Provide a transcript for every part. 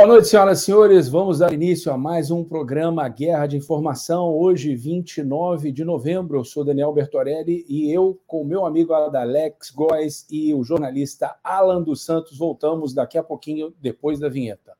Boa noite, senhoras e senhores. Vamos dar início a mais um programa Guerra de Informação. Hoje, 29 de novembro, eu sou Daniel Bertorelli e eu, com meu amigo Alex Góes e o jornalista Alan dos Santos, voltamos daqui a pouquinho, depois da vinheta.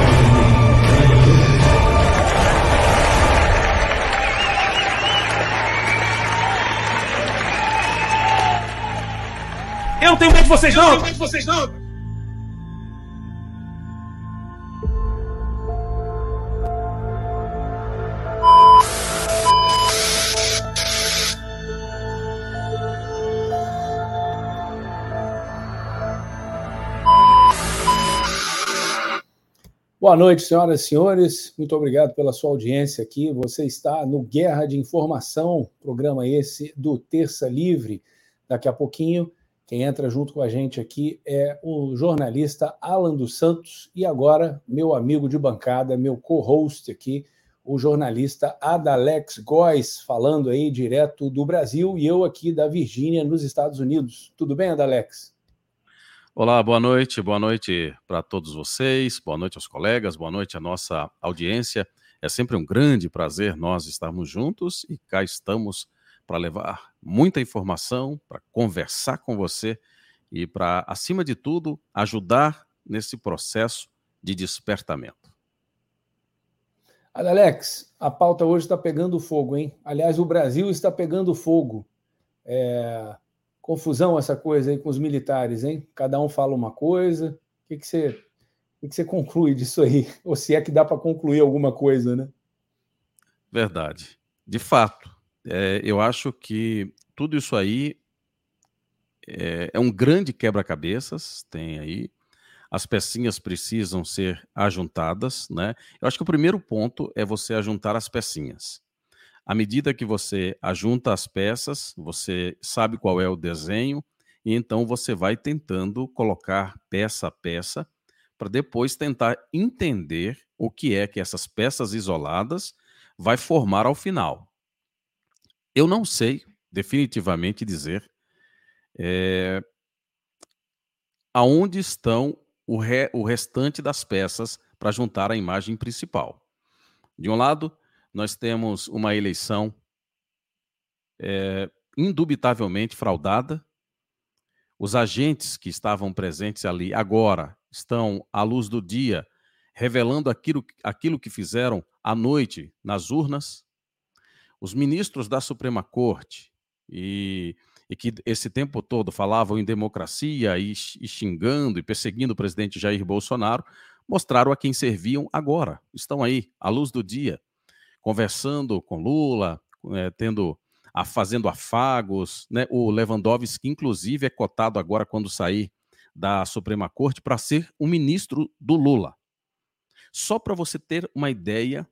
Eu não tenho medo de vocês, não! Eu não tenho medo de vocês, não! Boa noite, senhoras e senhores. Muito obrigado pela sua audiência aqui. Você está no Guerra de Informação, programa esse do Terça Livre. Daqui a pouquinho quem entra junto com a gente aqui é o jornalista Alan dos Santos e agora meu amigo de bancada, meu co-host aqui, o jornalista Adalex Góes, falando aí direto do Brasil e eu aqui da Virgínia, nos Estados Unidos. Tudo bem, Adalex? Olá, boa noite, boa noite para todos vocês, boa noite aos colegas, boa noite à nossa audiência. É sempre um grande prazer nós estarmos juntos e cá estamos para levar muita informação, para conversar com você e para, acima de tudo, ajudar nesse processo de despertamento. Alex, a pauta hoje está pegando fogo, hein? Aliás, o Brasil está pegando fogo. É... Confusão essa coisa aí com os militares, hein? Cada um fala uma coisa. O que, que, você, o que, que você conclui disso aí? Ou se é que dá para concluir alguma coisa, né? Verdade. De fato, é, eu acho que tudo isso aí é, é um grande quebra-cabeças, tem aí. As pecinhas precisam ser ajuntadas, né? Eu acho que o primeiro ponto é você ajuntar as pecinhas. À medida que você ajunta as peças, você sabe qual é o desenho, e então você vai tentando colocar peça a peça para depois tentar entender o que é que essas peças isoladas vai formar ao final. Eu não sei definitivamente dizer é, aonde estão o, re, o restante das peças para juntar a imagem principal. De um lado, nós temos uma eleição é, indubitavelmente fraudada. Os agentes que estavam presentes ali agora estão à luz do dia, revelando aquilo, aquilo que fizeram à noite nas urnas os ministros da Suprema Corte, e, e que esse tempo todo falavam em democracia e, e xingando e perseguindo o presidente Jair Bolsonaro, mostraram a quem serviam agora. Estão aí, à luz do dia, conversando com Lula, é, tendo a, fazendo afagos. Né? O Lewandowski, inclusive, é cotado agora, quando sair da Suprema Corte, para ser o ministro do Lula. Só para você ter uma ideia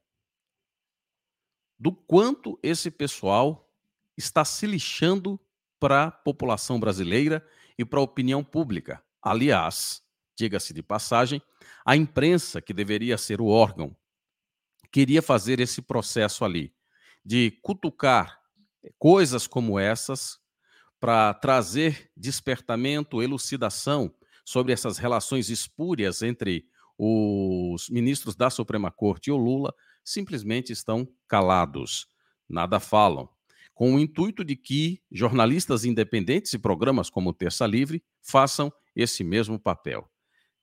do quanto esse pessoal está se lixando para a população brasileira e para a opinião pública. Aliás, diga-se de passagem, a imprensa, que deveria ser o órgão queria fazer esse processo ali, de cutucar coisas como essas para trazer despertamento, elucidação sobre essas relações espúrias entre os ministros da Suprema Corte e o Lula, simplesmente estão calados, nada falam, com o intuito de que jornalistas independentes e programas como Terça Livre façam esse mesmo papel.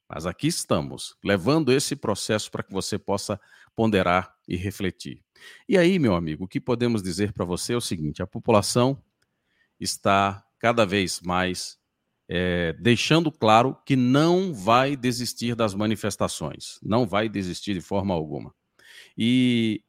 Mas aqui estamos, levando esse processo para que você possa ponderar e refletir. E aí, meu amigo, o que podemos dizer para você é o seguinte: a população está cada vez mais é, deixando claro que não vai desistir das manifestações, não vai desistir de forma alguma. E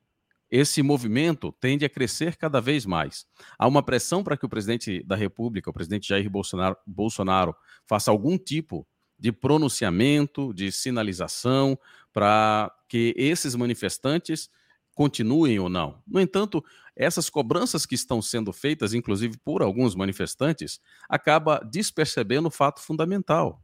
esse movimento tende a crescer cada vez mais. Há uma pressão para que o presidente da República, o presidente Jair Bolsonaro, Bolsonaro faça algum tipo de pronunciamento, de sinalização, para que esses manifestantes continuem ou não. No entanto, essas cobranças que estão sendo feitas, inclusive por alguns manifestantes, acaba despercebendo o fato fundamental.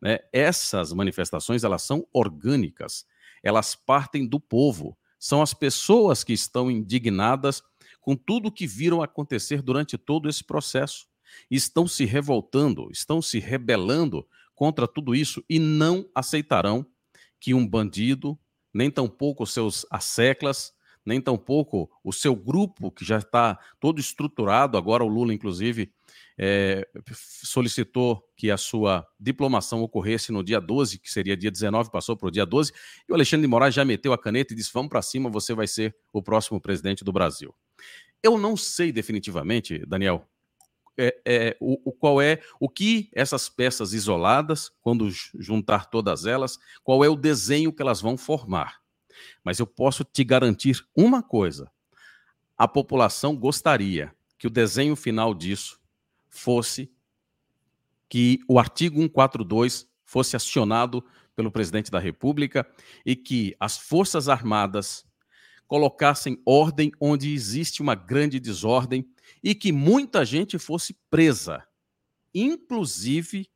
Né? Essas manifestações elas são orgânicas, elas partem do povo, são as pessoas que estão indignadas com tudo que viram acontecer durante todo esse processo. Estão se revoltando, estão se rebelando contra tudo isso e não aceitarão que um bandido, nem tampouco seus asseclas, nem tampouco o seu grupo, que já está todo estruturado, agora o Lula, inclusive, é, solicitou que a sua diplomação ocorresse no dia 12, que seria dia 19, passou para o dia 12, e o Alexandre de Moraes já meteu a caneta e disse: vamos para cima, você vai ser o próximo presidente do Brasil. Eu não sei definitivamente, Daniel, é, é, o, o, qual é o que essas peças isoladas, quando juntar todas elas, qual é o desenho que elas vão formar. Mas eu posso te garantir uma coisa: a população gostaria que o desenho final disso fosse que o artigo 142 fosse acionado pelo presidente da República e que as Forças Armadas colocassem ordem onde existe uma grande desordem e que muita gente fosse presa, inclusive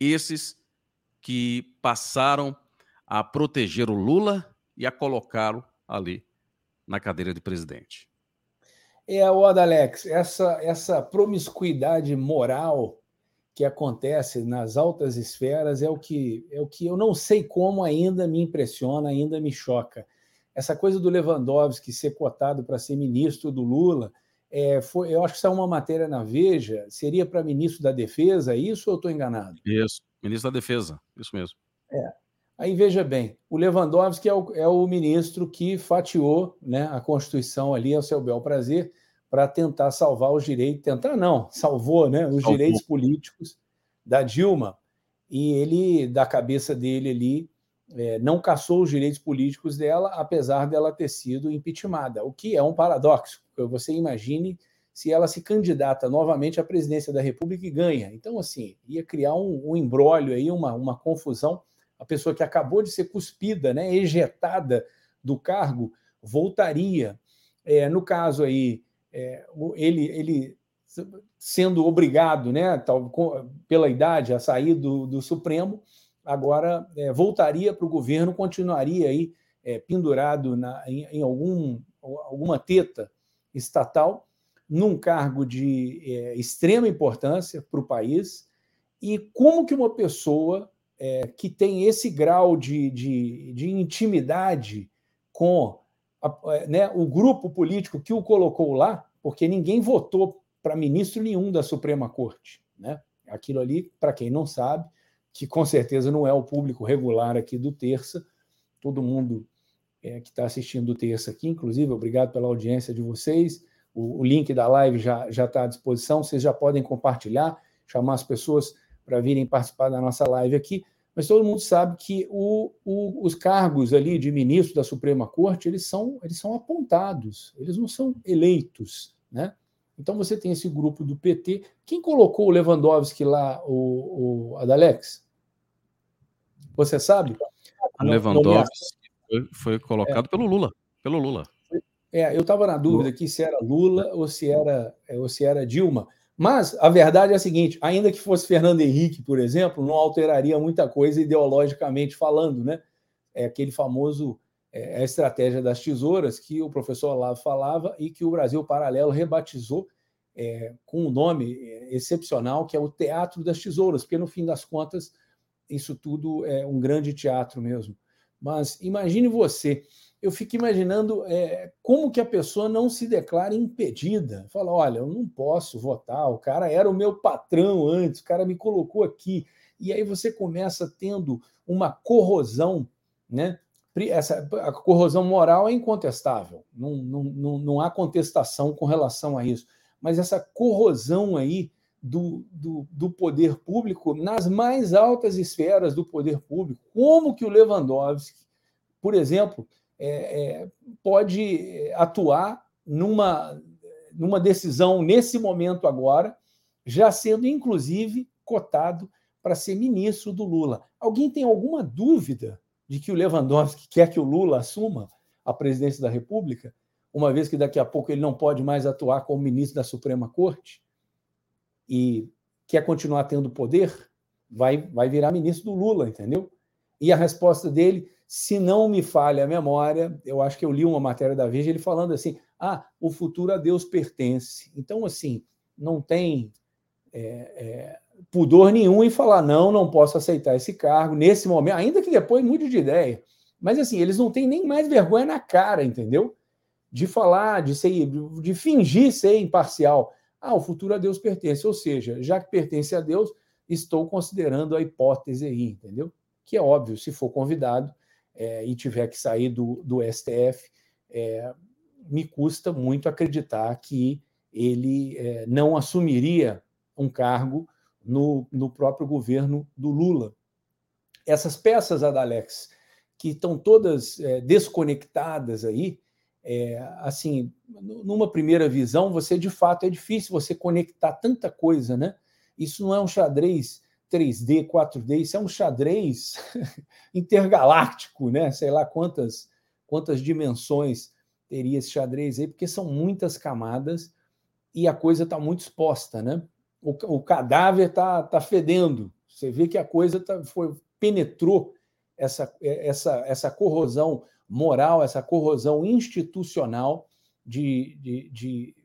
esses que passaram a proteger o Lula e a colocá-lo ali na cadeira de presidente. É, o Alex, essa, essa promiscuidade moral que acontece nas altas esferas é o que é o que eu não sei como ainda me impressiona, ainda me choca. Essa coisa do Lewandowski ser cotado para ser ministro do Lula, é, foi, eu acho que saiu uma matéria na Veja, seria para ministro da Defesa, isso ou eu estou enganado? Isso, ministro da Defesa, isso mesmo. É. Aí veja bem, o Lewandowski é o, é o ministro que fatiou né, a Constituição ali ao seu bel prazer para tentar salvar os direitos, tentar não, salvou né, os salvou. direitos políticos da Dilma. E ele, da cabeça dele ali, é, não caçou os direitos políticos dela, apesar dela ter sido impeachmentada, o que é um paradoxo. Você imagine se ela se candidata novamente à presidência da República e ganha. Então, assim, ia criar um, um embrólio aí, uma, uma confusão a pessoa que acabou de ser cuspida, né, ejetada do cargo, voltaria. É, no caso aí, é, ele, ele sendo obrigado, né, tal, pela idade, a sair do, do Supremo, agora é, voltaria para o governo, continuaria aí é, pendurado na, em, em algum, alguma teta estatal, num cargo de é, extrema importância para o país. E como que uma pessoa é, que tem esse grau de, de, de intimidade com a, é, né, o grupo político que o colocou lá, porque ninguém votou para ministro nenhum da Suprema Corte. Né? Aquilo ali, para quem não sabe, que com certeza não é o público regular aqui do Terça, todo mundo é, que está assistindo o Terça aqui, inclusive, obrigado pela audiência de vocês. O, o link da live já está à disposição, vocês já podem compartilhar, chamar as pessoas para virem participar da nossa live aqui mas todo mundo sabe que o, o, os cargos ali de ministro da Suprema Corte eles são, eles são apontados, eles não são eleitos, né? Então você tem esse grupo do PT. Quem colocou o Lewandowski lá, o, o Adalex? Você sabe? O Lewandowski foi, foi, colocado é. pelo Lula, pelo Lula. É, eu estava na dúvida aqui se era Lula ou se era, ou se era Dilma. Mas a verdade é a seguinte: ainda que fosse Fernando Henrique, por exemplo, não alteraria muita coisa ideologicamente falando, né? É aquele famoso é, a estratégia das tesouras que o professor Olavo falava e que o Brasil Paralelo rebatizou é, com um nome é, excepcional, que é o Teatro das Tesouras, porque no fim das contas isso tudo é um grande teatro mesmo. Mas imagine você, eu fico imaginando é, como que a pessoa não se declara impedida. Fala, olha, eu não posso votar, o cara era o meu patrão antes, o cara me colocou aqui. E aí você começa tendo uma corrosão, né? Essa, a corrosão moral é incontestável, não, não, não, não há contestação com relação a isso. Mas essa corrosão aí do, do, do, poder público nas mais altas esferas do poder público. Como que o Lewandowski, por exemplo, é, é, pode atuar numa, numa decisão nesse momento agora, já sendo inclusive cotado para ser ministro do Lula. Alguém tem alguma dúvida de que o Lewandowski quer que o Lula assuma a presidência da República, uma vez que daqui a pouco ele não pode mais atuar como ministro da Suprema Corte? e quer continuar tendo poder, vai, vai virar ministro do Lula, entendeu? E a resposta dele, se não me falha a memória, eu acho que eu li uma matéria da Veja, ele falando assim: ah, o futuro a Deus pertence. Então, assim, não tem é, é, pudor nenhum em falar, não, não posso aceitar esse cargo nesse momento, ainda que depois mude de ideia. Mas, assim, eles não têm nem mais vergonha na cara, entendeu? De falar, de ser, de fingir ser imparcial. Ah, o futuro a Deus pertence. Ou seja, já que pertence a Deus, estou considerando a hipótese aí, entendeu? Que é óbvio, se for convidado é, e tiver que sair do, do STF, é, me custa muito acreditar que ele é, não assumiria um cargo no, no próprio governo do Lula. Essas peças, Adalex, que estão todas é, desconectadas aí, é, assim, numa primeira visão, você de fato é difícil você conectar tanta coisa, né? Isso não é um xadrez 3D, 4D, isso é um xadrez intergaláctico, né? Sei lá quantas quantas dimensões teria esse xadrez aí, porque são muitas camadas e a coisa está muito exposta, né? O, o cadáver está tá fedendo. Você vê que a coisa tá, foi, penetrou essa, essa, essa corrosão moral, essa corrosão institucional de, de, de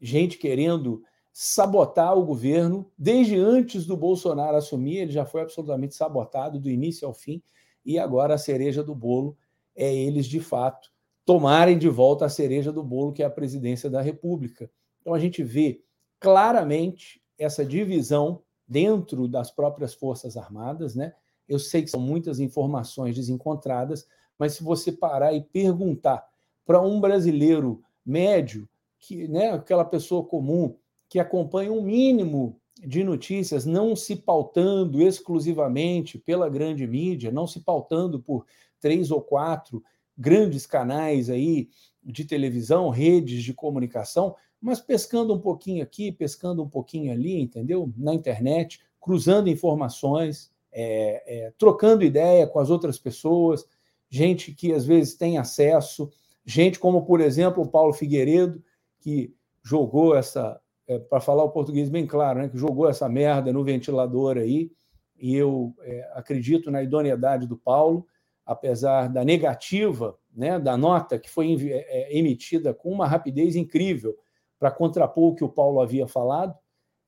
gente querendo sabotar o governo. Desde antes do Bolsonaro assumir, ele já foi absolutamente sabotado do início ao fim, e agora a cereja do bolo é eles, de fato, tomarem de volta a cereja do bolo, que é a presidência da República. Então a gente vê claramente essa divisão dentro das próprias Forças Armadas, né? Eu sei que são muitas informações desencontradas, mas se você parar e perguntar para um brasileiro médio, que, né, aquela pessoa comum que acompanha um mínimo de notícias, não se pautando exclusivamente pela grande mídia, não se pautando por três ou quatro grandes canais aí de televisão, redes de comunicação, mas pescando um pouquinho aqui, pescando um pouquinho ali, entendeu? Na internet, cruzando informações, é, é, trocando ideia com as outras pessoas, gente que às vezes tem acesso, gente como, por exemplo, o Paulo Figueiredo, que jogou essa, é, para falar o português bem claro, né, que jogou essa merda no ventilador aí, e eu é, acredito na idoneidade do Paulo, apesar da negativa né, da nota que foi é, é, emitida com uma rapidez incrível para contrapor o que o Paulo havia falado,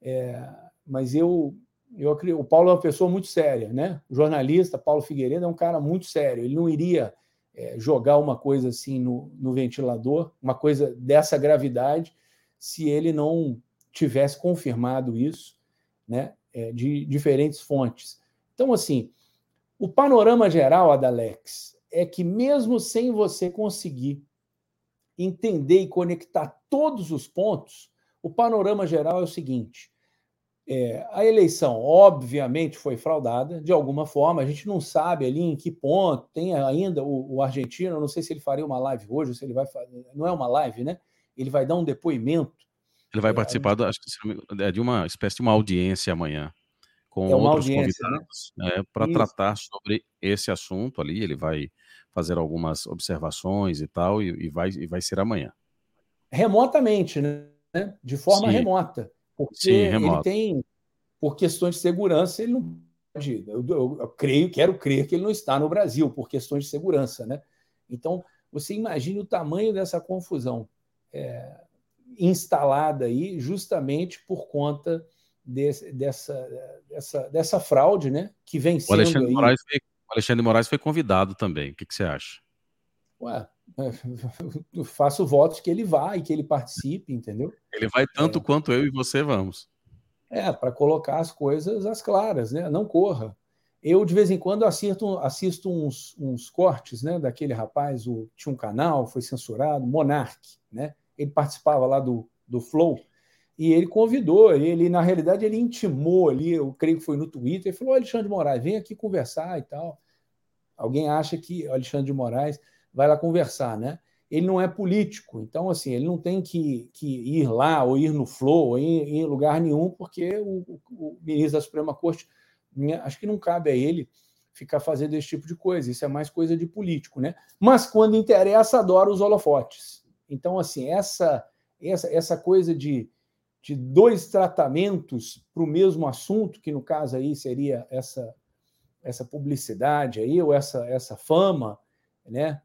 é, mas eu eu acredito, o Paulo é uma pessoa muito séria, né? O jornalista Paulo Figueiredo é um cara muito sério. Ele não iria é, jogar uma coisa assim no, no ventilador, uma coisa dessa gravidade, se ele não tivesse confirmado isso, né? É, de diferentes fontes. Então, assim, o panorama geral, Adalex, é que mesmo sem você conseguir entender e conectar todos os pontos, o panorama geral é o seguinte: é, a eleição, obviamente, foi fraudada de alguma forma. A gente não sabe ali em que ponto. Tem ainda o, o argentino, não sei se ele faria uma live hoje, se ele vai fazer. Não é uma live, né? Ele vai dar um depoimento. Ele vai é, participar, acho que é de uma espécie de uma audiência amanhã com é outros né? convidados né? para tratar sobre esse assunto ali. Ele vai fazer algumas observações e tal, e, e vai, e vai ser amanhã. Remotamente, né? De forma Sim. remota. Porque Sim, ele tem, por questões de segurança, ele não pode. Eu, eu, eu, creio, quero crer que ele não está no Brasil por questões de segurança, né? Então, você imagine o tamanho dessa confusão é, instalada aí, justamente por conta desse, dessa, dessa, dessa fraude, né? Que vem sendo. O Alexandre, aí... Moraes, foi, Alexandre Moraes foi convidado também. O que, que você acha? Ué, eu faço votos que ele vá e que ele participe, entendeu? Ele vai tanto é. quanto eu e você vamos. É, para colocar as coisas às claras, né? Não corra. Eu, de vez em quando, assisto, assisto uns, uns cortes né, daquele rapaz, o, tinha um canal, foi censurado, Monark, né? Ele participava lá do, do Flow, e ele convidou, ele, na realidade, ele intimou ali, eu creio que foi no Twitter, ele falou: Alexandre de Moraes, vem aqui conversar e tal. Alguém acha que Alexandre de Moraes vai lá conversar, né? Ele não é político, então, assim, ele não tem que, que ir lá, ou ir no Flow, ou ir, em lugar nenhum, porque o, o ministro da Suprema Corte, acho que não cabe a ele ficar fazendo esse tipo de coisa, isso é mais coisa de político, né? Mas quando interessa, adora os holofotes. Então, assim, essa, essa, essa coisa de de dois tratamentos para o mesmo assunto, que no caso aí seria essa essa publicidade aí, ou essa, essa fama, né?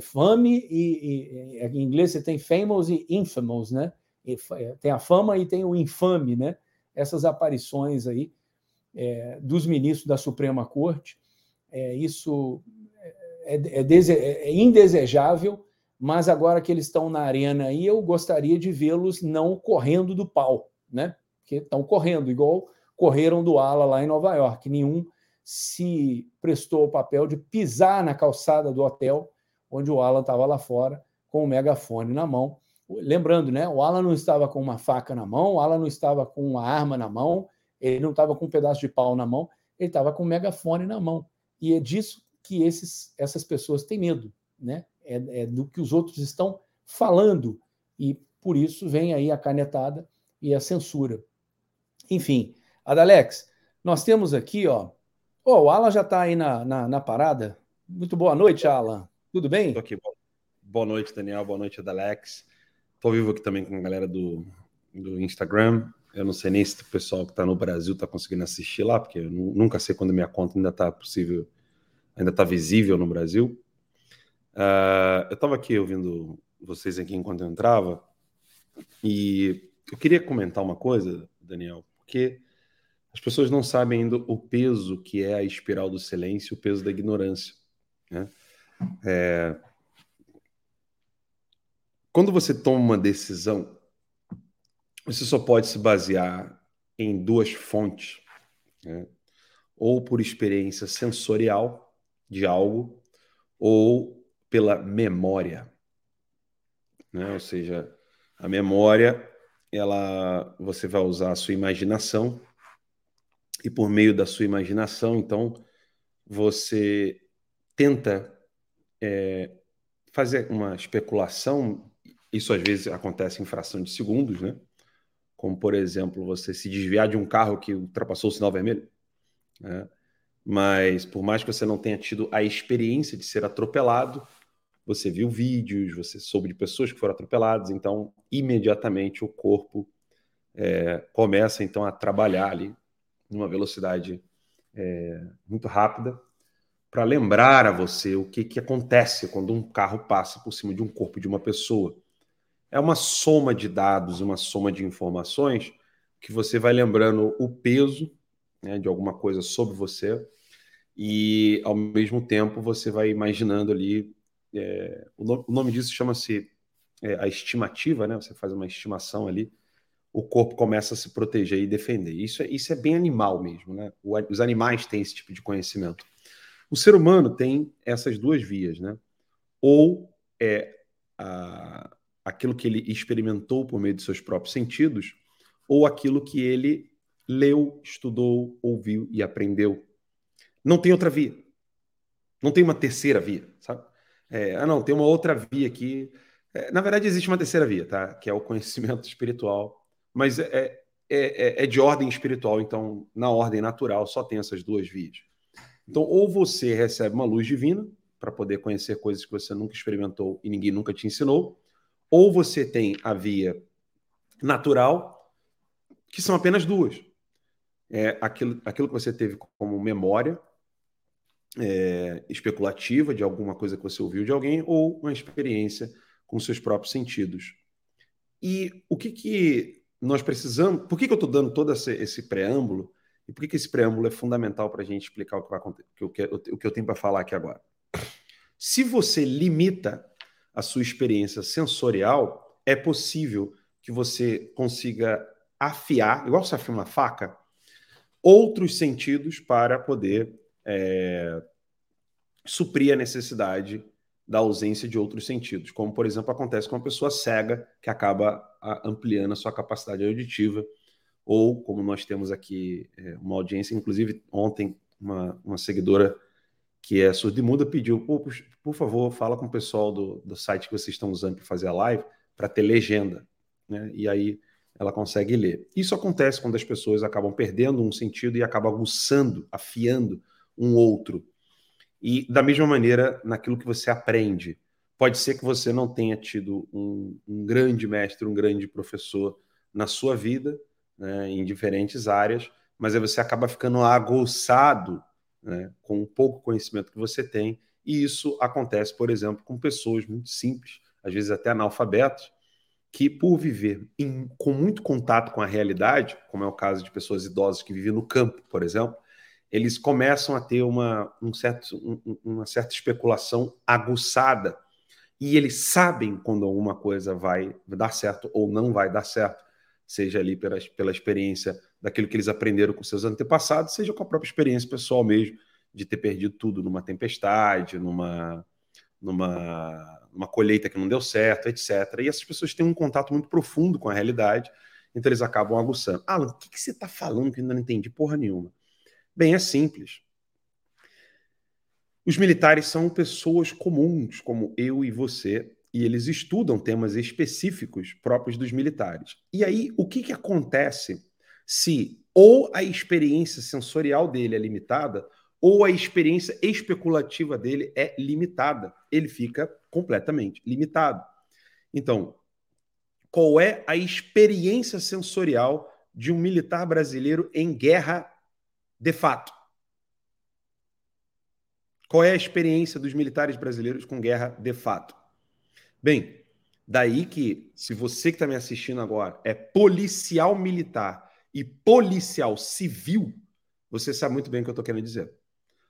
Fame e, e, em inglês você tem famous e infamous, né? E, tem a fama e tem o infame, né? Essas aparições aí é, dos ministros da Suprema Corte, é, isso é, é, é, é indesejável mas agora que eles estão na arena aí, eu gostaria de vê-los não correndo do pau, né? Porque estão correndo, igual correram do ala lá em Nova York. Nenhum se prestou o papel de pisar na calçada do hotel onde o Alan estava lá fora com o megafone na mão. Lembrando, né? O Alan não estava com uma faca na mão, o Alan não estava com uma arma na mão, ele não estava com um pedaço de pau na mão, ele estava com um megafone na mão. E é disso que esses, essas pessoas têm medo, né? É, é do que os outros estão falando, e por isso vem aí a canetada e a censura. Enfim, Adalex, nós temos aqui, ó. Oh, o Alan já está aí na, na, na, parada. Muito boa noite, Alan. Tudo bem? Estou aqui. Boa noite, Daniel. Boa noite, Adalex. Estou vivo aqui também com a galera do, do Instagram. Eu não sei nem se o pessoal que está no Brasil está conseguindo assistir lá, porque eu nunca sei quando minha conta ainda está possível, ainda está visível no Brasil. Uh, eu estava aqui ouvindo vocês aqui enquanto eu entrava e eu queria comentar uma coisa, Daniel, porque as pessoas não sabem ainda o peso que é a espiral do silêncio, o peso da ignorância. Né? É... Quando você toma uma decisão, você só pode se basear em duas fontes, né? ou por experiência sensorial de algo, ou pela memória. Né? Ou seja, a memória, ela, você vai usar a sua imaginação e por meio da sua imaginação, então, você tenta é, fazer uma especulação. Isso às vezes acontece em fração de segundos, né? Como, por exemplo, você se desviar de um carro que ultrapassou o sinal vermelho. Né? Mas, por mais que você não tenha tido a experiência de ser atropelado, você viu vídeos, você soube de pessoas que foram atropeladas, então imediatamente o corpo é, começa então a trabalhar ali numa velocidade é, muito rápida para lembrar a você o que, que acontece quando um carro passa por cima de um corpo de uma pessoa. É uma soma de dados, uma soma de informações que você vai lembrando o peso né, de alguma coisa sobre você e ao mesmo tempo você vai imaginando ali é, o, nome disso chama-se é, a estimativa, né? Você faz uma estimação ali, o corpo começa a se proteger e defender. Isso é, isso é bem animal mesmo, né? O, os animais têm esse tipo de conhecimento. O ser humano tem essas duas vias, né? Ou é a, aquilo que ele experimentou por meio de seus próprios sentidos, ou aquilo que ele leu, estudou, ouviu e aprendeu. Não tem outra via. Não tem uma terceira via, sabe? É, ah, não, tem uma outra via aqui. É, na verdade, existe uma terceira via, tá? Que é o conhecimento espiritual. Mas é, é, é, é de ordem espiritual, então, na ordem natural, só tem essas duas vias. Então, ou você recebe uma luz divina para poder conhecer coisas que você nunca experimentou e ninguém nunca te ensinou, ou você tem a via natural, que são apenas duas. É aquilo, aquilo que você teve como memória é, especulativa de alguma coisa que você ouviu de alguém ou uma experiência com seus próprios sentidos. E o que, que nós precisamos. Por que, que eu estou dando todo esse, esse, preâmbulo? E por que, que esse preâmbulo é fundamental para a gente explicar o que, vai, o que, o que eu tenho para falar aqui agora? Se você limita a sua experiência sensorial, é possível que você consiga afiar, igual você afia uma faca, outros sentidos para poder é, suprir a necessidade da ausência de outros sentidos, como, por exemplo, acontece com uma pessoa cega que acaba ampliando a sua capacidade auditiva, ou como nós temos aqui é, uma audiência, inclusive ontem uma, uma seguidora que é surda-muda pediu, por, por favor, fala com o pessoal do, do site que vocês estão usando para fazer a live, para ter legenda, né? E aí ela consegue ler. Isso acontece quando as pessoas acabam perdendo um sentido e acabam aguçando, afiando um outro. E da mesma maneira, naquilo que você aprende. Pode ser que você não tenha tido um, um grande mestre, um grande professor na sua vida, né, em diferentes áreas, mas aí você acaba ficando aguçado né, com o pouco conhecimento que você tem. E isso acontece, por exemplo, com pessoas muito simples, às vezes até analfabetos, que por viver em, com muito contato com a realidade, como é o caso de pessoas idosas que vivem no campo, por exemplo, eles começam a ter uma, um certo, um, uma certa especulação aguçada. E eles sabem quando alguma coisa vai dar certo ou não vai dar certo, seja ali pela, pela experiência daquilo que eles aprenderam com seus antepassados, seja com a própria experiência pessoal mesmo, de ter perdido tudo numa tempestade, numa, numa, numa colheita que não deu certo, etc. E essas pessoas têm um contato muito profundo com a realidade, então eles acabam aguçando. Alan, o que, que você está falando que eu ainda não entendi porra nenhuma? Bem, é simples. Os militares são pessoas comuns, como eu e você, e eles estudam temas específicos próprios dos militares. E aí, o que, que acontece se ou a experiência sensorial dele é limitada, ou a experiência especulativa dele é limitada? Ele fica completamente limitado. Então, qual é a experiência sensorial de um militar brasileiro em guerra de fato. Qual é a experiência dos militares brasileiros com guerra de fato? Bem, daí que, se você que está me assistindo agora é policial militar e policial civil, você sabe muito bem o que eu estou querendo dizer.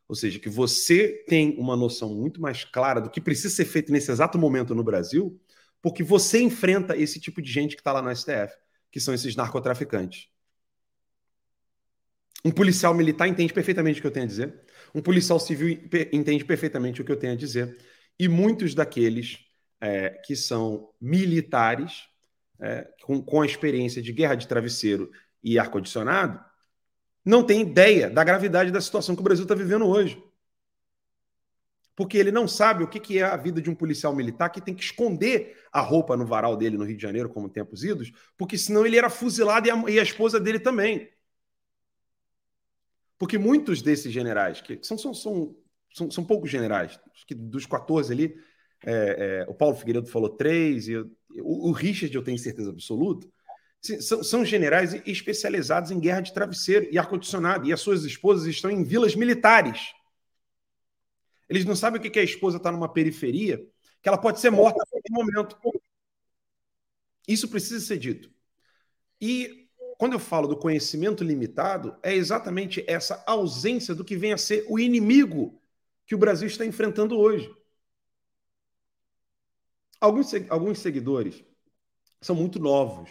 Ou seja, que você tem uma noção muito mais clara do que precisa ser feito nesse exato momento no Brasil, porque você enfrenta esse tipo de gente que está lá no STF, que são esses narcotraficantes. Um policial militar entende perfeitamente o que eu tenho a dizer. Um policial civil entende perfeitamente o que eu tenho a dizer. E muitos daqueles é, que são militares, é, com, com a experiência de guerra de travesseiro e ar-condicionado, não têm ideia da gravidade da situação que o Brasil está vivendo hoje. Porque ele não sabe o que, que é a vida de um policial militar que tem que esconder a roupa no varal dele no Rio de Janeiro, como tempos idos, porque senão ele era fuzilado e a, e a esposa dele também. Porque muitos desses generais, que são, são, são, são, são poucos generais, acho que dos 14 ali, é, é, o Paulo Figueiredo falou três, e o, o Richard eu tenho certeza absoluta, são, são generais especializados em guerra de travesseiro e ar-condicionado, e as suas esposas estão em vilas militares. Eles não sabem o que é a esposa estar tá numa periferia, que ela pode ser morta a qualquer momento. Isso precisa ser dito. E quando eu falo do conhecimento limitado, é exatamente essa ausência do que vem a ser o inimigo que o Brasil está enfrentando hoje. Alguns, alguns seguidores são muito novos,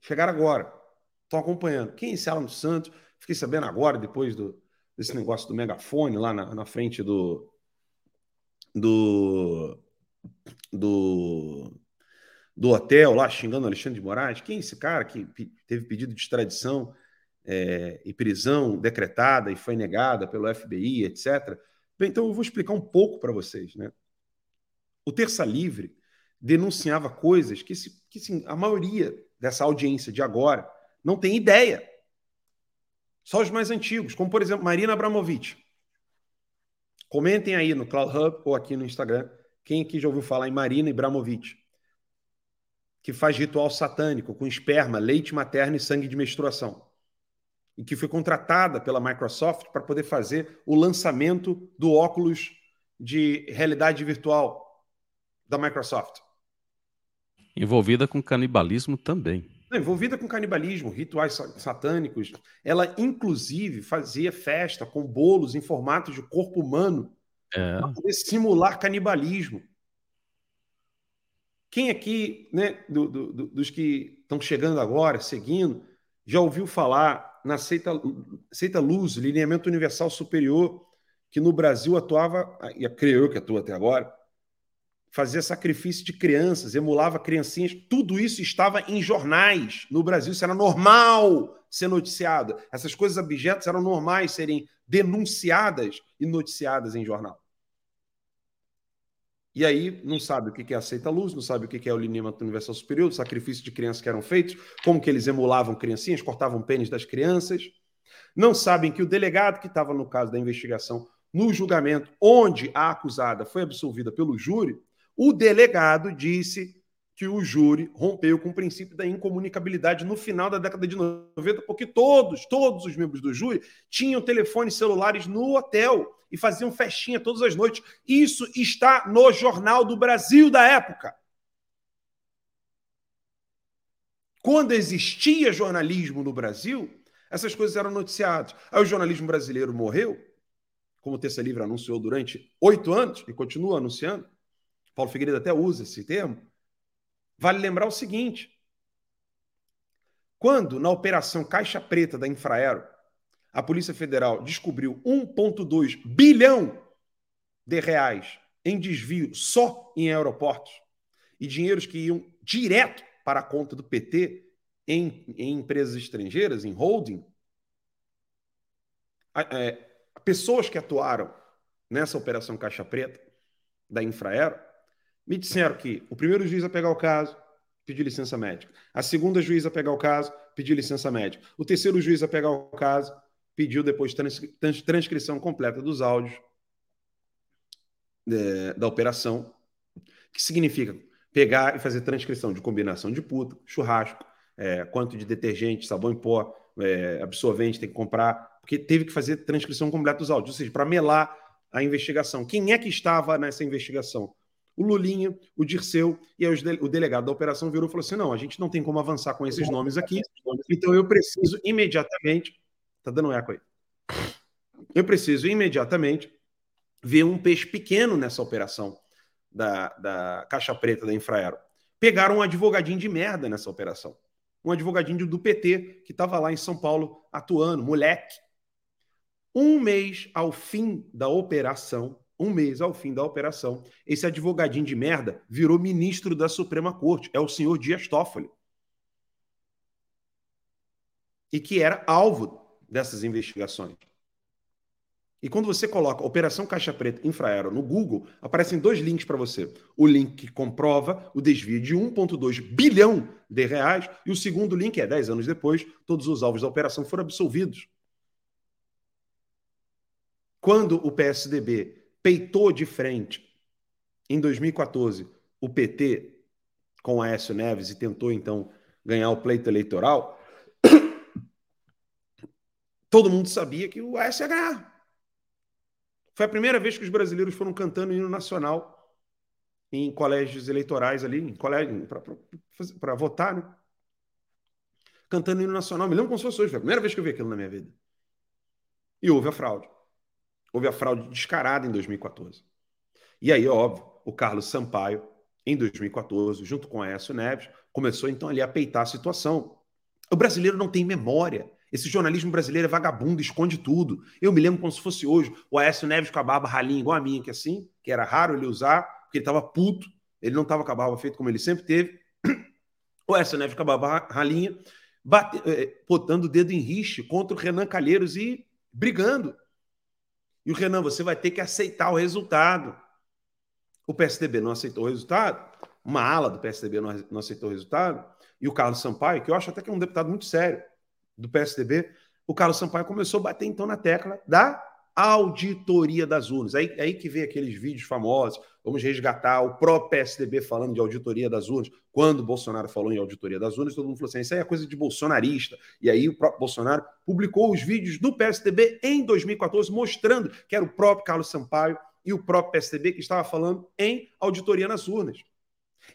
chegaram agora, estão acompanhando. Quem é esse Alan Santos? Fiquei sabendo agora, depois do, desse negócio do megafone lá na, na frente do, do, do do hotel lá xingando Alexandre de Moraes. Quem é esse cara que teve pedido de extradição é, e prisão decretada e foi negada pelo FBI, etc. Bem, então eu vou explicar um pouco para vocês. Né? O Terça Livre denunciava coisas que, se, que sim, a maioria dessa audiência de agora não tem ideia. Só os mais antigos, como por exemplo Marina Abramovic. Comentem aí no Cloud Hub ou aqui no Instagram quem aqui já ouviu falar em Marina Abramovic que faz ritual satânico com esperma, leite materno e sangue de menstruação. e que foi contratada pela Microsoft para poder fazer o lançamento do óculos de realidade virtual da Microsoft. Envolvida com canibalismo também. envolvida com canibalismo, rituais satânicos. Ela, inclusive, fazia festa com bolos em formato de corpo humano é. para poder simular canibalismo. Quem aqui, né, do, do, do, dos que estão chegando agora, seguindo, já ouviu falar na Seita, Seita Luz, Lineamento Universal Superior, que no Brasil atuava, e creio eu que atua até agora, fazia sacrifício de crianças, emulava criancinhas, tudo isso estava em jornais no Brasil, isso era normal ser noticiado. Essas coisas abjetas eram normais serem denunciadas e noticiadas em jornal. E aí não sabe o que é aceita luz, não sabe o que é o lineamento universal superior, o sacrifício de crianças que eram feitos, como que eles emulavam criancinhas, cortavam pênis das crianças. Não sabem que o delegado que estava no caso da investigação, no julgamento, onde a acusada foi absolvida pelo júri, o delegado disse que o júri rompeu com o princípio da incomunicabilidade no final da década de 90, porque todos, todos os membros do júri tinham telefones celulares no hotel e faziam festinha todas as noites. Isso está no Jornal do Brasil da época. Quando existia jornalismo no Brasil, essas coisas eram noticiadas. Aí o jornalismo brasileiro morreu, como o Terça Livre anunciou durante oito anos e continua anunciando. Paulo Figueiredo até usa esse termo. Vale lembrar o seguinte: quando na operação Caixa Preta da Infraero, a Polícia Federal descobriu 1,2 bilhão de reais em desvio só em aeroportos e dinheiros que iam direto para a conta do PT em, em empresas estrangeiras, em holding, é, pessoas que atuaram nessa operação Caixa Preta da Infraero me disseram que o primeiro juiz a pegar o caso pediu licença médica. A segunda juiz a pegar o caso pediu licença médica. O terceiro juiz a pegar o caso pediu depois trans, transcrição completa dos áudios é, da operação, que significa pegar e fazer transcrição de combinação de puta, churrasco, é, quanto de detergente, sabão em pó, é, absorvente tem que comprar, porque teve que fazer transcrição completa dos áudios, ou seja, para melar a investigação. Quem é que estava nessa investigação? O Lulinha, o Dirceu e o delegado da operação virou e falou assim: não, a gente não tem como avançar com esses nomes aqui, então eu preciso imediatamente. Tá dando eco aí. Eu preciso imediatamente ver um peixe pequeno nessa operação da, da Caixa Preta da Infraero. Pegaram um advogadinho de merda nessa operação. Um advogadinho do PT que estava lá em São Paulo atuando, moleque. Um mês ao fim da operação, um mês ao fim da operação, esse advogadinho de merda virou ministro da Suprema Corte. É o senhor Dias Toffoli. E que era alvo dessas investigações. E quando você coloca Operação Caixa Preta Infraero no Google, aparecem dois links para você. O link que comprova o desvio de 1,2 bilhão de reais e o segundo link é 10 anos depois, todos os alvos da operação foram absolvidos. Quando o PSDB peitou de frente em 2014 o PT com Aécio Neves e tentou então ganhar o pleito eleitoral, todo mundo sabia que o Aécio ia ganhar. Foi a primeira vez que os brasileiros foram cantando hino nacional em colégios eleitorais ali, em colégio, para votar, né? Cantando hino nacional. Me lembro como se fosse hoje, foi a primeira vez que eu vi aquilo na minha vida. E houve a fraude. Houve a fraude descarada em 2014. E aí, óbvio, o Carlos Sampaio, em 2014, junto com Aécio Neves, começou então ali a peitar a situação. O brasileiro não tem memória. Esse jornalismo brasileiro é vagabundo, esconde tudo. Eu me lembro como se fosse hoje, o Aécio Neves com a barba ralinha igual a minha, que é assim, que era raro ele usar, porque ele estava puto, ele não estava com a barba feita como ele sempre teve. O Aécio Neves com a barba ralinha, bate, eh, botando o dedo em riche contra o Renan Calheiros e brigando. E o Renan, você vai ter que aceitar o resultado. O PSDB não aceitou o resultado, uma ala do PSDB não aceitou o resultado, e o Carlos Sampaio, que eu acho até que é um deputado muito sério do PSDB, o Carlos Sampaio começou a bater então na tecla da auditoria das urnas. Aí, aí que vem aqueles vídeos famosos vamos resgatar o próprio PSDB falando de auditoria das urnas. Quando Bolsonaro falou em auditoria das urnas, todo mundo falou assim: isso aí é coisa de bolsonarista. E aí o próprio Bolsonaro publicou os vídeos do PSDB em 2014, mostrando que era o próprio Carlos Sampaio e o próprio PSDB que estava falando em auditoria nas urnas.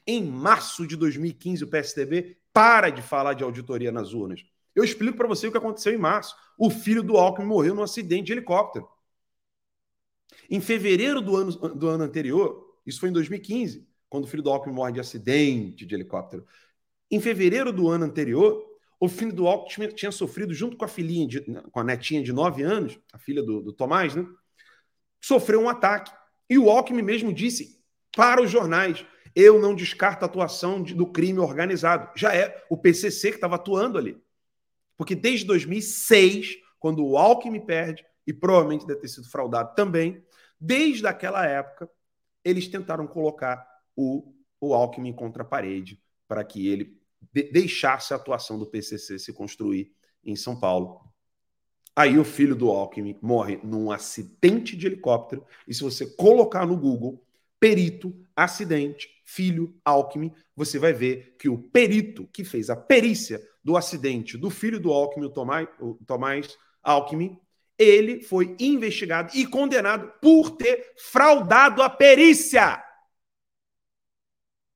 Em março de 2015, o PSDB para de falar de auditoria nas urnas. Eu explico para você o que aconteceu em março. O filho do Alckmin morreu num acidente de helicóptero. Em fevereiro do ano, do ano anterior, isso foi em 2015, quando o filho do Alckmin morre de acidente de helicóptero. Em fevereiro do ano anterior, o filho do Alckmin tinha sofrido, junto com a filhinha, de, com a netinha de 9 anos, a filha do, do Tomás, né? Sofreu um ataque. E o Alckmin mesmo disse para os jornais: eu não descarto a atuação de, do crime organizado. Já é o PCC que estava atuando ali. Porque desde 2006, quando o Alckmin perde, e provavelmente deve ter sido fraudado também, Desde aquela época, eles tentaram colocar o, o Alckmin contra a parede para que ele de deixasse a atuação do PCC se construir em São Paulo. Aí o filho do Alckmin morre num acidente de helicóptero. E se você colocar no Google perito, acidente, filho, Alckmin, você vai ver que o perito que fez a perícia do acidente do filho do Alckmin, o Tomás, o Tomás Alckmin, ele foi investigado e condenado por ter fraudado a perícia.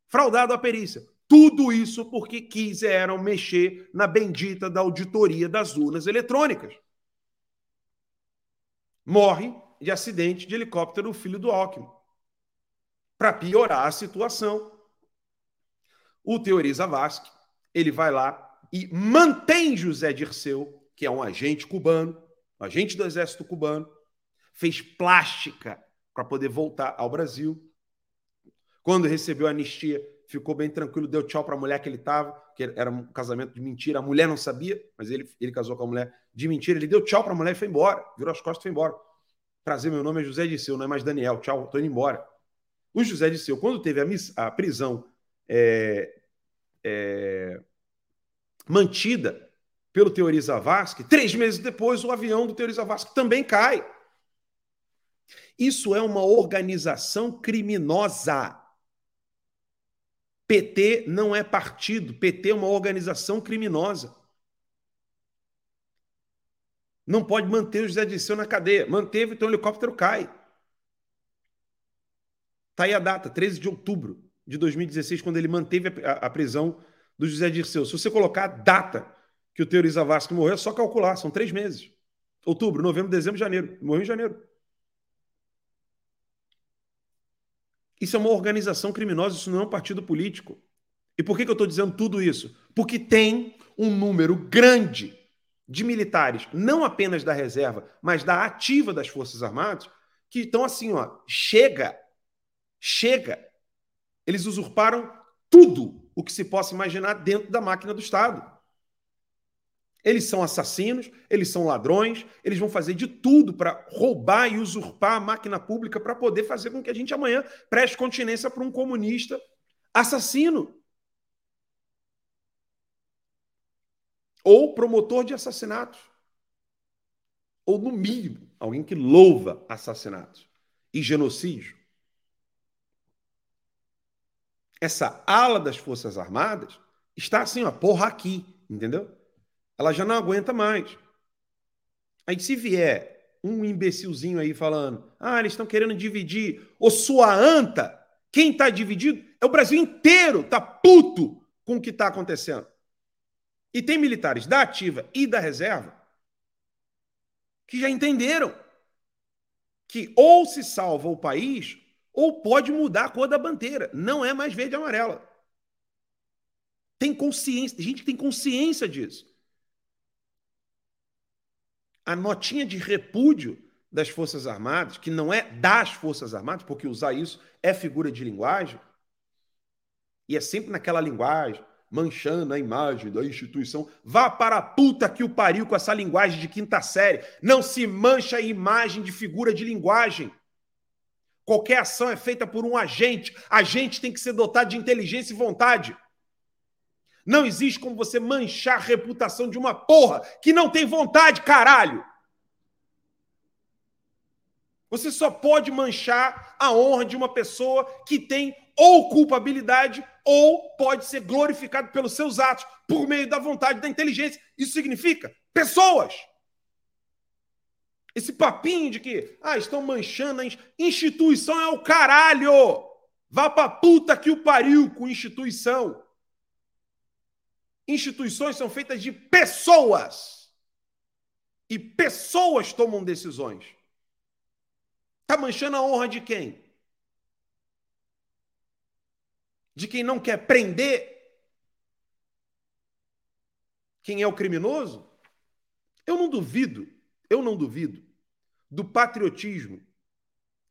Fraudado a perícia. Tudo isso porque quiseram mexer na bendita da auditoria das urnas eletrônicas. Morre de acidente de helicóptero o filho do Alckmin. Para piorar a situação, o Teoriza Vasque, ele vai lá e mantém José Dirceu, que é um agente cubano, agente do exército cubano, fez plástica para poder voltar ao Brasil. Quando recebeu a anistia, ficou bem tranquilo, deu tchau para a mulher que ele estava, que era um casamento de mentira. A mulher não sabia, mas ele, ele casou com a mulher de mentira. Ele deu tchau para a mulher e foi embora. Virou as costas e foi embora. Prazer, meu nome é José Disseu, não é mais Daniel. Tchau, estou indo embora. O José Disseu, quando teve a, miss, a prisão é, é, mantida pelo Teori Zavascki, três meses depois o avião do Teori Zavascki também cai. Isso é uma organização criminosa. PT não é partido, PT é uma organização criminosa. Não pode manter o José Disseu na cadeia. Manteve, então o helicóptero cai. Está aí a data, 13 de outubro de 2016, quando ele manteve a prisão do José Dirceu. Se você colocar a data que o Teori Zavascki morreu, é só calcular, são três meses. Outubro, novembro, dezembro, janeiro. Morreu em janeiro. Isso é uma organização criminosa, isso não é um partido político. E por que, que eu estou dizendo tudo isso? Porque tem um número grande de militares, não apenas da reserva, mas da ativa das Forças Armadas, que estão assim, ó, chega, chega. Eles usurparam tudo o que se possa imaginar dentro da máquina do Estado. Eles são assassinos, eles são ladrões, eles vão fazer de tudo para roubar e usurpar a máquina pública para poder fazer com que a gente amanhã preste continência para um comunista assassino. Ou promotor de assassinatos. Ou, no mínimo, alguém que louva assassinatos e genocídio. Essa ala das Forças Armadas está assim, ó, porra aqui, entendeu? Ela já não aguenta mais. Aí se vier um imbecilzinho aí falando, ah, eles estão querendo dividir, ô sua anta, quem está dividido é o Brasil inteiro, tá puto com o que está acontecendo. E tem militares da ativa e da reserva que já entenderam que ou se salva o país ou pode mudar a cor da bandeira. Não é mais verde e amarela. Tem consciência, gente tem consciência disso a notinha de repúdio das Forças Armadas, que não é das Forças Armadas, porque usar isso é figura de linguagem, e é sempre naquela linguagem, manchando a imagem da instituição. Vá para a puta que o pariu com essa linguagem de quinta série. Não se mancha a imagem de figura de linguagem. Qualquer ação é feita por um agente. Agente tem que ser dotado de inteligência e vontade. Não existe como você manchar a reputação de uma porra que não tem vontade, caralho. Você só pode manchar a honra de uma pessoa que tem ou culpabilidade ou pode ser glorificado pelos seus atos por meio da vontade da inteligência. Isso significa pessoas. Esse papinho de que ah, estão manchando a instituição é o caralho. Vá pra puta que o pariu com instituição. Instituições são feitas de pessoas. E pessoas tomam decisões. Está manchando a honra de quem? De quem não quer prender quem é o criminoso? Eu não duvido, eu não duvido do patriotismo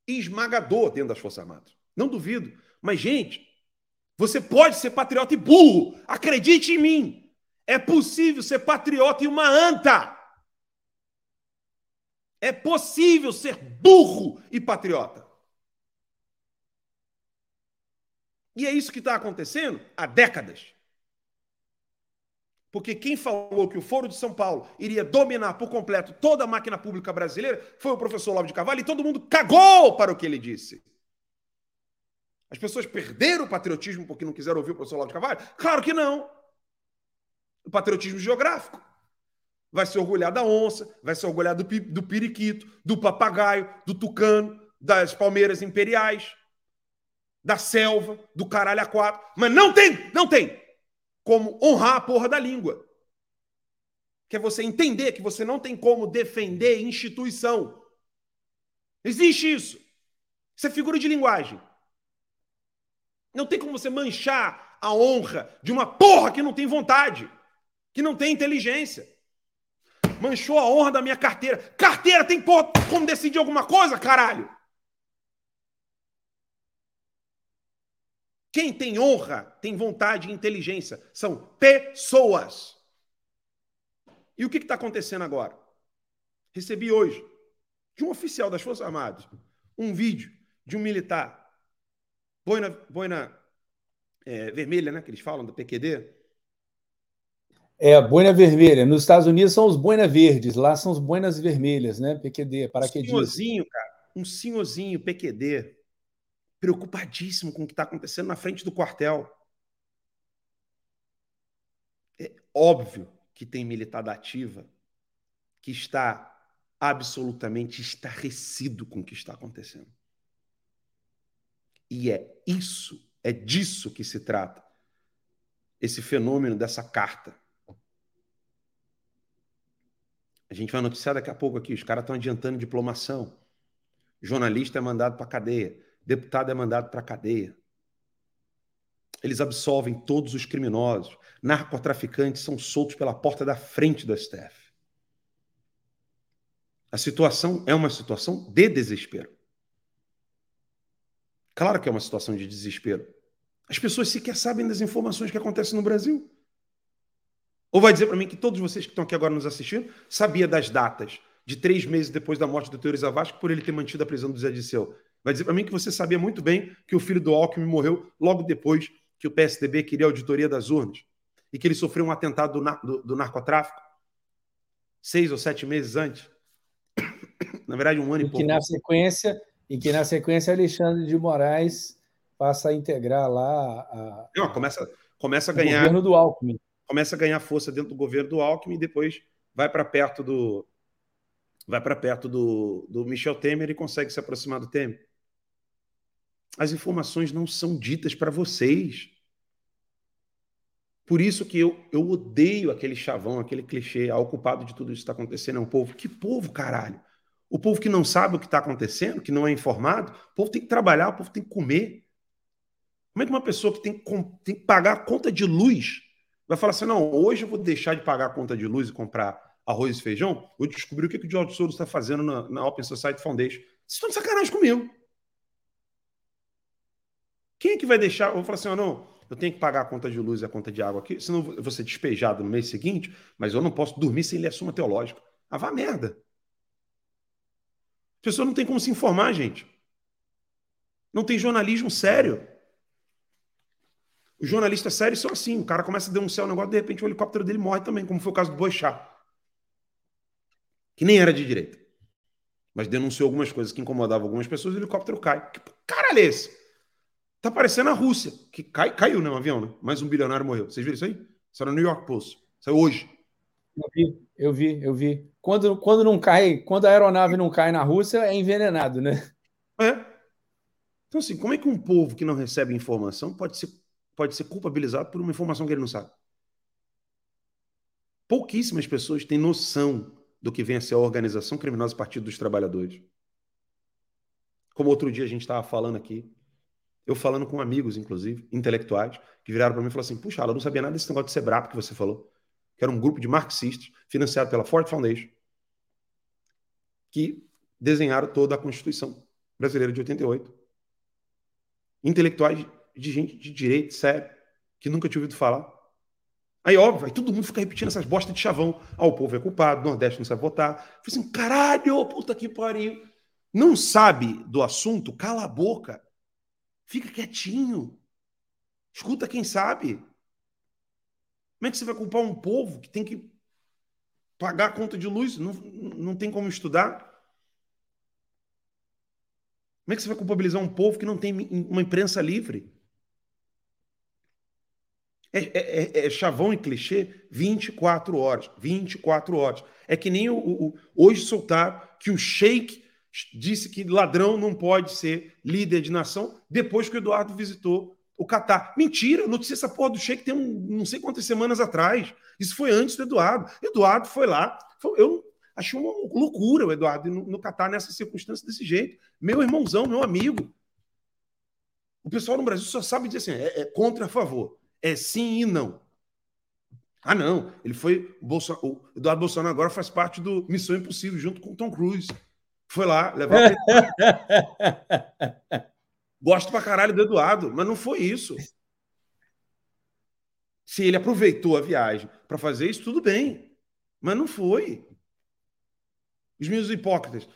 esmagador dentro das Forças Armadas. Não duvido. Mas, gente, você pode ser patriota e burro. Acredite em mim. É possível ser patriota e uma anta. É possível ser burro e patriota. E é isso que está acontecendo há décadas. Porque quem falou que o Foro de São Paulo iria dominar por completo toda a máquina pública brasileira foi o professor Lavo de Carvalho e todo mundo cagou para o que ele disse. As pessoas perderam o patriotismo porque não quiseram ouvir o professor Lavo de Carvalho? Claro que não. O patriotismo geográfico vai se orgulhar da onça, vai se orgulhar do, do periquito, do papagaio, do tucano, das palmeiras imperiais, da selva, do caralho a quatro. Mas não tem, não tem como honrar a porra da língua. Que é você entender que você não tem como defender instituição. Existe isso. Isso é figura de linguagem. Não tem como você manchar a honra de uma porra que não tem vontade, que não tem inteligência manchou a honra da minha carteira. Carteira tem porra, como decidir alguma coisa, caralho? Quem tem honra tem vontade e inteligência. São pessoas. E o que está acontecendo agora? Recebi hoje, de um oficial das Forças Armadas, um vídeo de um militar, boina, boina é, vermelha, né, que eles falam, do PQD, é, boina vermelha. Nos Estados Unidos são os boina verdes, lá são os boinas vermelhas, né? PQD, paraquedismo. Um senhorzinho, cara, um senhorzinho PQD, preocupadíssimo com o que está acontecendo na frente do quartel. É óbvio que tem militar da ativa que está absolutamente estarrecido com o que está acontecendo. E é isso, é disso que se trata. Esse fenômeno dessa carta A gente vai noticiar daqui a pouco aqui, os caras estão adiantando diplomação. Jornalista é mandado para cadeia, deputado é mandado para cadeia. Eles absolvem todos os criminosos. Narcotraficantes são soltos pela porta da frente do STF. A situação é uma situação de desespero. Claro que é uma situação de desespero. As pessoas sequer sabem das informações que acontecem no Brasil. Ou vai dizer para mim que todos vocês que estão aqui agora nos assistindo sabia das datas de três meses depois da morte do Teori Zavascki por ele ter mantido a prisão do Zé Disseu. Vai dizer para mim que você sabia muito bem que o filho do Alckmin morreu logo depois que o PSDB queria a auditoria das urnas e que ele sofreu um atentado do, nar do, do narcotráfico seis ou sete meses antes. Na verdade, um ano e, e pouco. Que na sequência, e que na sequência Alexandre de Moraes passa a integrar lá a, Não, começa, começa a ganhar. O governo do Alckmin começa a ganhar força dentro do governo do Alckmin e depois vai para perto do vai para perto do, do Michel Temer e consegue se aproximar do Temer. As informações não são ditas para vocês. Por isso que eu, eu odeio aquele chavão, aquele clichê, ah, o culpado de tudo isso que está acontecendo é um povo. Que povo, caralho? O povo que não sabe o que está acontecendo, que não é informado, o povo tem que trabalhar, o povo tem que comer. Como é que uma pessoa que tem, tem que pagar a conta de luz vai falar assim: não, hoje eu vou deixar de pagar a conta de luz e comprar arroz e feijão. Eu descobri o que, que o George Soros está fazendo na, na Open Society Foundation. Vocês estão de sacanagem comigo. Quem é que vai deixar? Eu vou falar assim: oh, não, eu tenho que pagar a conta de luz e a conta de água aqui, senão eu vou ser despejado no mês seguinte, mas eu não posso dormir sem ler a Suma Teológica. Ah, vá merda. A pessoa não tem como se informar, gente. Não tem jornalismo sério. Os jornalistas sérios são assim: o cara começa a denunciar o um negócio, de repente o helicóptero dele morre também, como foi o caso do Boixá, que nem era de direita. mas denunciou algumas coisas que incomodavam algumas pessoas, o helicóptero cai. Que caralho é esse? Tá parecendo a Rússia, que cai, caiu, né? Um avião, né? Mais um bilionário morreu. Vocês viram isso aí? Isso era no New York Post. Saiu hoje. Eu vi, eu vi, eu vi. Quando, quando não cai, quando a aeronave não cai na Rússia, é envenenado, né? É. Então, assim, como é que um povo que não recebe informação pode ser, pode ser culpabilizado por uma informação que ele não sabe? Pouquíssimas pessoas têm noção do que vem a ser a organização criminosa Partido dos Trabalhadores. Como outro dia a gente estava falando aqui, eu falando com amigos, inclusive, intelectuais, que viraram para mim e falaram assim: Puxa, ela não sabia nada desse negócio de Sebrap que você falou, que era um grupo de marxistas financiado pela Ford Foundation, que desenharam toda a Constituição brasileira de 88. Intelectuais de gente de direito, sério, que nunca tinha ouvido falar. Aí, óbvio, aí todo mundo fica repetindo essas bostas de chavão. Ah, o povo é culpado, o Nordeste não sabe votar. Falei assim, caralho, puta que pariu. Não sabe do assunto? Cala a boca. Fica quietinho. Escuta quem sabe. Como é que você vai culpar um povo que tem que pagar a conta de luz? Não, não tem como estudar? Como é que você vai culpabilizar um povo que não tem uma imprensa livre? É, é, é, é, chavão e clichê 24 horas. 24 horas. É que nem o, o, hoje soltar que o Sheik disse que ladrão não pode ser líder de nação depois que o Eduardo visitou o Catar. Mentira, notícia essa porra do Sheik tem um, não sei quantas semanas atrás. Isso foi antes do Eduardo. Eduardo foi lá. Foi, eu achei uma loucura o Eduardo no, no Catar nessa circunstância desse jeito. Meu irmãozão, meu amigo. O pessoal no Brasil só sabe dizer assim: é, é contra a favor é sim e não. Ah, não. Ele foi. Bolso... O Eduardo Bolsonaro agora faz parte do Missão Impossível, junto com o Tom Cruise. Foi lá levar. Gosto pra caralho do Eduardo, mas não foi isso. Se ele aproveitou a viagem para fazer isso, tudo bem. Mas não foi. Os meus hipócritas.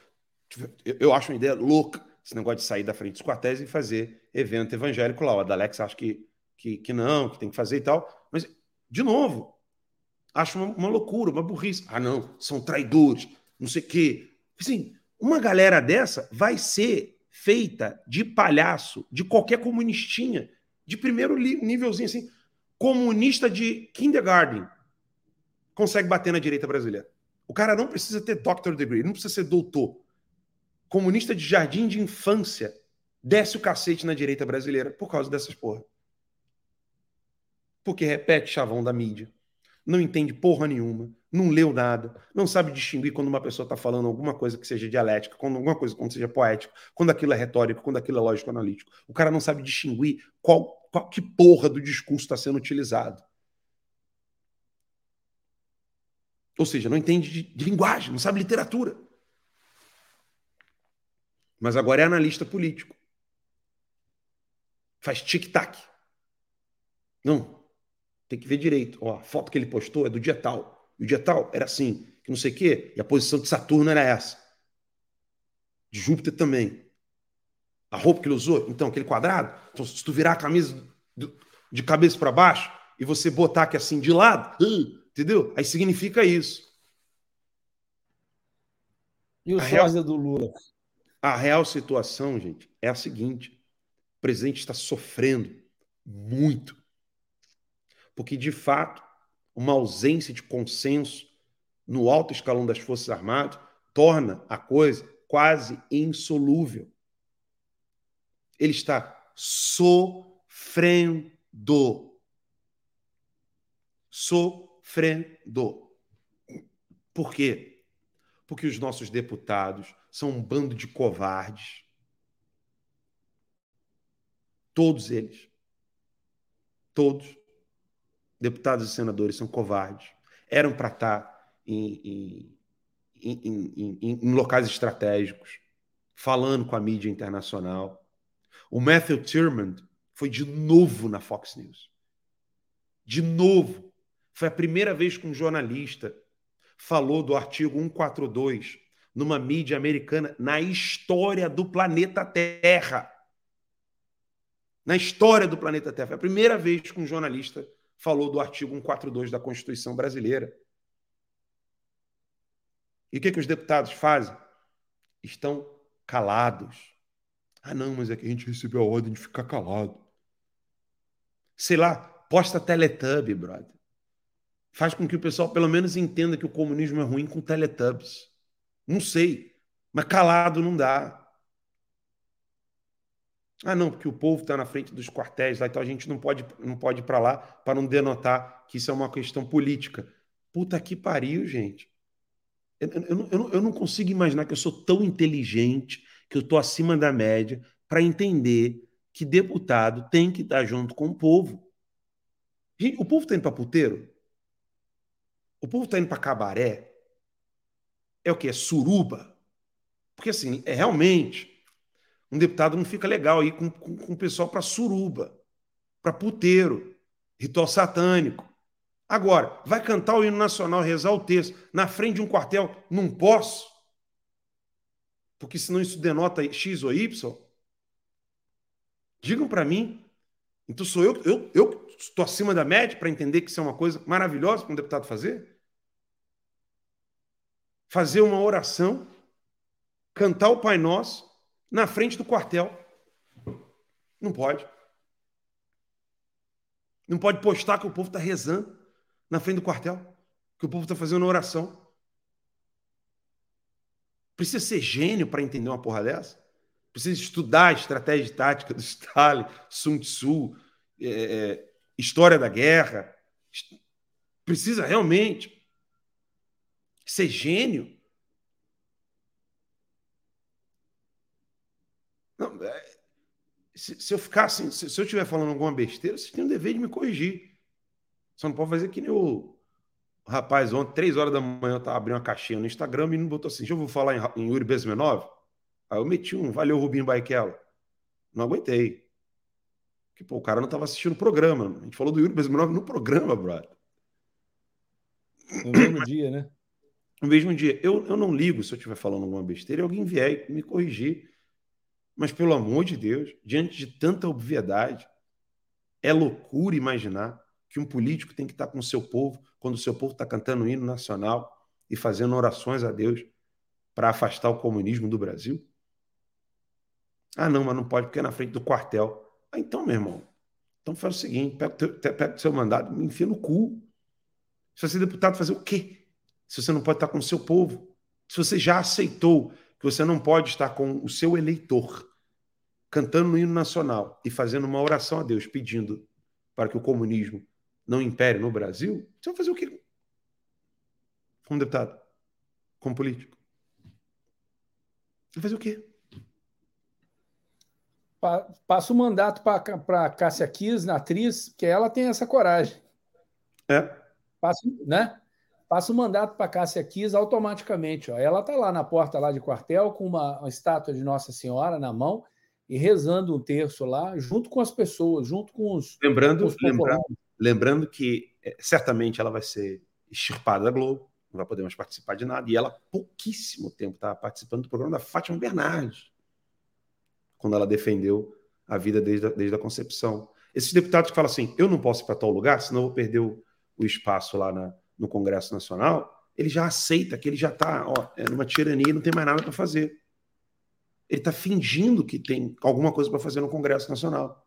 Eu acho uma ideia louca esse negócio de sair da frente dos quartéis e fazer evento evangélico lá. O Adalex acho que que, que não, que tem que fazer e tal. Mas, de novo, acho uma, uma loucura, uma burrice. Ah, não, são traidores, não sei o quê. Assim, uma galera dessa vai ser feita de palhaço, de qualquer comunistinha, de primeiro nívelzinho assim, comunista de kindergarten, consegue bater na direita brasileira. O cara não precisa ter doctor degree, não precisa ser doutor. Comunista de jardim de infância desce o cacete na direita brasileira por causa dessas porra porque repete chavão da mídia, não entende porra nenhuma, não leu nada, não sabe distinguir quando uma pessoa está falando alguma coisa que seja dialética, quando alguma coisa quando seja poética, quando aquilo é retórico, quando aquilo é lógico-analítico. O cara não sabe distinguir qual, qual que porra do discurso está sendo utilizado. Ou seja, não entende de, de linguagem, não sabe literatura. Mas agora é analista político. Faz tic-tac. Não, tem que ver direito. Ó, a foto que ele postou é do dia tal. E o dia tal era assim, que não sei o quê. E a posição de Saturno era essa. De Júpiter também. A roupa que ele usou, então, aquele quadrado. Então, se tu virar a camisa de cabeça para baixo e você botar aqui assim de lado, entendeu? Aí significa isso. E o real... do Lula? A real situação, gente, é a seguinte: o presidente está sofrendo muito porque, de fato, uma ausência de consenso no alto escalão das Forças Armadas torna a coisa quase insolúvel. Ele está sofrendo. Sofrendo. Por quê? Porque os nossos deputados são um bando de covardes. Todos eles. Todos deputados e senadores são covardes, eram para estar tá em, em, em, em, locais estratégicos, falando com a mídia internacional. O Matthew Tierman foi de novo na Fox News. De novo. Foi a primeira vez que um jornalista falou do artigo 142 numa mídia americana na história do planeta Terra. Na história do planeta Terra. Foi a primeira vez que um jornalista falou do artigo 142 da Constituição brasileira. E o que, que os deputados fazem? estão calados. Ah, não, mas é que a gente recebeu a ordem de ficar calado. Sei lá, posta Teletubby, brother. Faz com que o pessoal pelo menos entenda que o comunismo é ruim com Teletubbies. Não sei, mas calado não dá. Ah, não, porque o povo está na frente dos quartéis lá, então a gente não pode, não pode ir para lá para não denotar que isso é uma questão política. Puta que pariu, gente. Eu, eu, eu, eu não consigo imaginar que eu sou tão inteligente, que eu estou acima da média, para entender que deputado tem que estar junto com o povo. Gente, o povo está indo para puteiro? O povo está indo para cabaré? É o que? É suruba? Porque assim, é realmente um deputado não fica legal aí com, com, com o pessoal para suruba, para puteiro, ritual satânico. Agora, vai cantar o hino nacional, rezar o texto na frente de um quartel? Não posso. Porque senão isso denota X ou Y. Digam para mim. Então sou eu, eu, eu estou acima da média para entender que isso é uma coisa maravilhosa para um deputado fazer? Fazer uma oração, cantar o Pai Nosso na frente do quartel. Não pode. Não pode postar que o povo está rezando na frente do quartel, que o povo está fazendo oração. Precisa ser gênio para entender uma porra dessa? Precisa estudar a estratégia tática do Stalin, Sun Tzu, é, é, história da guerra. Precisa realmente ser gênio Não, é, se, se, eu ficar assim, se, se eu estiver falando alguma besteira, vocês têm o dever de me corrigir. Só não pode fazer que nem o, o rapaz ontem, três horas da manhã, eu estava abrindo uma caixinha no Instagram e não botou assim, já vou falar em, em Yuri Bezmenov? Aí eu meti um, valeu Rubinho Baikela. Não aguentei. Porque, pô, o cara não estava assistindo o programa. A gente falou do Yuri Bezmenov no programa, brother. No mesmo dia, né? No mesmo dia. Eu, eu não ligo se eu estiver falando alguma besteira e alguém vier me corrigir. Mas, pelo amor de Deus, diante de tanta obviedade, é loucura imaginar que um político tem que estar com o seu povo quando o seu povo está cantando o hino nacional e fazendo orações a Deus para afastar o comunismo do Brasil? Ah, não, mas não pode porque é na frente do quartel. Ah, então, meu irmão, então faz o seguinte: pega o, seu mandato me enfia no cu. Se você é deputado, fazer o quê? Se você não pode estar com o seu povo. Se você já aceitou você não pode estar com o seu eleitor cantando no hino nacional e fazendo uma oração a Deus pedindo para que o comunismo não impere no Brasil, você vai fazer o quê? Como deputado? Como político? Vai fazer o quê? Passa o mandato para Cássia Kiss, na atriz, que ela tem essa coragem. É. Passa, né? Passa o mandato para Cássia Kiss automaticamente. Ó. Ela está lá na porta lá de quartel com uma, uma, estátua de Nossa Senhora na mão e rezando um terço lá, junto com as pessoas, junto com os. Lembrando, com os lembrando, lembrando que é, certamente ela vai ser extirpada da Globo, não vai poder mais participar de nada. E ela, pouquíssimo tempo, estava participando do programa da Fátima Bernardes, quando ela defendeu a vida desde a, desde a concepção. Esses deputados que falam assim: eu não posso ir para tal lugar, senão eu vou perder o, o espaço lá na, no Congresso Nacional, ele já aceita que ele já está é numa tirania e não tem mais nada para fazer. Ele está fingindo que tem alguma coisa para fazer no Congresso Nacional.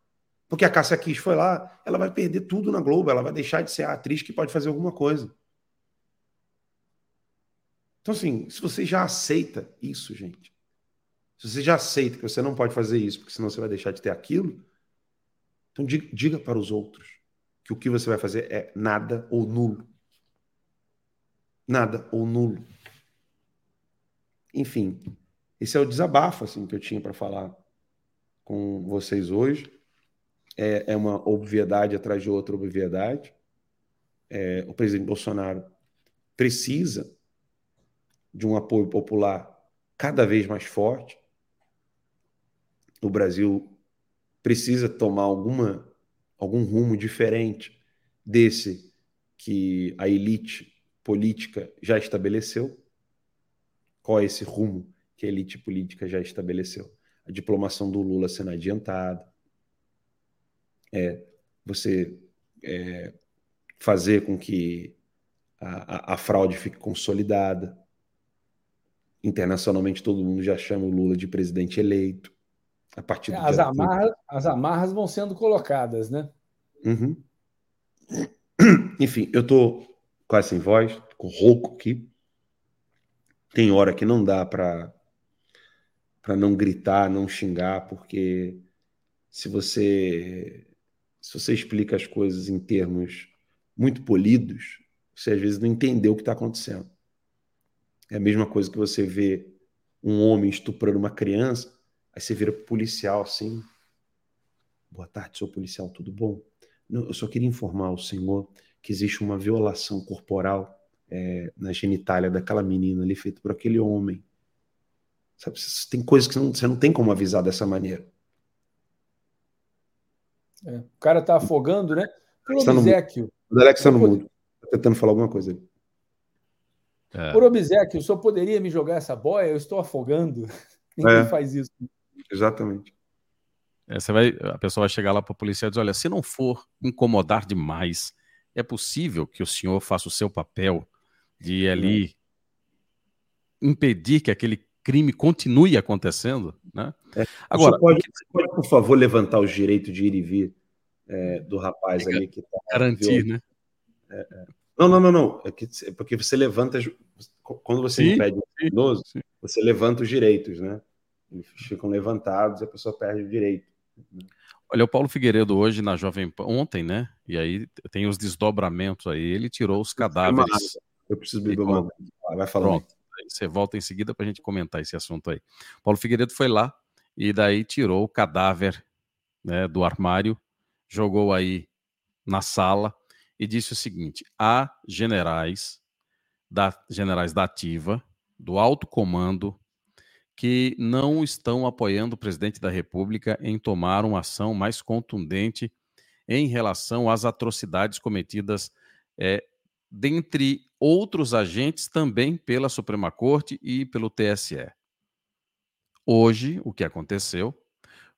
Porque a Cássia Kiss foi lá, ela vai perder tudo na Globo, ela vai deixar de ser a atriz que pode fazer alguma coisa. Então, assim, se você já aceita isso, gente, se você já aceita que você não pode fazer isso, porque senão você vai deixar de ter aquilo, então diga, diga para os outros que o que você vai fazer é nada ou nulo. Nada ou nulo. Enfim, esse é o desabafo assim que eu tinha para falar com vocês hoje. É, é, uma obviedade atrás de outra obviedade. É, o presidente Bolsonaro precisa de um apoio popular cada vez mais forte. O Brasil precisa tomar alguma algum rumo diferente desse que a elite política já estabeleceu. Qual é esse rumo que a elite política já estabeleceu? A diplomação do Lula sendo adiantada, é você é, fazer com que a, a, a fraude fique consolidada, Internacionalmente, todo mundo já chama o Lula de presidente eleito. A partir do as, amarras, as amarras vão sendo colocadas, né? Uhum. Enfim, eu tô quase sem voz, com rouco aqui. Tem hora que não dá para para não gritar, não xingar, porque se você se você explica as coisas em termos muito polidos, você às vezes não entendeu o que está acontecendo. É a mesma coisa que você vê um homem estuprando uma criança, aí você vira policial assim. Boa tarde, sou policial, tudo bom? Eu só queria informar o senhor que existe uma violação corporal é, na genitália daquela menina ali feita por aquele homem. Sabe, tem coisas que não, você não tem como avisar dessa maneira. É, o cara tá afogando, né? Por obsequio. O Alex está no mundo. Tá tentando falar alguma coisa aí. É. Por obsequio, o senhor poderia me jogar essa boia? Eu estou afogando. Ninguém é. faz isso. Exatamente. É, você vai, a pessoa vai chegar lá para a polícia e dizer: olha, se não for incomodar demais, é possível que o senhor faça o seu papel de ali impedir que aquele crime continue acontecendo, né? É. Agora, pode, pode, por favor, levantar os direitos de ir e vir é, do rapaz é, ali que está garantir, violando. né? É, é. Não, não, não, não. É, que, porque você levanta quando você sim, impede o criminoso, você levanta os direitos, né? Eles ficam levantados, a pessoa perde o direito. Olha, o Paulo Figueiredo hoje na Jovem Pan, ontem, né? E aí tem os desdobramentos aí. Ele tirou os cadáveres. Eu preciso beber uma. Vai falar. Pronto. Você volta em seguida para a gente comentar esse assunto aí. Paulo Figueiredo foi lá e daí tirou o cadáver né, do armário, jogou aí na sala e disse o seguinte: há generais da generais da ativa, do alto comando, que não estão apoiando o presidente da República em tomar uma ação mais contundente em relação às atrocidades cometidas é, dentre outros agentes também pela Suprema Corte e pelo TSE. Hoje, o que aconteceu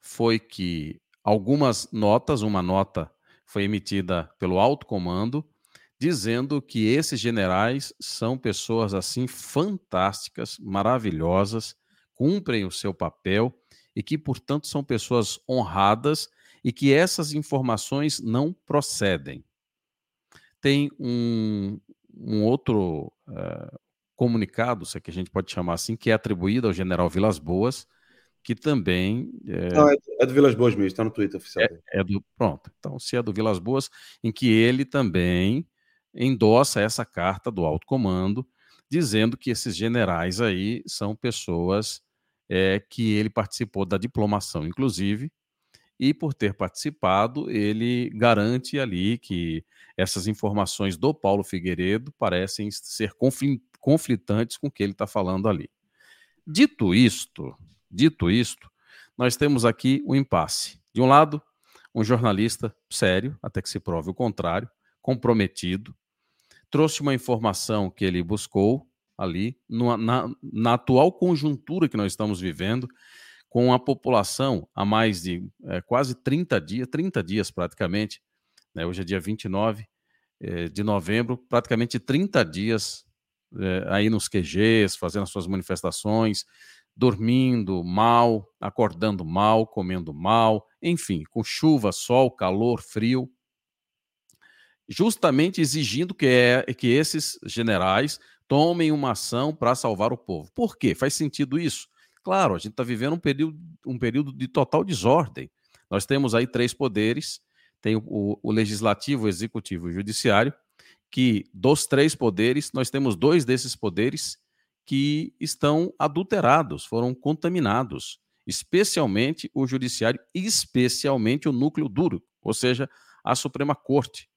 foi que algumas notas, uma nota foi emitida pelo alto comando, dizendo que esses generais são pessoas assim fantásticas, maravilhosas, cumprem o seu papel e que, portanto, são pessoas honradas e que essas informações não procedem. Tem um, um outro uh, comunicado, se é que a gente pode chamar assim, que é atribuído ao general Vilas Boas, que também. É, não, é, é do Vilas Boas mesmo, está no Twitter oficial. É, é, do, pronto. Então, se é do Vilas Boas, em que ele também endossa essa carta do alto comando, dizendo que esses generais aí são pessoas é que ele participou da diplomação, inclusive, e por ter participado, ele garante ali que essas informações do Paulo Figueiredo parecem ser conflitantes com o que ele está falando ali. Dito isto, dito isto, nós temos aqui um impasse. De um lado, um jornalista sério, até que se prove o contrário, comprometido, trouxe uma informação que ele buscou, ali, no, na, na, atual conjuntura que nós estamos vivendo, com a população há mais de é, quase 30 dias, 30 dias praticamente, né, hoje é dia 29 é, de novembro, praticamente 30 dias é, aí nos QGs, fazendo as suas manifestações, dormindo mal, acordando mal, comendo mal, enfim, com chuva, sol, calor, frio, justamente exigindo que, é, que esses generais tomem uma ação para salvar o povo. Por quê? Faz sentido isso? Claro, a gente está vivendo um período, um período de total desordem. Nós temos aí três poderes: tem o, o legislativo, o executivo e o judiciário, que dos três poderes, nós temos dois desses poderes que estão adulterados, foram contaminados, especialmente o judiciário, especialmente o núcleo duro, ou seja, a Suprema Corte.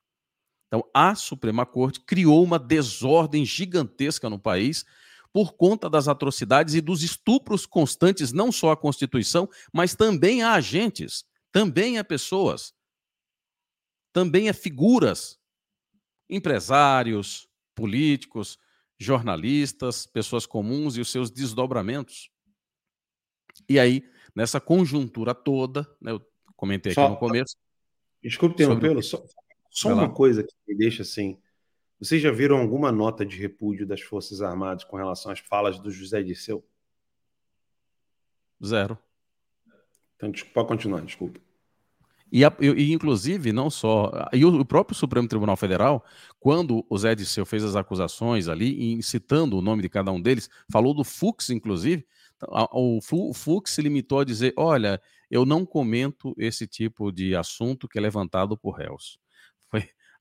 Então, a Suprema Corte criou uma desordem gigantesca no país por conta das atrocidades e dos estupros constantes, não só à Constituição, mas também a agentes, também a pessoas, também a figuras, empresários, políticos, jornalistas, pessoas comuns e os seus desdobramentos. E aí, nessa conjuntura toda, né, eu comentei aqui só, no começo. Desculpe interrompê-lo, só, só uma coisa que me deixa assim, Vocês já viram alguma nota de repúdio das Forças Armadas com relação às falas do José Dirceu? Zero. Então, pode continuar, desculpa. E, e, inclusive, não só. E o, próprio Supremo Tribunal Federal, quando o Zé Disseu fez as acusações ali, citando o nome de cada um deles, falou do Fux, inclusive. O, o Fux se limitou a dizer: olha, eu não comento esse tipo de assunto que é levantado por réus.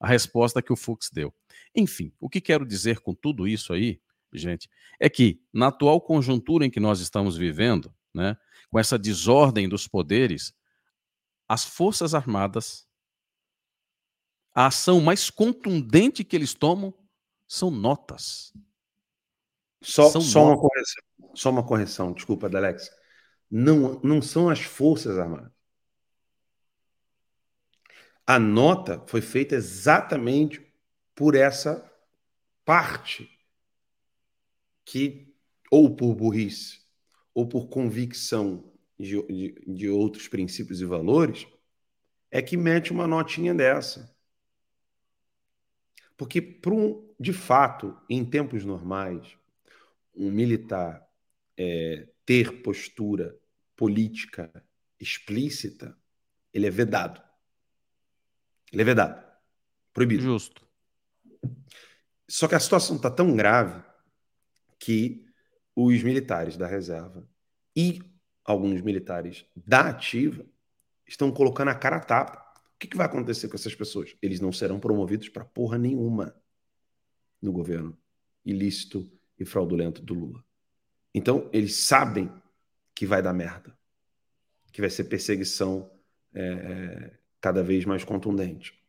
A resposta que o Fux deu. Enfim, o que quero dizer com tudo isso aí, gente, é que na atual conjuntura em que nós estamos vivendo, né, com essa desordem dos poderes, as Forças Armadas, a ação mais contundente que eles tomam são notas. Só, são só notas. uma correção. Só uma correção, desculpa, Alex. Não, não são as Forças Armadas. A nota foi feita exatamente por essa parte que, ou por burrice, ou por convicção de, de, de outros princípios e valores, é que mete uma notinha dessa. Porque, por um, de fato, em tempos normais, um militar é, ter postura política explícita, ele é vedado. Ele é vedado. Proibido. Justo. Só que a situação está tão grave que os militares da reserva e alguns militares da ativa estão colocando a cara a tapa. O que, que vai acontecer com essas pessoas? Eles não serão promovidos para porra nenhuma no governo ilícito e fraudulento do Lula. Então, eles sabem que vai dar merda, que vai ser perseguição é, é cada vez mais contundente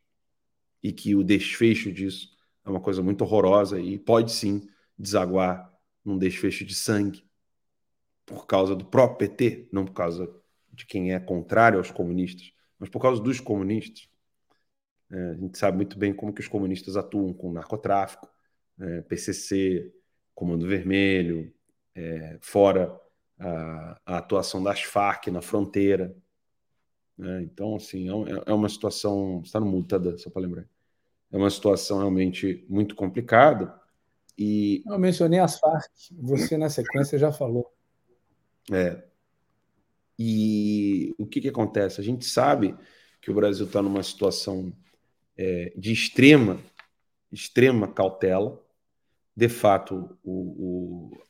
e que o desfecho disso é uma coisa muito horrorosa e pode sim desaguar num desfecho de sangue por causa do próprio PT, não por causa de quem é contrário aos comunistas, mas por causa dos comunistas. É, a gente sabe muito bem como que os comunistas atuam com narcotráfico, é, PCC, Comando Vermelho, é, fora a, a, atuação das Farc na fronteira. Né? Então, assim, é, é uma situação. Está no tá, Só para lembrar é uma situação realmente muito complicada. E... Eu mencionei as Farc, você na sequência já falou. É. E o que, que acontece? A gente sabe que o Brasil está numa situação é, de extrema, extrema cautela. De fato, o, o,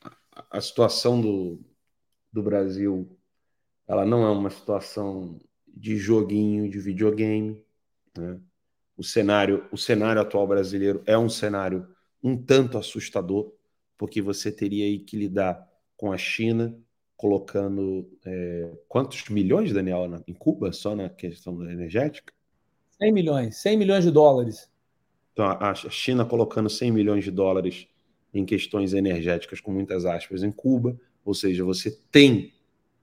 a situação do, do Brasil ela não é uma situação de joguinho, de videogame. Né? o cenário, o cenário atual brasileiro é um cenário um tanto assustador, porque você teria aí que lidar com a China colocando é, quantos milhões, Daniel, na, em Cuba, só na questão energética? 100 milhões, 100 milhões de dólares. Então, a, a China colocando 100 milhões de dólares em questões energéticas, com muitas aspas, em Cuba, ou seja, você tem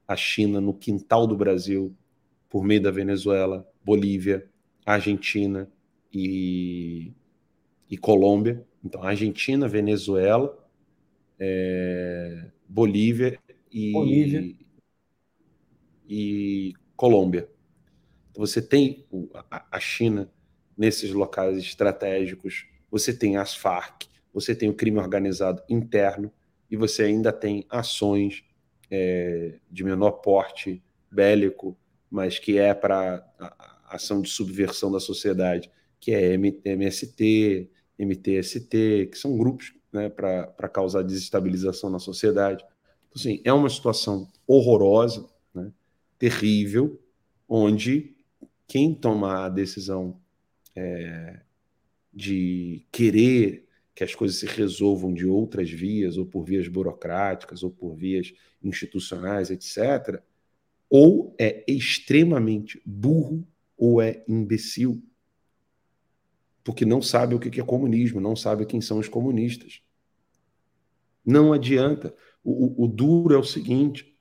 a China no quintal do Brasil, por meio da Venezuela, Bolívia, Argentina, e, e Colômbia. Então, Argentina, Venezuela, é, Bolívia e, Bolívia e Colômbia. Então, você tem a China nesses locais estratégicos, você tem as Farc, você tem o crime organizado interno e você ainda tem ações é, de menor porte bélico, mas que é para ação de subversão da sociedade que é MST, MTST, que são grupos né, para causar desestabilização na sociedade. Então, assim, é uma situação horrorosa, né, terrível, onde quem toma a decisão é, de querer que as coisas se resolvam de outras vias, ou por vias burocráticas, ou por vias institucionais, etc., ou é extremamente burro ou é imbecil porque não sabe o que é comunismo, não sabe quem são os comunistas. Não adianta. O, o, o duro é o seguinte: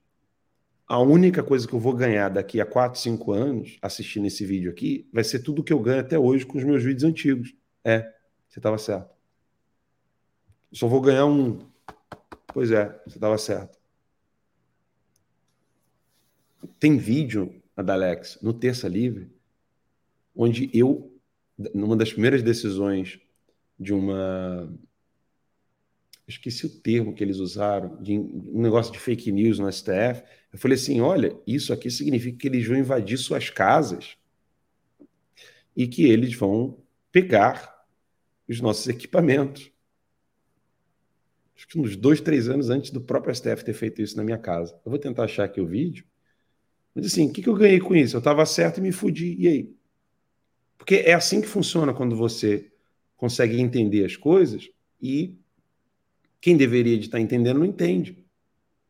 a única coisa que eu vou ganhar daqui a 4, 5 anos, assistindo esse vídeo aqui, vai ser tudo que eu ganho até hoje com os meus vídeos antigos. É, você estava certo. Eu só vou ganhar um. Pois é, você estava certo. Tem vídeo, Adalex, no Terça Livre, onde eu numa das primeiras decisões de uma. Esqueci o termo que eles usaram, de um negócio de fake news no STF. Eu falei assim: olha, isso aqui significa que eles vão invadir suas casas e que eles vão pegar os nossos equipamentos. Acho que uns dois, três anos antes do próprio STF ter feito isso na minha casa. Eu vou tentar achar aqui o vídeo. Mas assim, o que, eu ganhei com isso? Eu estava certo e me fudi. E aí? Porque é assim que funciona quando você consegue entender as coisas e quem deveria de estar entendendo não entende.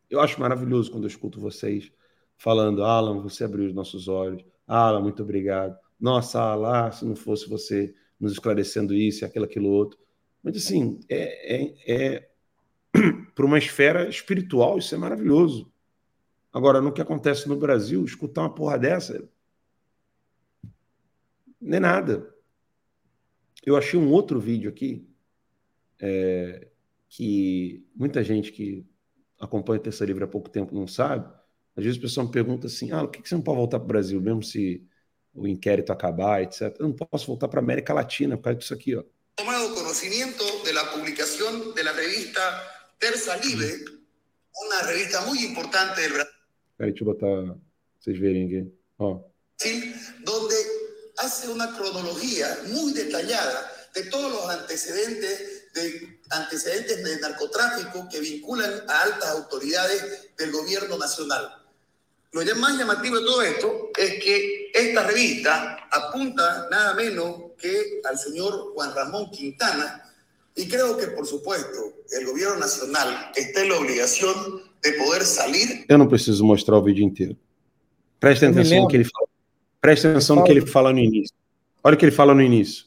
Eu acho maravilhoso quando eu escuto vocês falando, Alan, você abriu os nossos olhos. Alan, muito obrigado. Nossa, Alan, se não fosse você nos esclarecendo isso aquilo, aquilo outro. Mas assim, é, é, é para uma esfera espiritual, isso é maravilhoso. Agora, no que acontece no Brasil, escutar uma porra dessa é nada. Eu achei um outro vídeo aqui é, que muita gente que acompanha o Terça Livre há pouco tempo não sabe. Às vezes o pessoal me pergunta assim: ah, por que você não pode voltar para o Brasil, mesmo se o inquérito acabar, etc. Eu não posso voltar para a América Latina por causa disso aqui, ó. Tomado conhecimento da publicação da revista Terça Livre, uma revista muito importante do Brasil. Donde hace una cronología muy detallada de todos los antecedentes de antecedentes de narcotráfico que vinculan a altas autoridades del gobierno nacional. Lo más llamativo de todo esto es que esta revista apunta nada menos que al señor Juan Ramón Quintana y creo que, por supuesto, el gobierno nacional está en la obligación de poder salir. Eu não preciso mostrar o vídeo inteiro. Preste atenção no que ele fala. Atenção no que ele fala no início. Olha o que ele fala no início.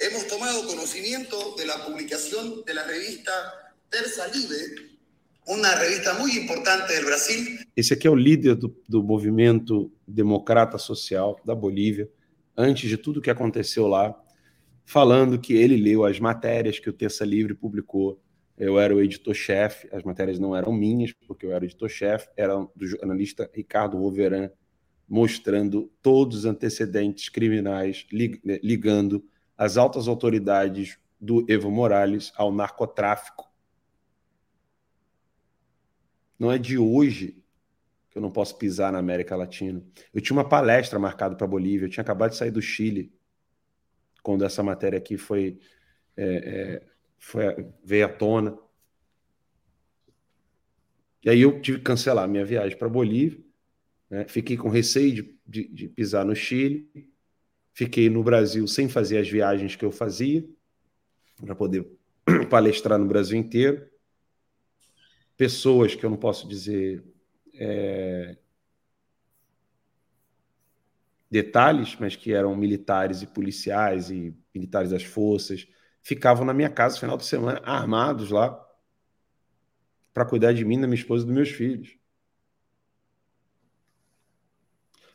Hemos tomado conocimiento de la publicación de la revista Terza Libre, uma revista muito importante do Brasil. Esse aqui é o líder do, do movimento democrata social da Bolívia, antes de tudo que aconteceu lá, falando que ele leu as matérias que o Terça Livre publicou eu era o editor-chefe, as matérias não eram minhas, porque eu era o editor-chefe, eram do jornalista Ricardo Roveran, mostrando todos os antecedentes criminais, né, ligando as altas autoridades do Evo Morales ao narcotráfico. Não é de hoje que eu não posso pisar na América Latina. Eu tinha uma palestra marcada para a Bolívia, eu tinha acabado de sair do Chile, quando essa matéria aqui foi é, é, foi, veio à tona. E aí eu tive que cancelar minha viagem para Bolívia. Né? Fiquei com receio de, de, de pisar no Chile. Fiquei no Brasil sem fazer as viagens que eu fazia, para poder palestrar no Brasil inteiro. Pessoas que eu não posso dizer é, detalhes, mas que eram militares e policiais e militares das forças, ficavam na minha casa no final de semana, armados lá, para cuidar de mim, da minha esposa e dos meus filhos.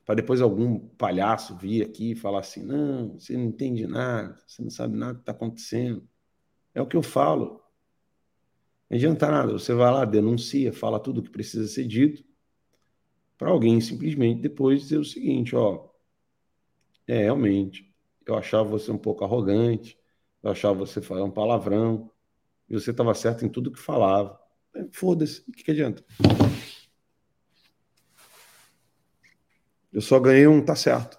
Para depois algum palhaço vir aqui e falar assim: não, você não entende nada, você não sabe nada que está acontecendo. É o que eu falo. Não adianta nada, você vai lá, denuncia, fala tudo o que precisa ser dito, para alguém simplesmente depois dizer o seguinte: ó, é realmente, eu achava você um pouco arrogante, eu achava você falar um palavrão. E você estava certo em tudo que falava. É, foda-se, o que, que adianta? Eu só ganhei um tá certo.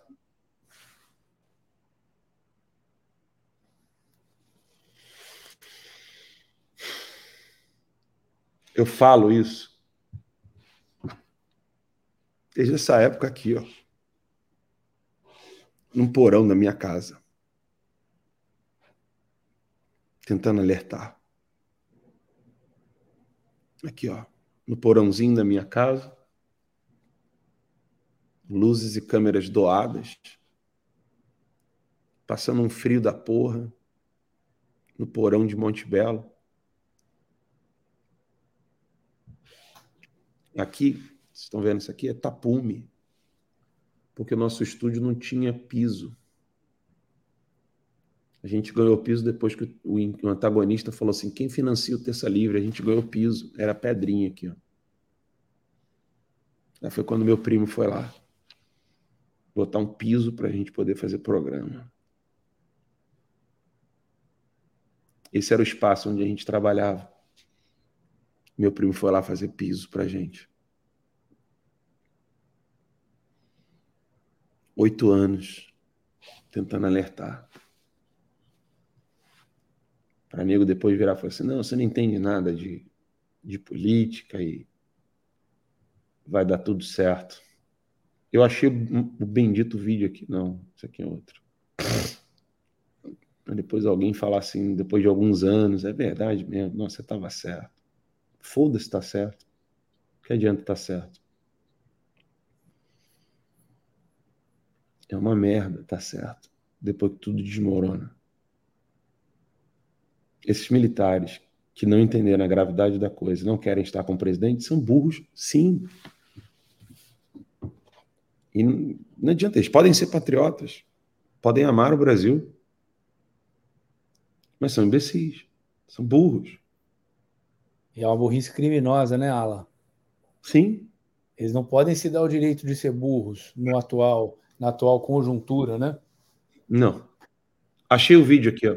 Eu falo isso desde essa época aqui, ó. Num porão da minha casa. tentando alertar. Aqui, ó, no porãozinho da minha casa, luzes e câmeras doadas, passando um frio da porra, no porão de Monte Belo. Aqui, vocês estão vendo isso aqui? É tapume, porque o nosso estúdio não tinha piso. A gente ganhou piso depois que o, antagonista falou assim: quem financia o Terça Livre? A gente ganhou piso. Era pedrinha aqui, ó. Aí foi quando meu primo foi lá botar um piso para a gente poder fazer programa. Esse era o espaço onde a gente trabalhava. Meu primo foi lá fazer piso pra gente. Oito anos tentando alertar. Para nego depois virar e falar assim: não, você não entende nada de, de política e vai dar tudo certo. Eu achei o bendito vídeo aqui. Não, isso aqui é outro. Depois alguém falar assim, depois de alguns anos, é verdade mesmo, nossa, você estava certo. Foda-se, tá certo. Que adianta tá certo? É uma merda, tá certo. Depois que tudo desmorona. Esses militares que não entenderam a gravidade da coisa, não querem estar com o presidente, são burros, sim. E não, adianta, eles podem ser patriotas, podem amar o Brasil, mas são imbecis, são burros. E é uma burrice criminosa, né, Ala? Sim. Eles não podem se dar o direito de ser burros no atual, na atual conjuntura, né? Não. Achei o vídeo aqui, ó.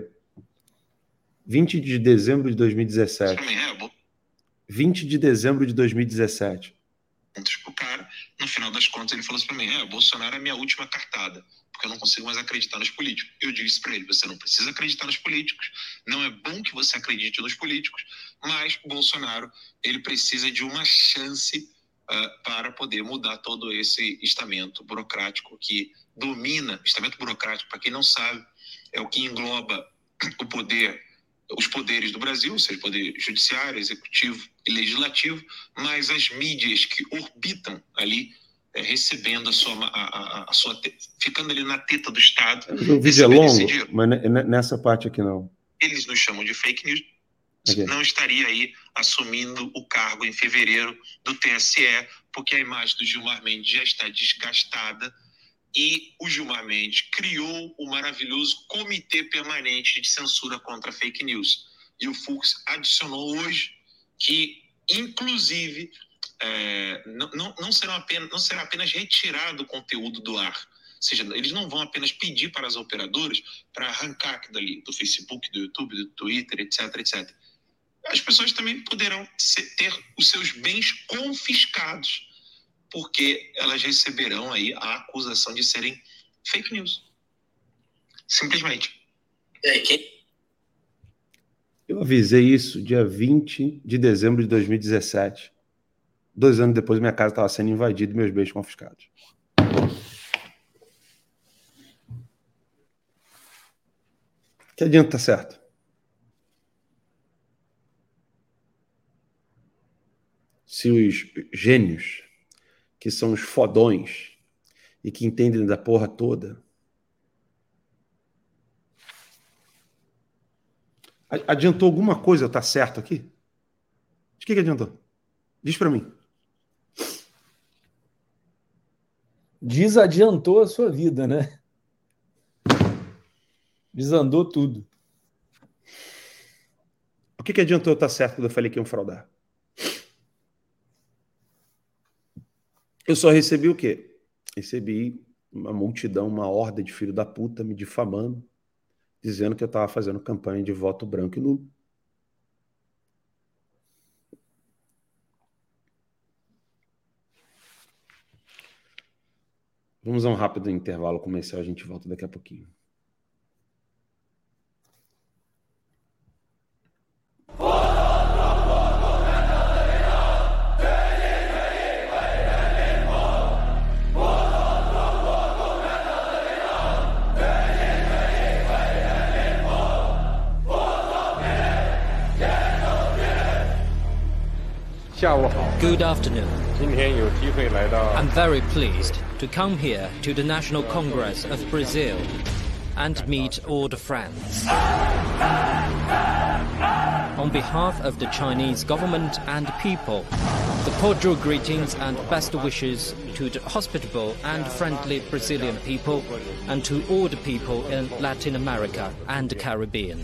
20 de dezembro de 2017. 20 de dezembro de 2017. O cara, no final das contas, ele falou assim pra mim: é, o Bolsonaro é minha última cartada porque eu não consigo mais acreditar nos políticos. Eu disse para ele: você não precisa acreditar nos políticos, não é bom que você acredite nos políticos, mas o Bolsonaro ele precisa de uma chance uh, para poder mudar todo esse estamento burocrático que domina. Estamento burocrático, para quem não sabe, é o que engloba o poder os poderes do Brasil, ou seja, poder judiciário, executivo e legislativo, mas as mídias que orbitam ali é, recebendo a sua, a, a, a sua ficando ali na teta do Estado. O vídeo é longo, mas nessa parte aqui não. Eles nos chamam de fake news. Okay. Não estaria aí assumindo o cargo em fevereiro do TSE, porque a imagem do Gilmar Mendes já está desgastada e o Gilmar Mendes criou o maravilhoso Comitê Permanente de Censura contra Fake News. E o Fux adicionou hoje que, inclusive, é, não, não, não, serão apenas, não será apenas retirado o conteúdo do ar. Ou seja, eles não vão apenas pedir para as operadoras para arrancar dali, do Facebook, do YouTube, do Twitter, etc, etc. As pessoas também poderão ter os seus bens confiscados, porque elas receberão aí a acusação de serem fake news. Simplesmente. Eu avisei isso dia 20 de dezembro de 2017. Dois anos depois, minha casa estava sendo invadida e meus bens confiscados. Que adianta tá certo? Se os gênios, que são os fodões e que entendem da porra toda, adiantou alguma coisa tá certo aqui? De que, que adiantou? Diz para mim. desadiantou a sua vida, né? Desandou tudo. O que, que adiantou eu estar certo quando eu falei que iam fraudar? Eu só recebi o quê? Recebi uma multidão, uma horda de filho da puta me difamando, dizendo que eu estava fazendo campanha de voto branco e nulo. Vamos a um rápido intervalo comercial, a gente volta daqui a pouquinho. Good afternoon. I'm very pleased to come here to the National Congress of Brazil and meet all the friends. On behalf of the Chinese government and people, the cordial greetings and best wishes to the hospitable and friendly Brazilian people and to all the people in Latin America and the Caribbean.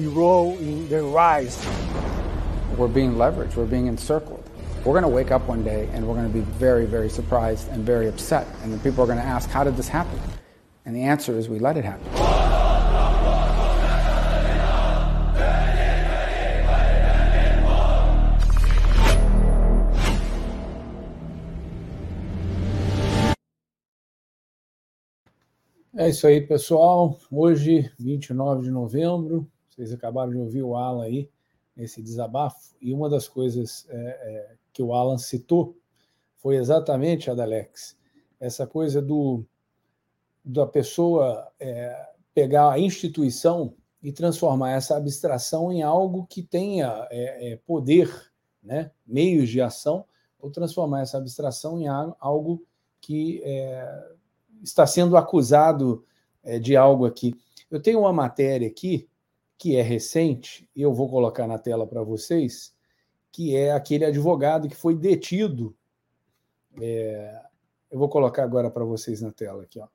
role in their rise. We're being leveraged, we're being encircled. We're going to wake up one day and we're going to be very, very surprised and very upset. And then people are going to ask, How did this happen? And the answer is, We let it happen. É isso aí, pessoal. Hoje, 29 de novembro, vocês acabaram de ouvir o Alan aí nesse desabafo, e uma das coisas é, é, que o Alan citou foi exatamente, Adalex, essa coisa do da pessoa é, pegar a instituição e transformar essa abstração em algo que tenha é, é, poder, né, meios de ação, ou transformar essa abstração em algo que é, está sendo acusado de algo aqui. Eu tenho uma matéria aqui que é recente, eu vou colocar na tela para vocês, que é aquele advogado que foi detido. É, eu vou colocar agora para vocês na tela aqui. Ó.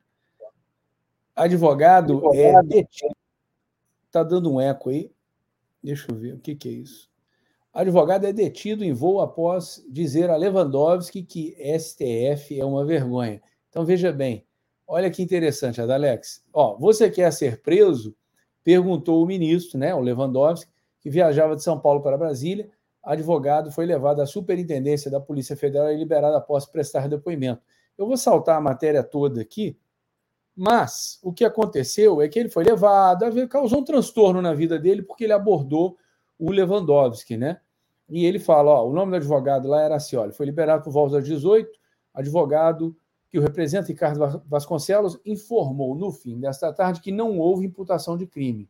Advogado, é advogado. é detido. Está dando um eco aí. Deixa eu ver o que, que é isso. Advogado é detido em voo após dizer a Lewandowski que STF é uma vergonha. Então veja bem, olha que interessante, Adalex. Ó, você quer ser preso? Perguntou o ministro, né, o Lewandowski, que viajava de São Paulo para Brasília. Advogado foi levado à superintendência da Polícia Federal e liberado após prestar depoimento. Eu vou saltar a matéria toda aqui, mas o que aconteceu é que ele foi levado, causou um transtorno na vida dele porque ele abordou o Lewandowski, né? E ele fala: ó, o nome do advogado lá era assim: olha, foi liberado por volta das 18, advogado que o representa Ricardo Vasconcelos, informou no fim desta tarde que não houve imputação de crime.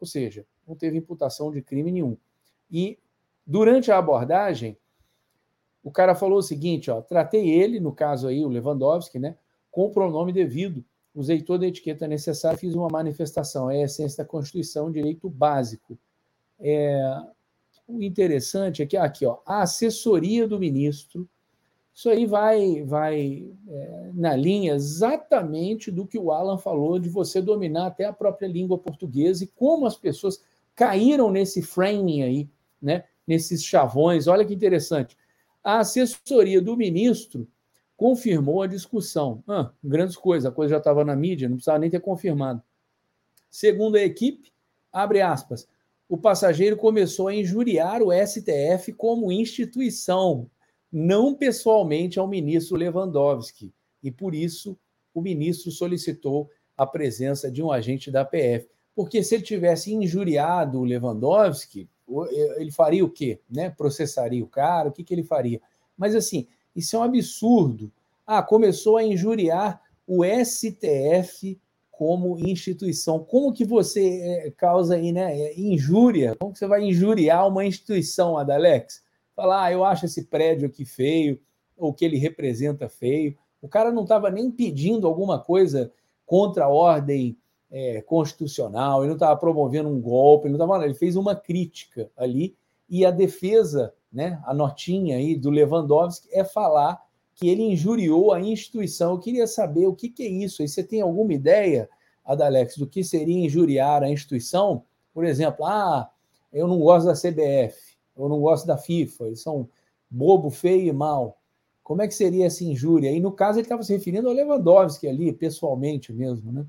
Ou seja, não teve imputação de crime nenhum. E durante a abordagem, o cara falou o seguinte: ó, tratei ele, no caso aí, o Lewandowski, né, com o pronome devido, usei toda a etiqueta necessária, fiz uma manifestação. É a essência da Constituição, direito básico. É, o interessante é que aqui, ó, a assessoria do ministro isso aí vai, vai é, na linha exatamente do que o Alan falou, de você dominar até a própria língua portuguesa e como as pessoas caíram nesse framing aí, né, nesses chavões. Olha que interessante. A assessoria do ministro confirmou a discussão. Ah, grandes coisas, a coisa já estava na mídia, não precisava nem ter confirmado. Segundo a equipe, abre aspas, o passageiro começou a injuriar o STF como instituição não pessoalmente ao ministro Lewandowski, e por isso o ministro solicitou a presença de um agente da PF. Porque se ele tivesse injuriado o Lewandowski, ele faria o quê? Né? Processaria o cara, o que, que ele faria? Mas assim, isso é um absurdo. Ah, começou a injuriar o STF como instituição. Como que você é, causa aí, né, é, injúria? Como que você vai injuriar uma instituição, Adalex? Falar, ah, eu acho esse prédio aqui feio, ou que ele representa feio. O cara não estava nem pedindo alguma coisa contra a ordem é, constitucional, ele não estava promovendo um golpe, ele, não tava, ele fez uma crítica ali, e a defesa, né, a notinha aí do Lewandowski é falar que ele injuriou a instituição. Eu queria saber o que, que é isso. Aí você tem alguma ideia, Adalex, do que seria injuriar a instituição? Por exemplo, ah, eu não gosto da CBF eu não gosto da FIFA, eles são bobo, feio e mal. Como é que seria essa injúria? E no caso ele estava se referindo ao Lewandowski ali, pessoalmente mesmo, né?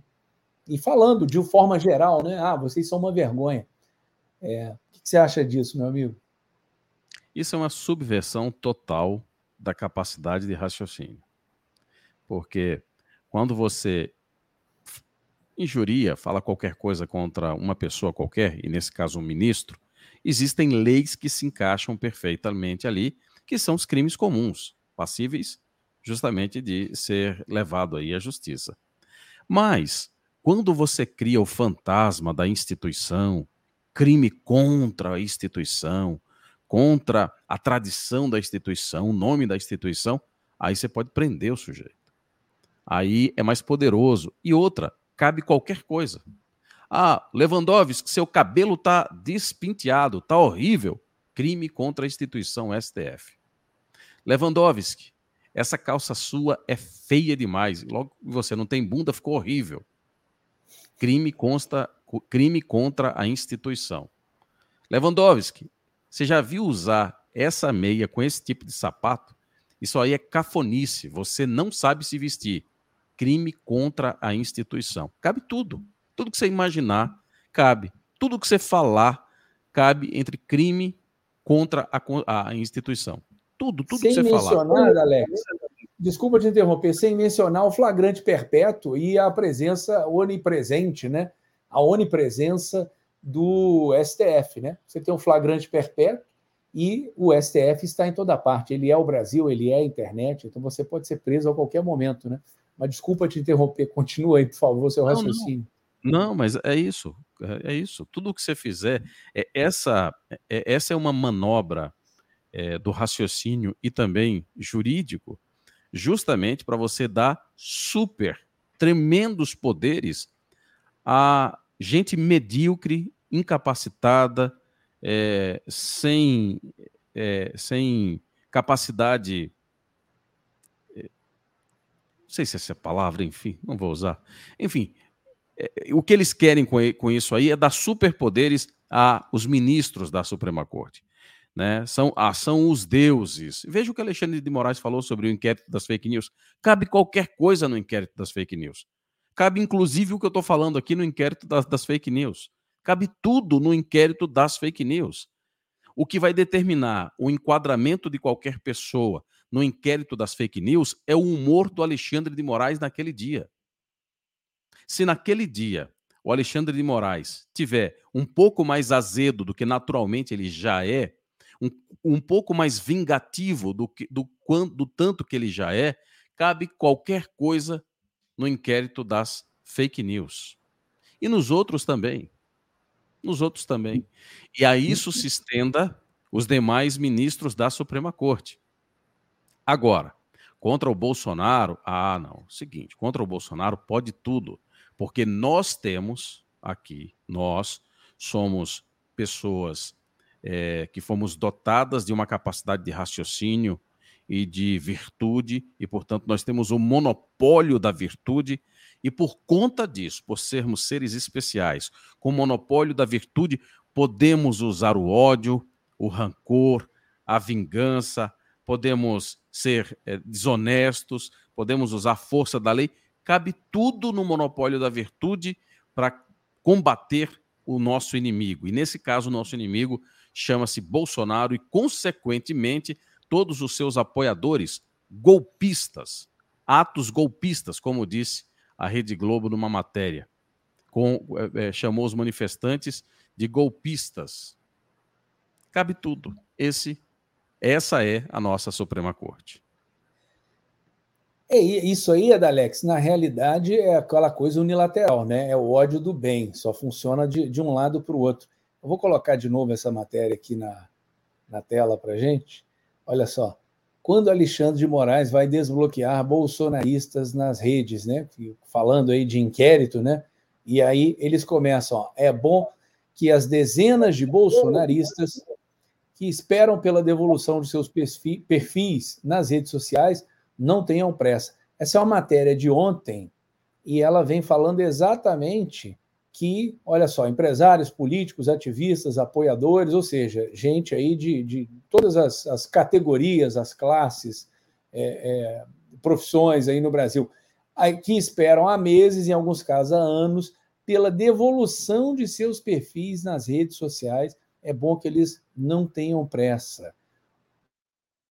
E falando de forma geral, né? Ah, vocês são uma vergonha. É, o que você acha disso, meu amigo? Isso é uma subversão total da capacidade de raciocínio. Porque quando você injuria, fala qualquer coisa contra uma pessoa qualquer, e nesse caso um ministro, existem leis que se encaixam perfeitamente ali, que são os crimes comuns, passíveis justamente de ser levado aí à justiça. Mas, quando você cria o fantasma da instituição, crime contra a instituição, contra a tradição da instituição, o nome da instituição, aí você pode prender o sujeito. Aí é mais poderoso. E outra, cabe qualquer coisa. Ah, Lewandowski, seu cabelo tá despinteado, tá horrível. Crime contra a instituição STF. Lewandowski, essa calça sua é feia demais. Logo você não tem bunda, ficou horrível. Crime consta, crime contra a instituição. Lewandowski, você já viu usar essa meia com esse tipo de sapato? Isso aí é cafonice. Você não sabe se vestir. Crime contra a instituição. Cabe tudo. Tudo que você imaginar, cabe. Tudo que você falar, cabe entre crime contra a, a instituição. Tudo, tudo sem que você mencionar, falar. Alex, desculpa te interromper, sem mencionar o flagrante perpétuo e a presença onipresente, né? A onipresença do STF, né? Você tem um flagrante perpétuo e o STF está em toda parte. Ele é o Brasil, ele é a internet, então você pode ser preso a qualquer momento, né? Mas desculpa te interromper, continua aí, por favor, seu raciocínio. Não, não mas é isso, é, é isso. Tudo o que você fizer, é essa, é, essa é uma manobra é, do raciocínio e também jurídico, justamente para você dar super, tremendos poderes a gente medíocre, incapacitada, é, sem, é, sem capacidade. É, não sei se essa é a palavra, enfim, não vou usar. Enfim, é, o que eles querem com, com isso aí é dar superpoderes aos ministros da Suprema Corte. Né? São, ah, são os deuses. Veja o que Alexandre de Moraes falou sobre o inquérito das fake news. Cabe qualquer coisa no inquérito das fake news. Cabe inclusive o que eu estou falando aqui no inquérito das, das fake news. Cabe tudo no inquérito das fake news. O que vai determinar o enquadramento de qualquer pessoa no inquérito das fake news é o humor do Alexandre de Moraes naquele dia. Se naquele dia o Alexandre de Moraes tiver um pouco mais azedo do que naturalmente ele já é, um, um pouco mais vingativo do, que, do, do tanto que ele já é, cabe qualquer coisa no inquérito das fake news. E nos outros também nos outros também. E a isso se estenda os demais ministros da Suprema Corte. Agora, contra o Bolsonaro, ah, não, seguinte, contra o Bolsonaro pode tudo, porque nós temos aqui, nós somos pessoas é, que fomos dotadas de uma capacidade de raciocínio e de virtude, e portanto nós temos o monopólio da virtude e por conta disso, por sermos seres especiais, com o monopólio da virtude, podemos usar o ódio, o rancor, a vingança, podemos ser é, desonestos, podemos usar a força da lei. Cabe tudo no monopólio da virtude para combater o nosso inimigo. E nesse caso, o nosso inimigo chama-se Bolsonaro e, consequentemente, todos os seus apoiadores golpistas, atos golpistas, como disse a Rede Globo numa matéria. Com, é, chamou os manifestantes de golpistas. Cabe tudo. Esse, essa é a nossa Suprema Corte. É isso aí, Adalex, na realidade é aquela coisa unilateral, né? É o ódio do bem, só funciona de, de um lado para o outro. Eu vou colocar de novo essa matéria aqui na, na tela para gente. Olha só quando Alexandre de Moraes vai desbloquear bolsonaristas nas redes, né? Falando aí de inquérito, né? E aí eles começam, ó, é bom que as dezenas de bolsonaristas que esperam pela devolução de seus perfis nas redes sociais não tenham pressa. Essa é uma matéria de ontem e ela vem falando exatamente que, olha só, empresários, políticos, ativistas, apoiadores, ou seja, gente aí de, de todas as, as, categorias, as classes, é, é, profissões aí no Brasil, que esperam há meses, em alguns casos há anos, pela devolução de seus perfis nas redes sociais. É bom que eles não tenham pressa.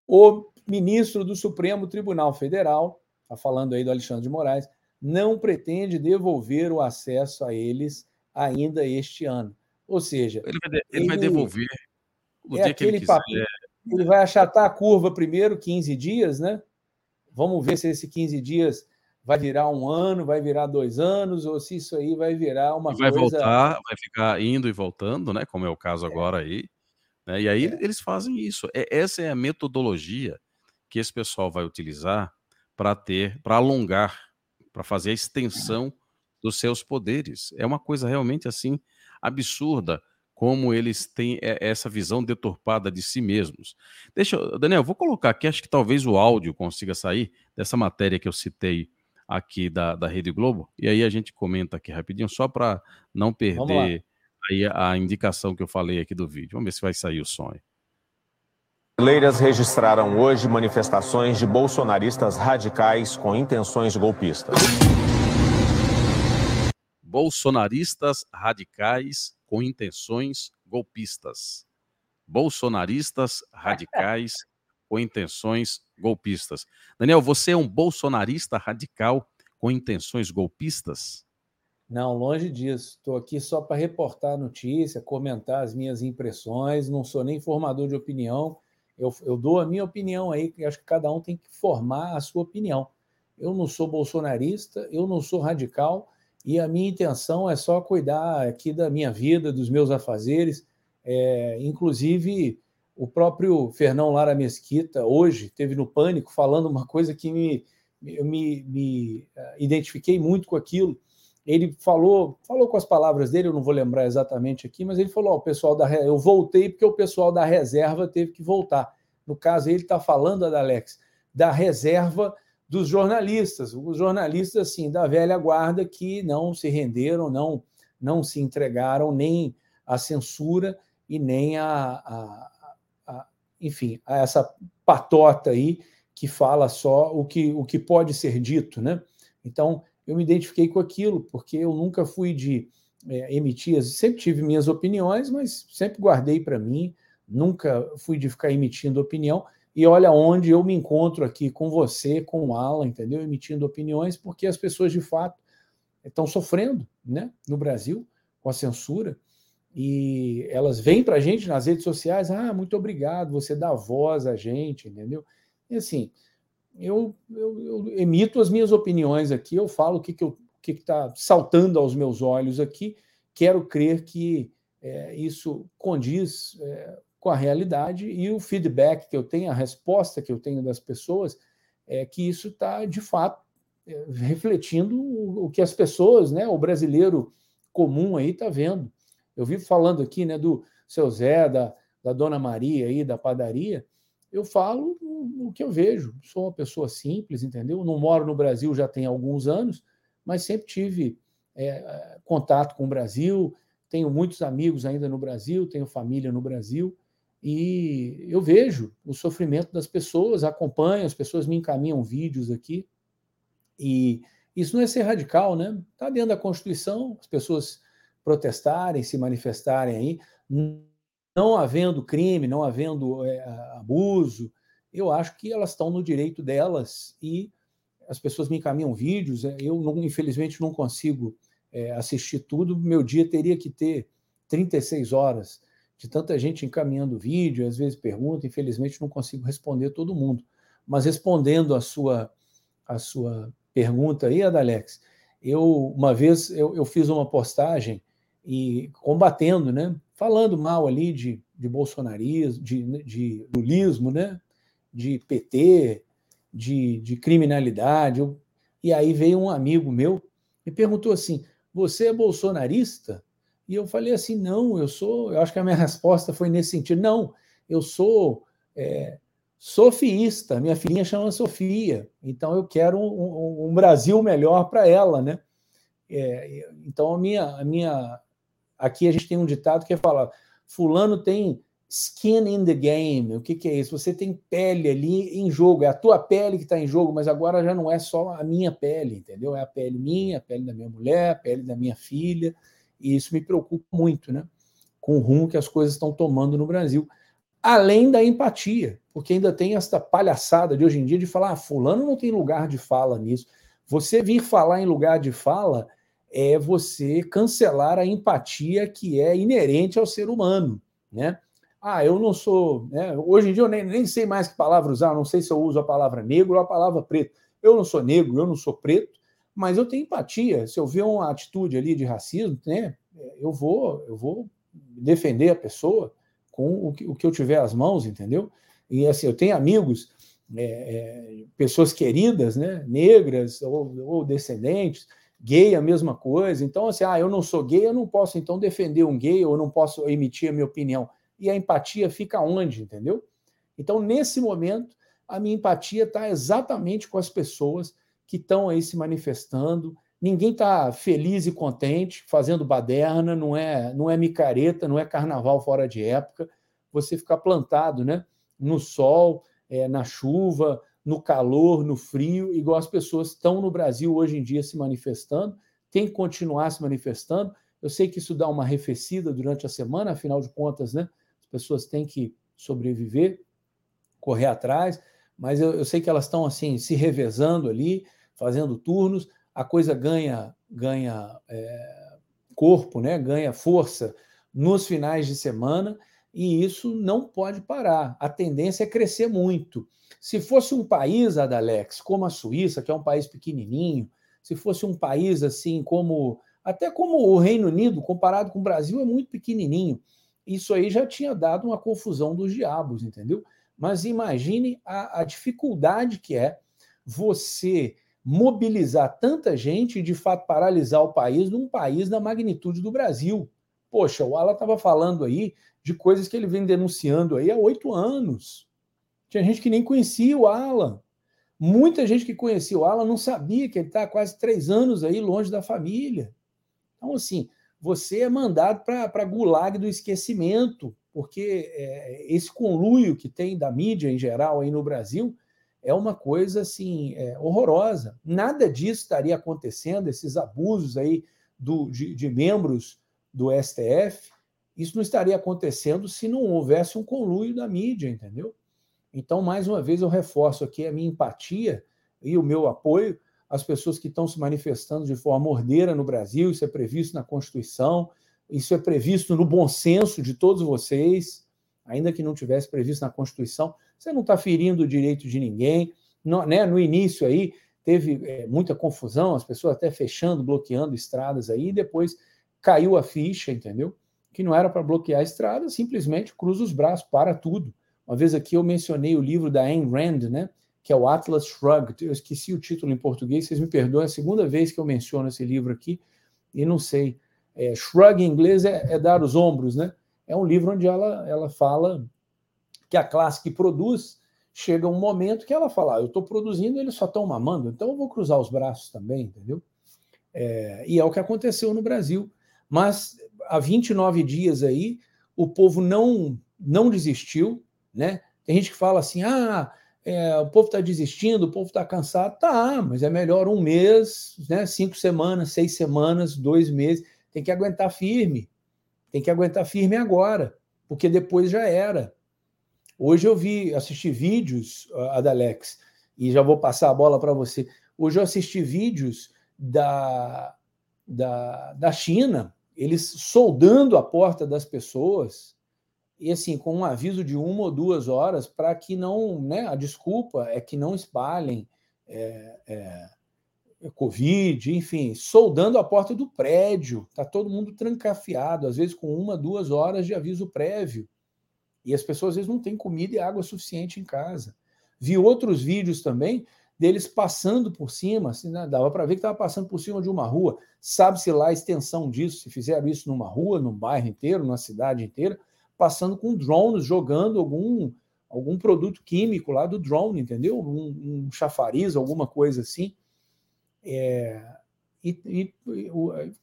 O ministro do Supremo Tribunal Federal, está falando aí do Alexandre de Moraes, não pretende devolver o acesso a eles ainda este ano. Ou seja, ele vai, ele ele vai devolver no é dia que ele quiser. Papel, ele vai achatar a curva primeiro 15 dias, né? Vamos ver se esse 15 dias vai virar um ano, vai virar dois anos, ou se isso aí vai virar uma vai coisa... voltar, vai ficar indo e voltando, né? Como é o caso é. agora aí. Né? E aí é. eles fazem isso. É, essa é a metodologia que esse pessoal vai utilizar para ter, para alongar para fazer a extensão dos seus poderes. É uma coisa realmente assim absurda como eles têm essa visão deturpada de si mesmos. Deixa, Daniel, vou colocar aqui, acho que talvez o áudio consiga sair dessa matéria que eu citei aqui da, da Rede Globo, e aí a gente comenta aqui rapidinho, só para não perder aí a indicação que eu falei aqui do vídeo. Vamos ver se vai sair o som aí. Brasileiras registraram hoje manifestações de bolsonaristas radicais com intenções golpistas. Bolsonaristas radicais com intenções golpistas. Bolsonaristas radicais com intenções golpistas. Daniel, você é um bolsonarista radical com intenções golpistas? Não, longe disso. Estou aqui só para reportar a notícia, comentar as minhas impressões. Não sou nem formador de opinião. Eu, eu dou a minha opinião aí, que acho que cada um tem que formar a sua opinião. Eu não sou bolsonarista, eu não sou radical, e a minha intenção é só cuidar aqui da minha vida, dos meus afazeres. É, inclusive, o próprio Fernão Lara Mesquita, hoje, teve no Pânico, falando uma coisa que me, eu me, me eh, identifiquei muito com aquilo. Ele falou, falou com as palavras dele, eu não vou lembrar exatamente aqui, mas ele falou: o pessoal da eu voltei porque o pessoal da reserva teve que voltar. No caso, ele está falando, Alex, da reserva dos jornalistas, os jornalistas assim da velha guarda que não se renderam, não não se entregaram nem à censura e nem a, a, a, enfim a essa patota aí que fala só o que o que pode ser dito, né? Então eu me identifiquei com aquilo porque eu nunca fui de é, emitir, sempre tive minhas opiniões, mas sempre guardei para mim, nunca fui de ficar emitindo opinião e olha onde eu me encontro aqui com você, com o Alan, entendeu? Emitindo opiniões, porque as pessoas de fato estão sofrendo, né? No Brasil, com a censura. E elas vêm para a gente nas redes sociais, ah, muito obrigado, você dá voz a gente, entendeu? E assim, eu, eu, eu emito as minhas opiniões aqui, eu falo o que está que que tá saltando aos meus olhos aqui, quero crer que é, isso condiz é, com a realidade e o feedback que eu tenho, a resposta que eu tenho das pessoas, é que isso está, de fato, é, refletindo o, que as pessoas, né, o brasileiro comum aí está vendo. Eu vivo falando aqui né, do seu Zé, da, da Dona Maria aí, da padaria, eu falo o, que eu vejo. Sou uma pessoa simples, entendeu? Não moro no Brasil já tem alguns anos, mas sempre tive é, contato com o Brasil, tenho muitos amigos ainda no Brasil, tenho família no Brasil, e eu vejo o sofrimento das pessoas, acompanho, as pessoas me encaminham vídeos aqui. E isso não é ser radical, né? Está dentro da Constituição, as pessoas protestarem, se manifestarem aí, não havendo crime, não havendo é, abuso, eu acho que elas estão no direito delas e as pessoas me encaminham vídeos. É, eu, não, infelizmente, não consigo é, assistir tudo. Meu dia teria que ter 36 horas de tanta gente encaminhando vídeo, às vezes pergunta, infelizmente não consigo responder todo mundo. Mas respondendo a sua a sua pergunta aí, Adalex, eu uma vez eu, eu fiz uma postagem e combatendo, né, falando mal ali de, de bolsonarismo, de, de lulismo, né, de PT, de, de criminalidade. Eu, e aí veio um amigo meu e perguntou assim: Você é bolsonarista? E eu falei assim: não, eu sou. Eu acho que a minha resposta foi nesse sentido: não, eu sou é, sofiista. Minha filhinha chama Sofia, então eu quero um, um, um Brasil melhor para ela, né? É, então a minha, a minha. Aqui a gente tem um ditado que falar: Fulano tem skin in the game. O que, que é isso? Você tem pele ali em jogo, é a tua pele que está em jogo, mas agora já não é só a minha pele, entendeu? É a pele minha, a pele da minha mulher, a pele da minha filha. E isso me preocupa muito, né? Com o rumo que as coisas estão tomando no Brasil. Além da empatia, porque ainda tem essa palhaçada de hoje em dia de falar, ah, fulano não tem lugar de fala nisso. Você vir falar em lugar de fala é você cancelar a empatia que é inerente ao ser humano, né? Ah, eu não sou. Né? Hoje em dia eu nem, nem sei mais que palavra usar, não sei se eu uso a palavra negro ou a palavra preto. Eu não sou negro, eu não sou preto, mas eu tenho empatia. Se eu ver uma atitude ali de racismo, né, eu vou, eu vou defender a pessoa com o que, o que eu tiver às mãos, entendeu? E assim, eu tenho amigos é, é, pessoas queridas, né, negras ou, ou, descendentes, gay a mesma coisa. Então, assim, ah, eu não sou gay, eu não posso então defender um gay ou não posso emitir a minha opinião. E a empatia fica onde, entendeu? Então, nesse momento, a minha empatia está exatamente com as pessoas que estão aí se manifestando. Ninguém está feliz e contente fazendo baderna, não é, não é micareta, não é carnaval fora de época. Você ficar plantado, né, no sol, é, na chuva, no calor, no frio, igual as pessoas estão no Brasil hoje em dia se manifestando, tem que continuar se manifestando. Eu sei que isso dá uma arrefecida durante a semana, afinal de contas, né? As pessoas têm que sobreviver, correr atrás, mas eu, eu sei que elas estão assim se revezando ali, fazendo turnos, a coisa ganha ganha é, corpo, né? Ganha força nos finais de semana e isso não pode parar. A tendência é crescer muito. Se fosse um país, Adalex, como a Suíça, que é um país pequenininho, se fosse um país assim como até como o Reino Unido, comparado com o Brasil, é muito pequenininho. Isso aí já tinha dado uma confusão dos diabos, entendeu? Mas imagine a, a dificuldade que é você mobilizar tanta gente e, de fato, paralisar o país num país da magnitude do Brasil. Poxa, o Ala estava falando aí de coisas que ele vem denunciando aí há oito anos. Tinha gente que nem conhecia o Alan. Muita gente que conhecia o Alan não sabia que ele está quase três anos aí longe da família. Então, assim, você é mandado para gulag do esquecimento, porque é, esse conluio que tem da mídia em geral aí no Brasil é uma coisa assim é, horrorosa. Nada disso estaria acontecendo, esses abusos aí do, de, de membros do STF, isso não estaria acontecendo se não houvesse um conluio da mídia, entendeu? Então, mais uma vez, eu reforço aqui a minha empatia e o meu apoio às pessoas que estão se manifestando de forma ordeira no Brasil. Isso é previsto na Constituição, isso é previsto no bom senso de todos vocês, ainda que não tivesse previsto na Constituição. Você não está ferindo o direito de ninguém. No, né, no início aí teve é, muita confusão, as pessoas até fechando, bloqueando estradas aí, e depois caiu a ficha, entendeu? Que não era para bloquear a estrada, simplesmente cruza os braços, para tudo. Uma vez aqui eu mencionei o livro da Ayn Rand, né? Que é o Atlas Shrugged. Eu esqueci o título em português, vocês me perdoem, é a segunda vez que eu menciono esse livro aqui e não sei. É, shrug em inglês é, é, dar os ombros, né? É um livro onde ela, ela fala que a classe que produz chega um momento que ela fala: ah, eu estou produzindo, eles só estão mamando, então eu vou cruzar os braços também, entendeu? É, e é o que aconteceu no Brasil. Mas há 29 dias aí, o povo não, não desistiu, né? Tem gente que fala assim: ah, é, o povo está desistindo, o povo está cansado. Tá, mas é melhor um mês, né? cinco semanas, seis semanas, dois meses. Tem que aguentar firme. Tem que aguentar firme agora, porque depois já era. Hoje eu vi, assisti vídeos, Adalex, e já vou passar a bola para você. Hoje eu assisti vídeos da, da, da China, eles soldando a porta das pessoas e assim, com um aviso de uma ou duas horas para que não, né? A desculpa é que não espalhem é, é, Covid, enfim, soldando a porta do prédio. Está todo mundo trancafiado, às vezes com uma, duas horas de aviso prévio. E as pessoas às vezes não têm comida e água suficiente em casa. Vi outros vídeos também deles passando por cima, assim, né? dava para ver que estava passando por cima de uma rua. Sabe-se lá a extensão disso, se fizeram isso numa rua, num bairro inteiro, numa cidade inteira passando com drones, jogando algum, algum produto químico lá do drone, entendeu? Um, um chafariz, alguma coisa assim. É, e, e, e,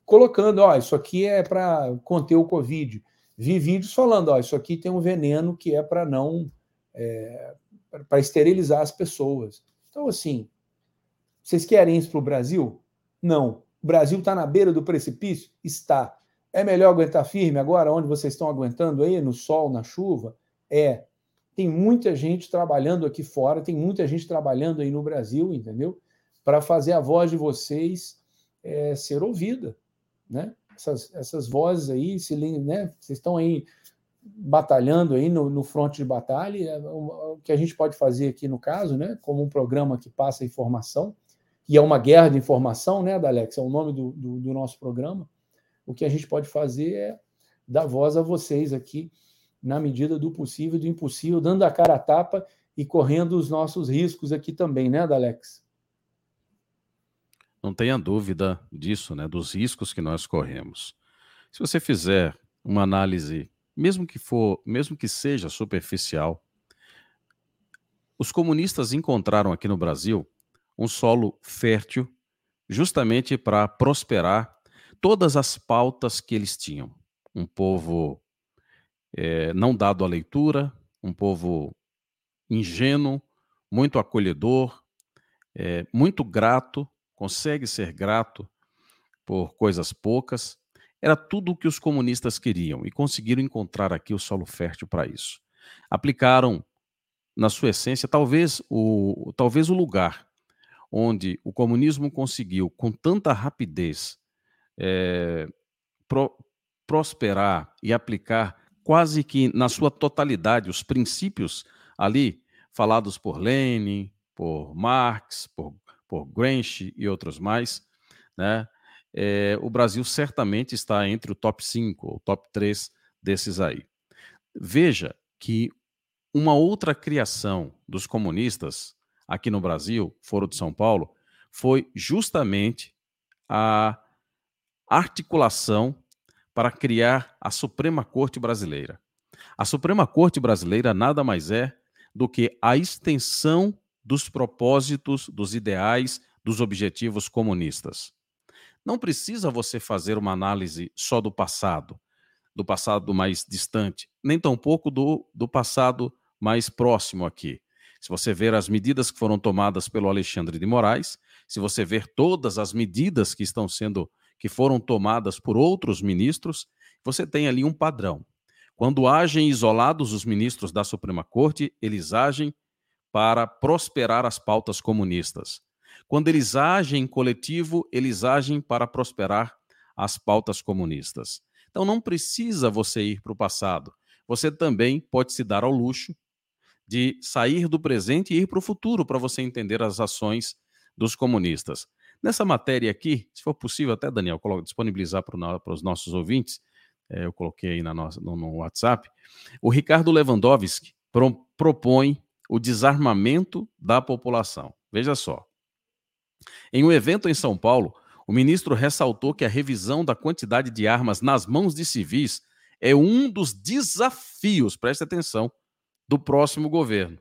colocando, ó, isso aqui é para conter o Covid. Vi vídeos falando, ó, isso aqui tem um veneno que é para não. É, para esterilizar as pessoas. Então, assim, vocês querem isso para o Brasil? Não. O Brasil está na beira do precipício? Está. É melhor aguentar firme agora, onde vocês estão aguentando aí, no sol, na chuva? É. Tem muita gente trabalhando aqui fora, tem muita gente trabalhando aí no Brasil, entendeu? Para fazer a voz de vocês é, ser ouvida, né? Essas, essas vozes aí, se, né? Vocês estão aí batalhando aí no, no fronte de batalha, é, o, o que a gente pode fazer aqui no caso, né? Como um programa que passa informação, e é uma guerra de informação, né, Dalex? É o nome do, do, do nosso programa o que a gente pode fazer é dar voz a vocês aqui, na medida do possível e do impossível, dando a cara a tapa e correndo os nossos riscos aqui também, né, Dalex? Não tenha dúvida disso, né, dos riscos que nós corremos. Se você fizer uma análise, mesmo que for, mesmo que seja superficial, os comunistas encontraram aqui no Brasil um solo fértil justamente para prosperar todas as pautas que eles tinham. Um povo é, não dado à leitura, um povo ingênuo, muito acolhedor, é, muito grato, consegue ser grato por coisas poucas. Era tudo o que os comunistas queriam e conseguiram encontrar aqui o solo fértil para isso. Aplicaram, na sua essência, talvez o, talvez o lugar onde o comunismo conseguiu, com tanta rapidez, é, pro, prosperar e aplicar quase que na sua totalidade os princípios ali falados por Lenin, por Marx, por, por Gramsci e outros mais, né? É, o Brasil certamente está entre o top 5 ou top 3 desses aí. Veja que uma outra criação dos comunistas aqui no Brasil, Foro de São Paulo, foi justamente a articulação para criar a Suprema Corte Brasileira. A Suprema Corte Brasileira nada mais é do que a extensão dos propósitos, dos ideais, dos objetivos comunistas. Não precisa você fazer uma análise só do passado, do passado mais distante, nem tampouco do, do passado mais próximo aqui. Se você ver as medidas que foram tomadas pelo Alexandre de Moraes, se você ver todas as medidas que estão sendo que foram tomadas por outros ministros, você tem ali um padrão. Quando agem isolados os ministros da Suprema Corte, eles agem para prosperar as pautas comunistas. Quando eles agem em coletivo, eles agem para prosperar as pautas comunistas. Então não precisa você ir para o passado. Você também pode se dar ao luxo de sair do presente e ir para o futuro para você entender as ações dos comunistas. Nessa matéria aqui, se for possível, até Daniel, disponibilizar para os nossos ouvintes, é, eu coloquei aí na nossa, no, no WhatsApp, o Ricardo Lewandowski pro, propõe o desarmamento da população. Veja só. Em um evento em São Paulo, o ministro ressaltou que a revisão da quantidade de armas nas mãos de civis é um dos desafios, preste atenção, do próximo governo.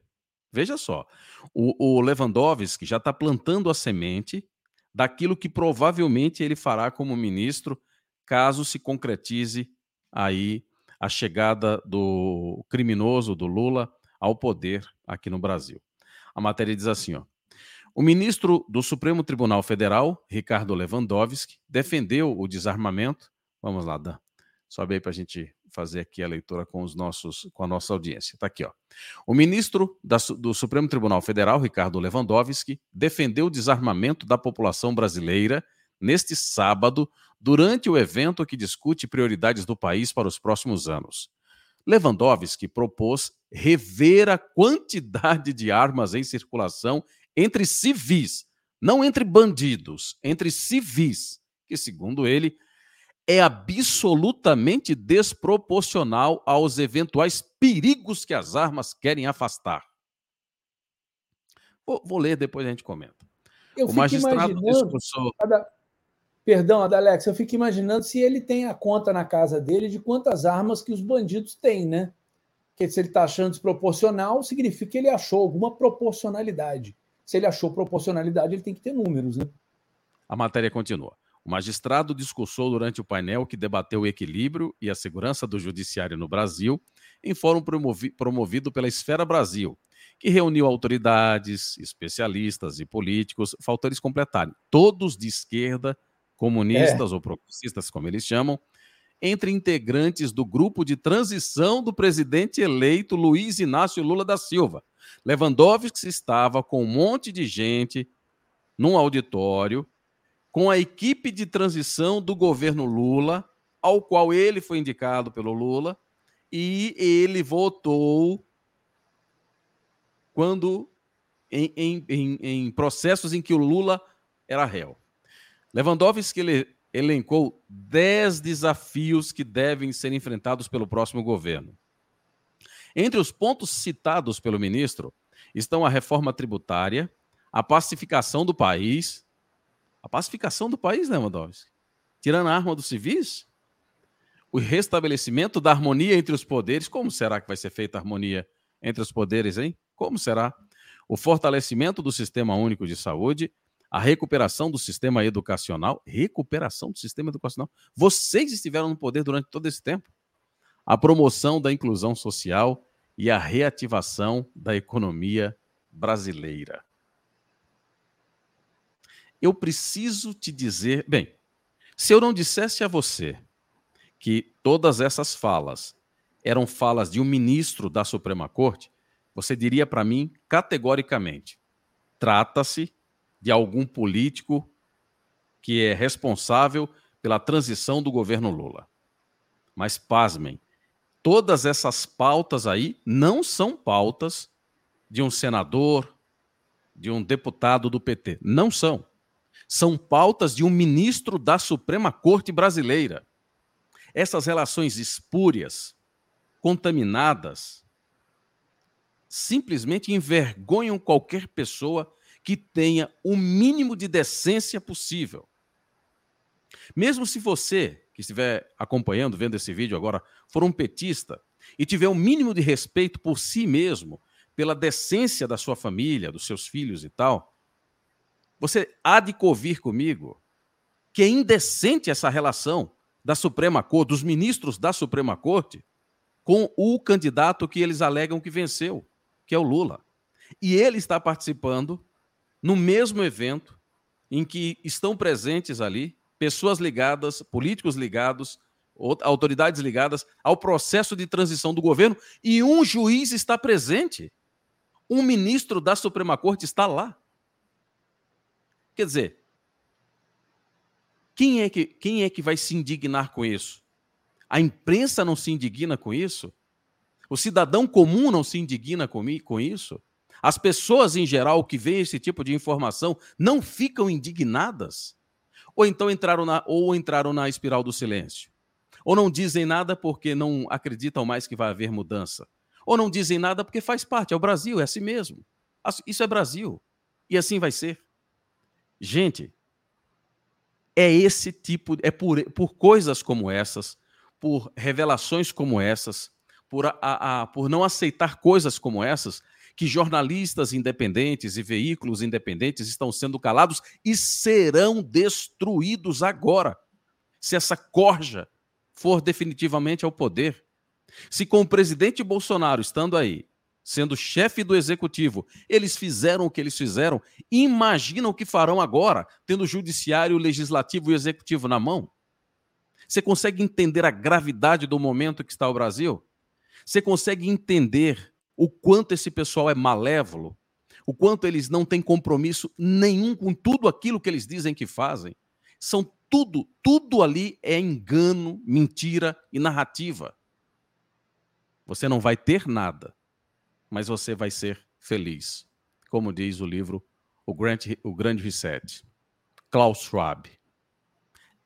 Veja só, o, o Lewandowski já está plantando a semente daquilo que provavelmente ele fará como ministro, caso se concretize aí a chegada do criminoso, do Lula, ao poder aqui no Brasil. A matéria diz assim, ó. O ministro do Supremo Tribunal Federal, Ricardo Lewandowski, defendeu o desarmamento. Vamos lá, Dan. Sobe aí para a gente fazer aqui a leitura com os nossos, com a nossa audiência. Está aqui, ó. O ministro da, do Supremo Tribunal Federal, Ricardo Lewandowski, defendeu o desarmamento da população brasileira neste sábado, durante o evento que discute prioridades do país para os próximos anos. Lewandowski propôs rever a quantidade de armas em circulação entre civis, não entre bandidos, entre civis, que, segundo ele, é absolutamente desproporcional aos eventuais perigos que as armas querem afastar. Vou, vou ler, depois a gente comenta. Eu o magistrado discursou. Perdão, Adalex, eu fico imaginando se ele tem a conta na casa dele de quantas armas que os bandidos têm, né? Porque se ele está achando desproporcional, significa que ele achou alguma proporcionalidade. Se ele achou proporcionalidade, ele tem que ter números, né? A matéria continua. O magistrado discursou durante o painel que debateu o equilíbrio e a segurança do judiciário no Brasil, em fórum promovi promovido pela Esfera Brasil, que reuniu autoridades, especialistas e políticos, faltou eles completarem, todos de esquerda, comunistas é. ou progressistas, como eles chamam, entre integrantes do grupo de transição do presidente eleito Luiz Inácio Lula da Silva. Lewandowski estava com um monte de gente num auditório com a equipe de transição do governo Lula, ao qual ele foi indicado pelo Lula, e ele votou quando em, em, em, em processos em que o Lula era réu. Lewandowski ele, elencou 10 desafios que devem ser enfrentados pelo próximo governo. Entre os pontos citados pelo ministro estão a reforma tributária, a pacificação do país. A pacificação do país, né, Lewandowski? Tirando a arma dos civis? O restabelecimento da harmonia entre os poderes. Como será que vai ser feita a harmonia entre os poderes, hein? Como será? O fortalecimento do sistema único de saúde, a recuperação do sistema educacional. Recuperação do sistema educacional. Vocês estiveram no poder durante todo esse tempo. A promoção da inclusão social e a reativação da economia brasileira. Eu preciso te dizer, bem, se eu não dissesse a você que todas essas falas eram falas de um ministro da Suprema Corte, você diria para mim categoricamente: trata-se de algum político que é responsável pela transição do governo Lula. Mas pasmem, todas essas pautas aí não são pautas de um senador, de um deputado do PT. Não são. São pautas de um ministro da Suprema Corte Brasileira. Essas relações espúrias, contaminadas, simplesmente envergonham qualquer pessoa que tenha o mínimo de decência possível. Mesmo se você que estiver acompanhando, vendo esse vídeo agora, for um petista e tiver um mínimo de respeito por si mesmo, pela decência da sua família, dos seus filhos e tal, você há de convir comigo que é indecente essa relação da Suprema Corte, dos ministros da Suprema Corte, com o candidato que eles alegam que venceu, que é o Lula. E ele está participando no mesmo evento em que estão presentes ali pessoas ligadas, políticos ligados, autoridades ligadas ao processo de transição do governo e um juiz está presente. Um ministro da Suprema Corte está lá. Quer dizer, quem é que, quem é que vai se indignar com isso? A imprensa não se indigna com isso? O cidadão comum não se indigna com, isso? As pessoas em geral que veem esse tipo de informação não ficam indignadas? ou então entraram na, ou entraram na espiral do silêncio. Ou não dizem nada porque não acreditam mais que vai haver mudança. Ou não dizem nada porque faz parte, é o Brasil, é assim mesmo. Isso é Brasil. E assim vai ser. Gente, é esse tipo, é por, por coisas como essas, por revelações como essas, por, a, a, por não aceitar coisas como essas, que jornalistas independentes e veículos independentes estão sendo calados e serão destruídos agora, se essa corja for definitivamente ao poder. Se com o presidente Bolsonaro estando aí, sendo chefe do executivo, eles fizeram o que eles fizeram, imagina o que farão agora, tendo o judiciário, o legislativo e o executivo na mão? Você consegue entender a gravidade do momento que está o Brasil? Você consegue entender o quanto esse pessoal é malévolo, o quanto eles não têm compromisso nenhum com tudo aquilo que eles dizem que fazem. São tudo, tudo ali é engano, mentira e narrativa. Você não vai ter nada, mas você vai ser feliz. Como diz o livro O Grande, o Grande Reset. Klaus Schwab.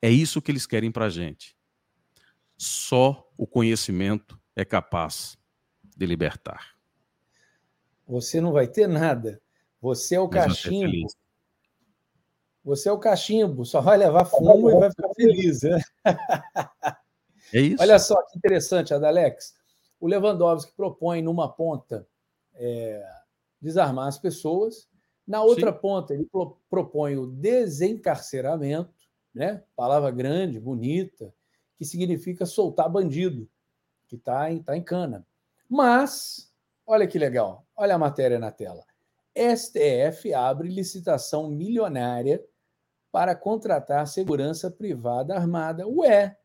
É isso que eles querem para a gente. Só o conhecimento é capaz de libertar. Você não vai ter nada. Você é o cachimbo. Você é o cachimbo, só vai levar fumo e vai ficar feliz. Né? É isso. Olha só que interessante, Adalex. O Lewandowski propõe numa ponta é, desarmar as pessoas, na outra Sim. ponta ele pro, propõe o desencarceramento, né? palavra grande, bonita, que significa soltar bandido, que está em, tá em cana. Mas Olha que legal. Olha a matéria na tela. STF abre licitação milionária para contratar segurança privada armada. Ué,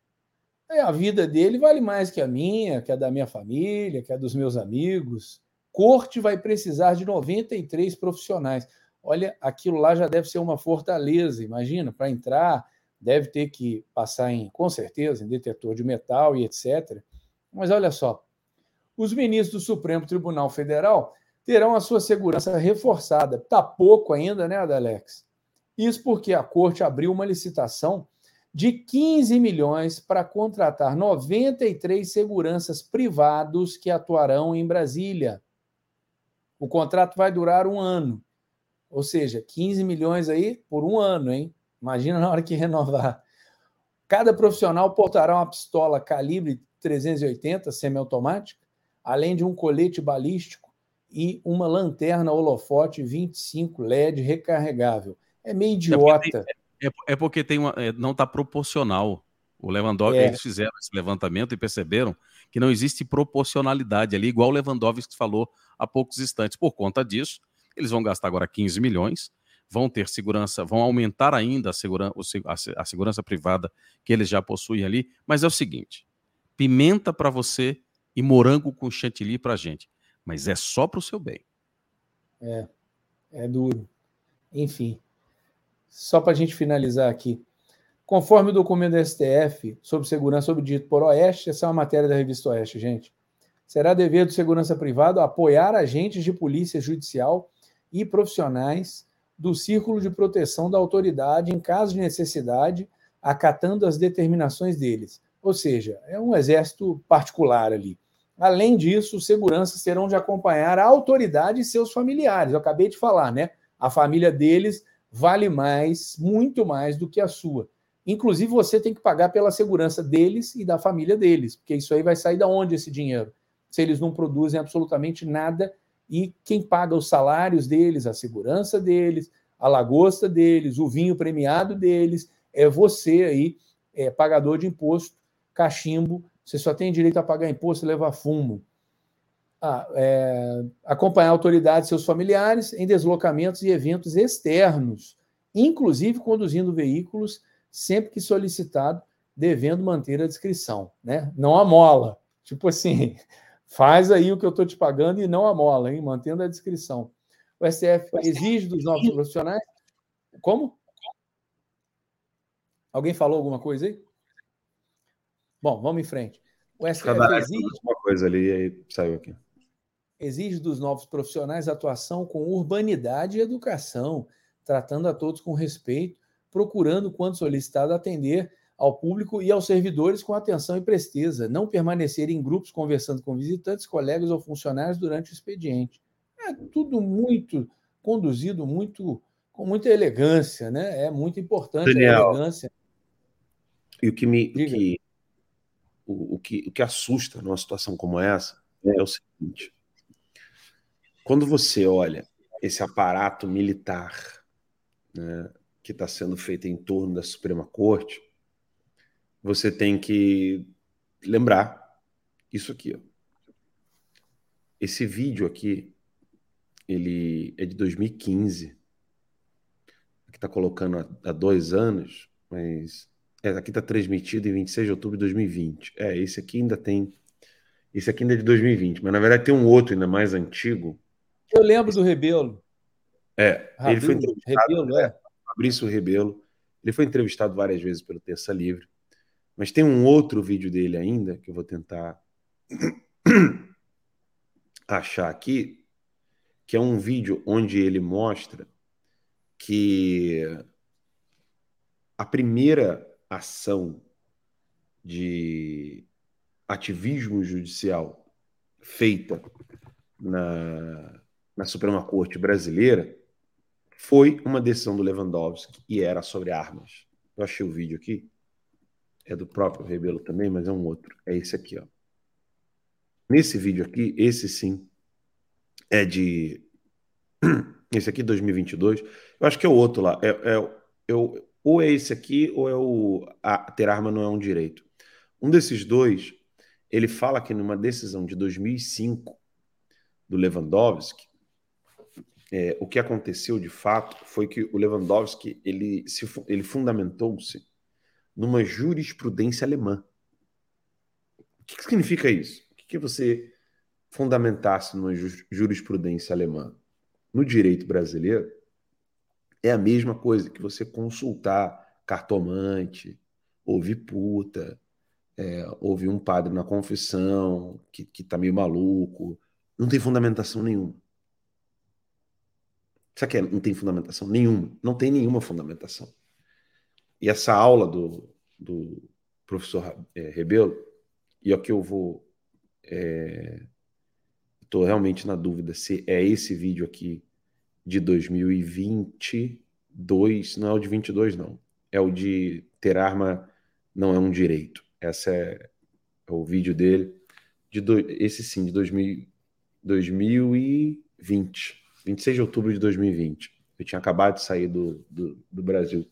a vida dele vale mais que a minha, que a da minha família, que a dos meus amigos. Corte vai precisar de 93 profissionais. Olha, aquilo lá já deve ser uma fortaleza, imagina, para entrar, deve ter que passar em, com certeza, em detetor de metal e etc. Mas olha só, os ministros do Supremo Tribunal Federal terão a sua segurança reforçada. Está pouco ainda, né, Adalex? Isso porque a corte abriu uma licitação de 15 milhões para contratar 93 seguranças privados que atuarão em Brasília. O contrato vai durar um ano. Ou seja, 15 milhões aí por um ano, hein? Imagina na hora que renovar. Cada profissional portará uma pistola calibre 380 semiautomática, além de um colete balístico e uma lanterna holofote 25 LED recarregável. É meio idiota. É, é porque tem uma, é, não está proporcional. O Lewandowski, é. eles fizeram esse levantamento e perceberam que não existe proporcionalidade ali, igual o Lewandowski falou há poucos instantes. Por conta disso, eles vão gastar agora 15 milhões, vão ter segurança, vão aumentar ainda a, segura, a segurança privada que eles já possuem ali. Mas é o seguinte: pimenta para você e morango com chantilly para gente. Mas é só para o seu bem. É, é duro. Enfim, só para a gente finalizar aqui. Conforme o documento do STF sobre segurança sobre dito por Oeste, essa é uma matéria da revista Oeste, gente. Será dever do segurança privado apoiar agentes de polícia judicial e profissionais do círculo de proteção da autoridade em caso de necessidade, acatando as determinações deles. Ou seja, é um exército particular ali. Além disso, os seguranças terão de acompanhar a autoridade e seus familiares. Eu acabei de falar, né? A família deles vale mais, muito mais do que a sua. Inclusive, você tem que pagar pela segurança deles e da família deles, porque isso aí vai sair da onde esse dinheiro? Se eles não produzem absolutamente nada e quem paga os salários deles, a segurança deles, a lagosta deles, o vinho premiado deles, é você aí, é, pagador de imposto, cachimbo, você só tem direito a pagar imposto e levar fumo. Ah, é, acompanhar autoridades e seus familiares em deslocamentos e eventos externos, inclusive conduzindo veículos sempre que solicitado, devendo manter a descrição, né? Não a mola. Tipo assim, faz aí o que eu estou te pagando e não a mola, hein? Mantendo a descrição. O STF exige dos novos profissionais. Como? Alguém falou alguma coisa aí? Bom, vamos em frente. O STF exige. Uma coisa ali e aí saiu aqui. Exige dos novos profissionais atuação com urbanidade e educação, tratando a todos com respeito procurando, quando solicitado, atender ao público e aos servidores com atenção e presteza, não permanecer em grupos conversando com visitantes, colegas ou funcionários durante o expediente. É tudo muito conduzido, muito com muita elegância, né? É muito importante Daniel, a elegância. E o que me o que, o, o, que, o que assusta numa situação como essa é o seguinte: quando você olha esse aparato militar, né, que está sendo feita em torno da Suprema Corte, você tem que lembrar isso aqui. Ó. Esse vídeo aqui, ele é de 2015. Aqui está colocando há, dois anos, mas é, aqui está transmitido em 26 de outubro de 2020. É, esse aqui ainda tem. Esse aqui ainda é de 2020, mas na verdade tem um outro ainda mais antigo. Eu lembro do Rebelo. É, ele foi entrevistado. Rebelo, é. Fabrício Rebelo. Ele foi entrevistado várias vezes pelo Terça Livre. Mas tem um outro vídeo dele ainda, que eu vou tentar achar aqui, que é um vídeo onde ele mostra que a primeira ação de ativismo judicial feita na, na Suprema Corte brasileira foi uma decisão do Lewandowski e era sobre armas. Eu achei o vídeo aqui. É do próprio Rebelo também, mas é um outro. É esse aqui, ó. Nesse vídeo aqui, esse sim é de esse aqui 2022. Eu acho que é o outro lá. É, é, é, ou é esse aqui ou é o a, ter arma não é um direito. Um desses dois, ele fala que numa decisão de 2005 do Lewandowski, é, o que aconteceu de fato foi que o Lewandowski ele, se, ele fundamentou-se numa jurisprudência alemã. O que, que significa isso? O que, que você fundamentasse numa jurisprudência alemã? No direito brasileiro, é a mesma coisa que você consultar cartomante, ouvir puta, é, ouvir um padre na confissão que, que tá meio maluco. Não tem fundamentação nenhuma. Sabe que é? não tem fundamentação nenhuma? Não tem nenhuma fundamentação. E essa aula do, do professor é, Rebelo, e é o que eu vou. É, Estou realmente na dúvida se é esse vídeo aqui de 2022. Não é o de 22, não. É o de ter arma não é um direito. Esse é, é o vídeo dele. De do, esse sim, de 2000, 2020. 26 de outubro de 2020. Eu tinha acabado de sair do, do, do Brasil.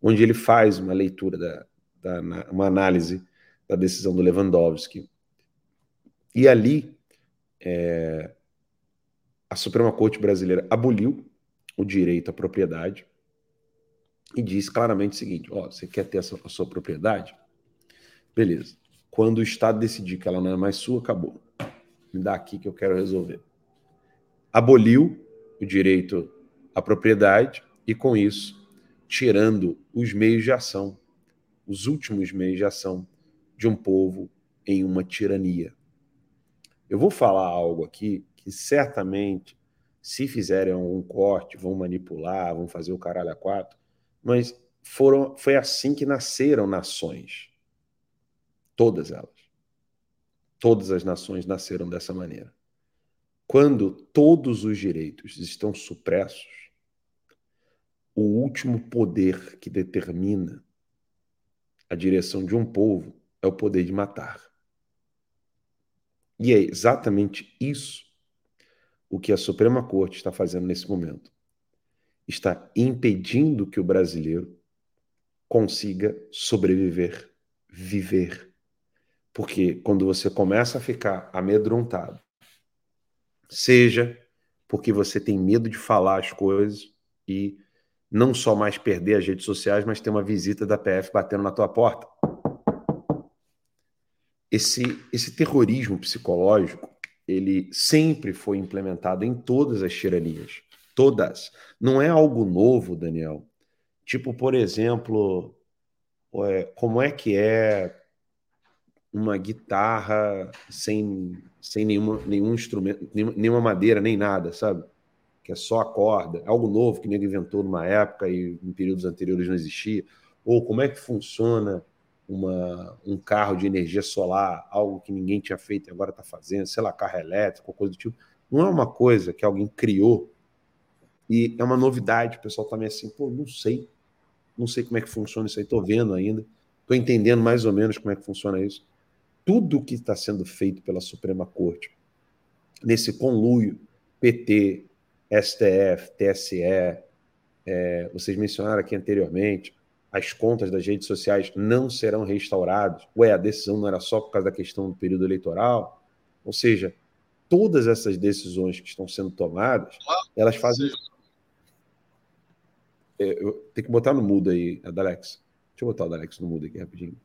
Onde ele faz uma leitura, da, da, uma análise da decisão do Lewandowski. E ali, é, a Suprema Corte Brasileira aboliu o direito à propriedade e diz claramente o seguinte: ó, você quer ter a sua, a sua propriedade? Beleza. Quando o Estado decidir que ela não é mais sua, acabou. Me dá aqui que eu quero resolver. Aboliu o direito à propriedade e, com isso, tirando os meios de ação, os últimos meios de ação de um povo em uma tirania. Eu vou falar algo aqui que certamente, se fizerem algum corte, vão manipular, vão fazer o caralho a quatro, mas foram, foi assim que nasceram nações. Todas elas. Todas as nações nasceram dessa maneira. Quando todos os direitos estão supressos, o último poder que determina a direção de um povo é o poder de matar. E é exatamente isso o que a Suprema Corte está fazendo nesse momento está impedindo que o brasileiro consiga sobreviver, viver. Porque quando você começa a ficar amedrontado, seja porque você tem medo de falar as coisas e não só mais perder as redes sociais, mas ter uma visita da PF batendo na tua porta. Esse, esse terrorismo psicológico, ele sempre foi implementado em todas as tiranias. Todas. Não é algo novo, Daniel. Tipo, por exemplo, é, como é que é uma guitarra sem, sem nenhuma, nenhum instrumento, nenhuma madeira, nem nada, sabe? Que é só a corda. Algo novo que ninguém inventou numa época e em períodos anteriores não existia. Ou como é que funciona uma, um carro de energia solar, algo que ninguém tinha feito e agora está fazendo, sei lá, carro elétrico, coisa do tipo. Não é uma coisa que alguém criou e é uma novidade, o pessoal também tá assim, pô, não sei. Não sei como é que funciona isso aí, estou vendo ainda. Estou entendendo mais ou menos como é que funciona isso. Tudo que está sendo feito pela Suprema Corte, nesse conluio, PT, STF, TSE, é, vocês mencionaram aqui anteriormente, as contas das redes sociais não serão restauradas. Ué, a decisão não era só por causa da questão do período eleitoral? Ou seja, todas essas decisões que estão sendo tomadas, elas fazem é, eu tenho que botar no mudo aí, a Dalex. Deixa eu botar o Dalex no mudo aqui rapidinho.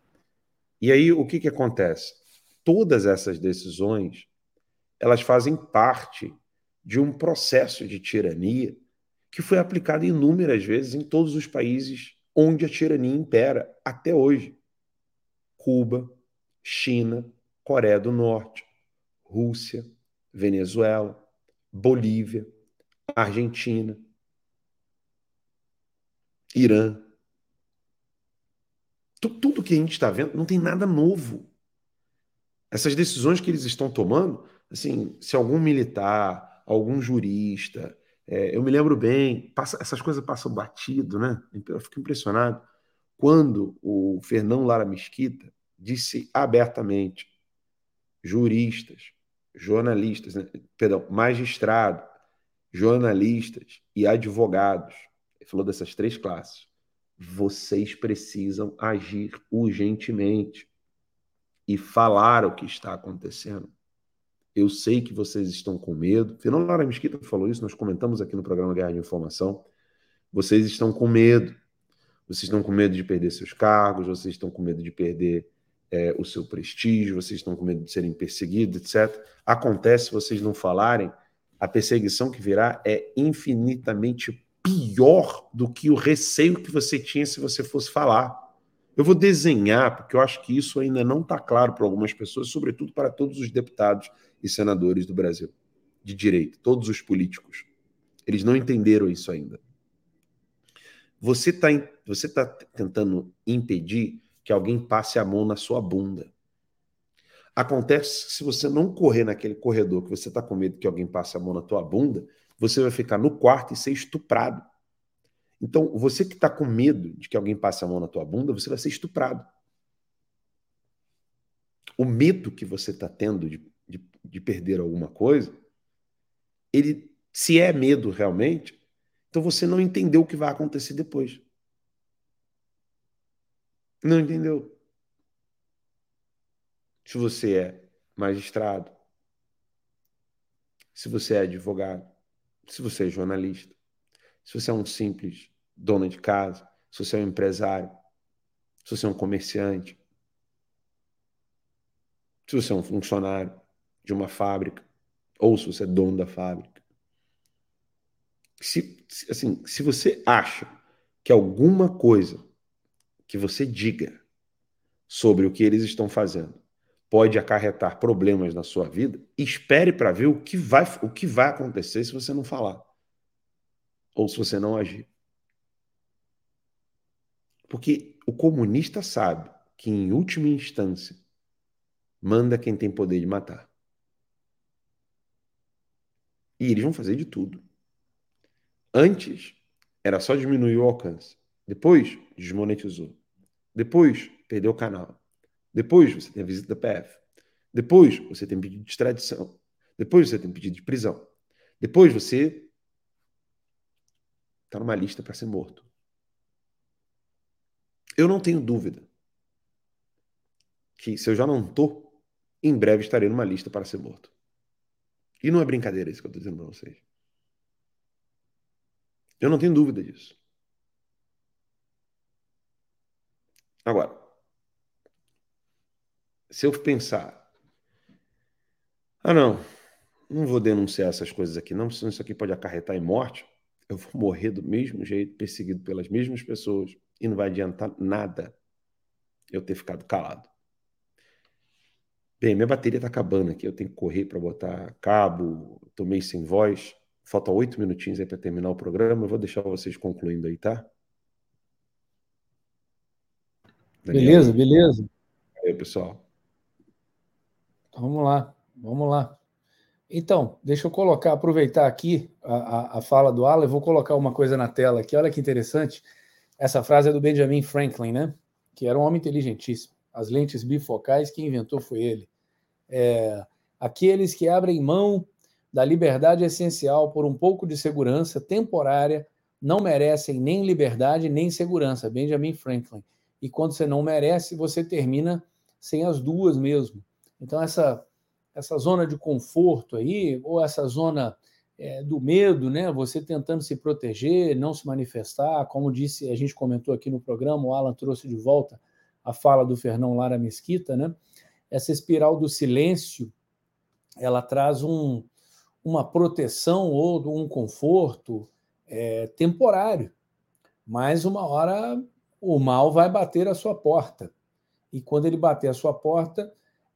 E aí, o que, que acontece? Todas essas decisões, elas fazem parte de um processo de tirania que foi aplicado inúmeras vezes em todos os países onde a tirania impera até hoje. Cuba, China, Coreia do Norte, Rússia, Venezuela, Bolívia, Argentina, Irã. Tudo que a gente está vendo não tem nada novo. Essas decisões que eles estão tomando, assim, se algum militar, algum jurista, é, eu me lembro bem, passa, essas coisas passam batido, né? Eu fico impressionado quando o Fernão Lara Mesquita disse abertamente, juristas, jornalistas, né? perdão, magistrado, jornalistas e advogados ele falou dessas três classes. Vocês precisam agir urgentemente e falar o que está acontecendo. Eu sei que vocês estão com medo. Fernando Lara Mesquita falou isso, nós comentamos aqui no programa Guerra de Informação. Vocês estão com medo. Vocês estão com medo de perder seus cargos, vocês estão com medo de perder é, o seu prestígio, vocês estão com medo de serem perseguidos, etc. Acontece, se vocês não falarem, a perseguição que virá é infinitamente pior do que o receio que você tinha se você fosse falar. Eu vou desenhar, porque eu acho que isso ainda não está claro para algumas pessoas, sobretudo para todos os deputados e senadores do Brasil, de direito, todos os políticos. Eles não entenderam isso ainda. Você está você tá tentando impedir que alguém passe a mão na sua bunda. Acontece que se você não correr naquele corredor que você está com medo que alguém passe a mão na tua bunda, você vai ficar no quarto e ser estuprado. Então, você que está com medo de que alguém passe a mão na tua bunda, você vai ser estuprado. O medo que você está tendo de, de, de perder alguma coisa, ele, se é medo realmente, então você não entendeu o que vai acontecer depois. Não entendeu. Se você é magistrado, se você é advogado, se você é jornalista, se você é um simples dono de casa, se você é um empresário, se você é um comerciante, se você é um funcionário de uma fábrica, ou se você é dono da fábrica. Se, assim, se você acha que alguma coisa que você diga sobre o que eles estão fazendo pode acarretar problemas na sua vida, espere para ver o que, vai, o que vai acontecer se você não falar. Ou se você não agir. Porque o comunista sabe que, em última instância, manda quem tem poder de matar. E eles vão fazer de tudo. Antes, era só diminuir o alcance. Depois, desmonetizou. Depois, perdeu o canal. Depois você tem a visita da PF. Depois você tem pedido de extradição. Depois você tem pedido de prisão. Depois você está numa lista para ser morto. Eu não tenho dúvida que se eu já não estou, em breve estarei numa lista para ser morto. E não é brincadeira isso que eu estou dizendo para vocês. Eu não tenho dúvida disso. Agora, se eu pensar, ah, não, não vou denunciar essas coisas aqui, não, senão isso aqui pode acarretar em morte, eu vou morrer do mesmo jeito, perseguido pelas mesmas pessoas, e não vai adiantar nada eu ter ficado calado. Bem, minha bateria está acabando aqui, eu tenho que correr para botar cabo, tomei sem voz. Faltam oito minutinhos aí para terminar o programa. Eu vou deixar vocês concluindo aí, tá? Daniel. Beleza, beleza. Aí, pessoal. Vamos lá, vamos lá. Então, deixa eu colocar, aproveitar aqui a, a, a fala do Alan, eu vou colocar uma coisa na tela aqui, olha que interessante. Essa frase é do Benjamin Franklin, né? Que era um homem inteligentíssimo. As lentes bifocais, quem inventou foi ele. É, aqueles que abrem mão da liberdade essencial por um pouco de segurança temporária não merecem nem liberdade nem segurança. Benjamin Franklin. E quando você não merece, você termina sem as duas mesmo. Então, essa, essa zona de conforto aí, ou essa zona é, do medo, né? Você tentando se proteger, não se manifestar, como disse, a gente comentou aqui no programa, o Alan trouxe de volta a fala do Fernão Lara Mesquita, né? Essa espiral do silêncio, ela traz um, uma proteção ou um conforto é, temporário, mas uma hora o mal vai bater a sua porta. E quando ele bater a sua porta,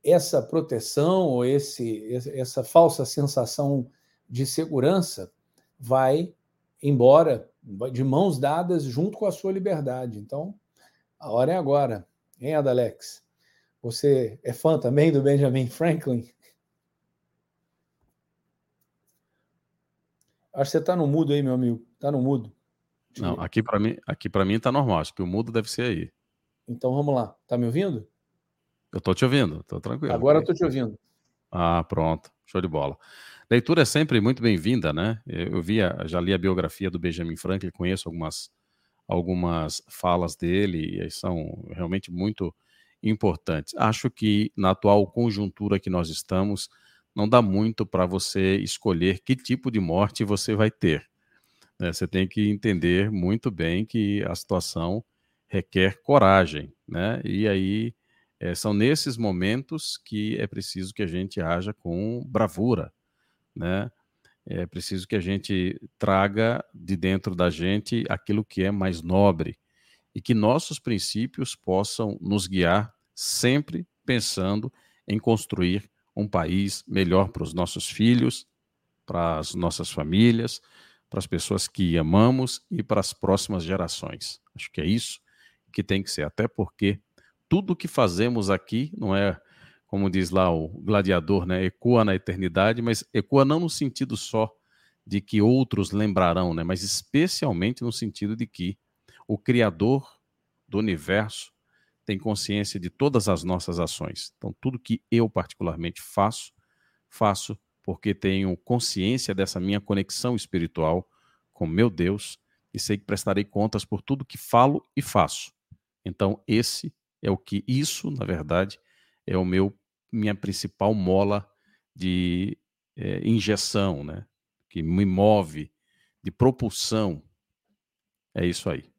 essa proteção ou esse, essa falsa sensação de segurança vai embora de mãos dadas junto com a sua liberdade. Então, a hora é agora, hein, Adalex? Você é fã também do Benjamin Franklin? Acho que você está no mudo aí, meu amigo. Está no mudo. Não, aqui para mim, aqui para mim tá normal. Acho que o mudo deve ser aí. Então vamos lá. Tá me ouvindo? Eu tô te ouvindo, tô tranquilo. Agora eu tô te ouvindo. Ah, pronto. Show de bola. Leitura é sempre muito bem-vinda, né? Eu via, já li a biografia do Benjamin Franklin, conheço algumas algumas falas dele e são realmente muito importantes. Acho que na atual conjuntura que nós estamos, não dá muito para você escolher que tipo de morte você vai ter. Né? Você tem que entender muito bem que a situação requer coragem, né? E aí é, são nesses momentos que é preciso que a gente haja com bravura, né? É preciso que a gente traga de dentro da gente aquilo que é mais nobre e que nossos princípios possam nos guiar sempre pensando em construir um país melhor para os nossos filhos, para as nossas famílias, para as pessoas que amamos e para as próximas gerações. Acho que é isso que tem que ser, até porque tudo que fazemos aqui não é como diz lá o gladiador, né? Ecoa na eternidade, mas ecoa não no sentido só de que outros lembrarão, né? Mas especialmente no sentido de que o Criador do universo tem consciência de todas as nossas ações. Então, tudo que eu particularmente faço, faço porque tenho consciência dessa minha conexão espiritual com meu Deus e sei que prestarei contas por tudo que falo e faço. Então, esse é o que isso, na verdade, é o meu minha principal mola de é, injeção, né? Que me move, de propulsão. É isso aí.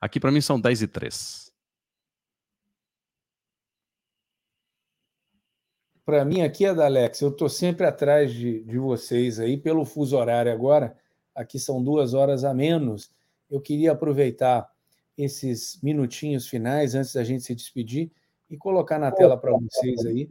Aqui para mim são 10 e 3. Para mim aqui é da Alex, eu estou sempre atrás de, de vocês aí, pelo fuso horário agora. Aqui são duas horas a menos. Eu queria aproveitar esses minutinhos finais antes da gente se despedir e colocar na tela para vocês aí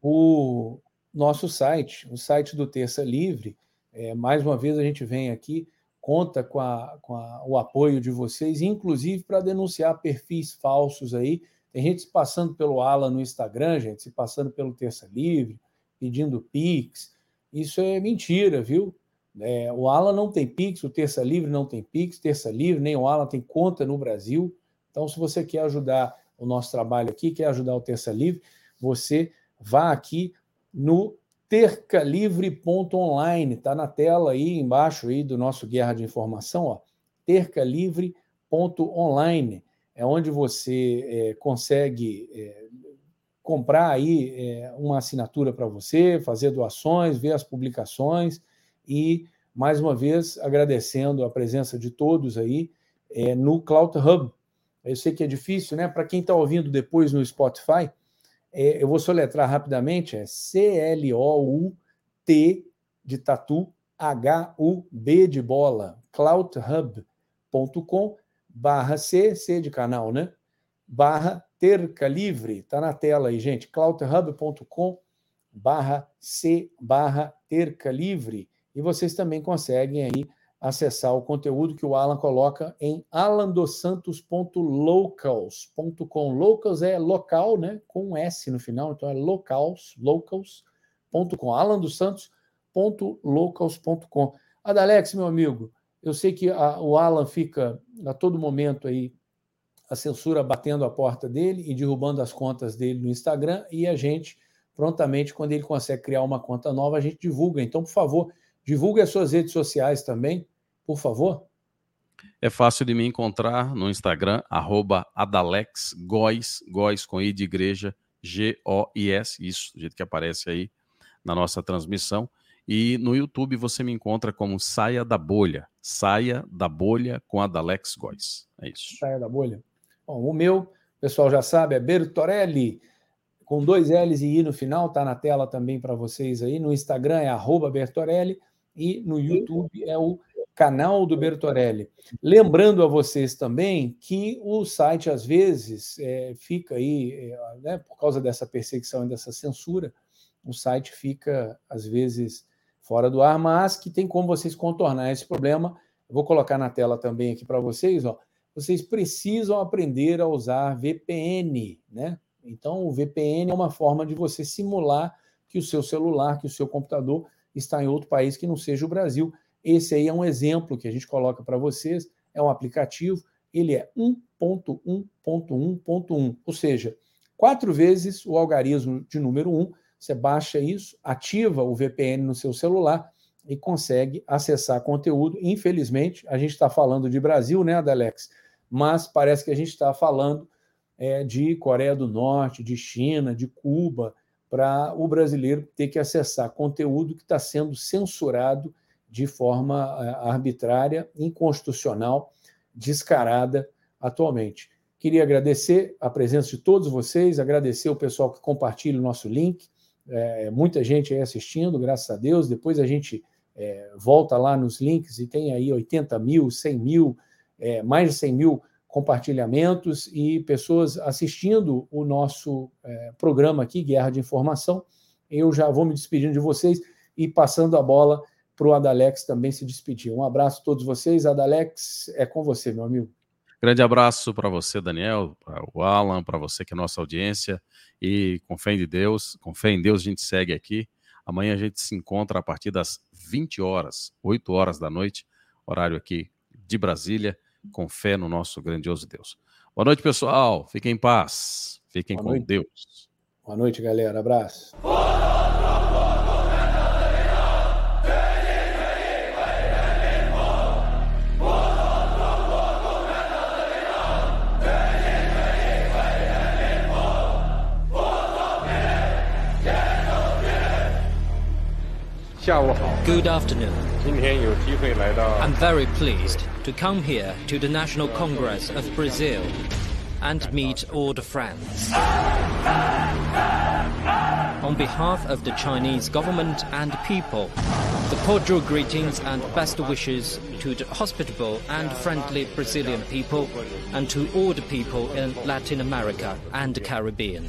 o nosso site, o site do Terça Livre. É, mais uma vez a gente vem aqui, conta com, a, com a, o apoio de vocês, inclusive para denunciar perfis falsos aí. Tem gente se passando pelo Alan no Instagram, gente, se passando pelo Terça Livre, pedindo Pix. Isso é mentira, viu? É, o Alan não tem Pix, o Terça Livre não tem Pix, Terça Livre, nem o Alan tem conta no Brasil. Então, se você quer ajudar o nosso trabalho aqui, quer ajudar o Terça Livre, você vá aqui no tercalivre.online, está na tela aí embaixo aí do nosso Guerra de Informação, ó, tercalivre.online, é onde você é, consegue é, comprar aí é, uma assinatura para você, fazer doações, ver as publicações e, mais uma vez, agradecendo a presença de todos aí é, no Cloud Hub, eu sei que é difícil, né? Para quem está ouvindo depois no Spotify, é, eu vou soletrar rapidamente: é C-L-O-U-T de tatu, H-U-B de bola, cloudhub.com barra C, C de canal, né? Barra Terca Livre, tá na tela aí, gente, cloudhub.com barra C barra Terca Livre. E vocês também conseguem aí acessar o conteúdo que o Alan coloca em alandosantos.locals.com. Locals é local, né? Com um S no final, então é locals, locals.com. alandosantos.locals.com. Adalex, meu amigo, eu sei que a, o Alan fica a todo momento aí a censura batendo a porta dele e derrubando as contas dele no Instagram e a gente prontamente quando ele consegue criar uma conta nova, a gente divulga. Então, por favor, divulgue as suas redes sociais também por favor? É fácil de me encontrar no Instagram, arroba adalexgois, góis com I de igreja, G-O-I-S, isso, do jeito que aparece aí na nossa transmissão. E no YouTube você me encontra como Saia da Bolha, Saia da Bolha com Adalex Góis. É isso. Saia da Bolha. Bom, o meu, o pessoal já sabe, é Bertorelli, com dois L's e I no final, tá na tela também para vocês aí. No Instagram é arroba Bertorelli e no YouTube é o canal do Bertorelli. Lembrando a vocês também que o site, às vezes, é, fica aí, é, né, por causa dessa perseguição e dessa censura, o site fica, às vezes, fora do ar, mas que tem como vocês contornar esse problema. Eu vou colocar na tela também aqui para vocês, ó. Vocês precisam aprender a usar VPN, né? Então, o VPN é uma forma de você simular que o seu celular, que o seu computador está em outro país que não seja o Brasil. Esse aí é um exemplo que a gente coloca para vocês, é um aplicativo, ele é 1.1.1.1, ou seja, quatro vezes o algarismo de número 1. Você baixa isso, ativa o VPN no seu celular e consegue acessar conteúdo. Infelizmente, a gente está falando de Brasil, né, Adalex? Mas parece que a gente está falando é, de Coreia do Norte, de China, de Cuba, para o brasileiro ter que acessar conteúdo que está sendo censurado de forma eh, arbitrária, inconstitucional, descarada atualmente. Queria agradecer a presença de todos vocês, agradecer o pessoal que compartilha o nosso link. É, muita gente aí assistindo, graças a Deus. Depois a gente é, volta lá nos links e tem aí 80 mil, 100 mil, é, mais de 100 mil compartilhamentos e pessoas assistindo o nosso programa aqui, Guerra de Informação. Eu já vou me despedindo de vocês e passando a bola para o Adalex também se despedir. Um abraço a todos vocês. Adalex, é com você, meu amigo. Grande abraço para você, Daniel, para o Alan, para você que é nossa audiência. E com fé em Deus, com fé em Deus, a gente segue aqui. Amanhã a gente se encontra a partir das 20 horas, 8 horas da noite, horário aqui de Brasília, com fé no nosso grandioso Deus. Boa noite, pessoal. Fiquem em paz. Fiquem Boa com noite. Deus. Boa noite, galera. Abraço. Good afternoon. I'm very pleased to come here to the National Congress of Brazil and meet all the friends. On behalf of the Chinese government and people, the cordial greetings and best wishes to the hospitable and friendly Brazilian people and to all the people in Latin America and the Caribbean.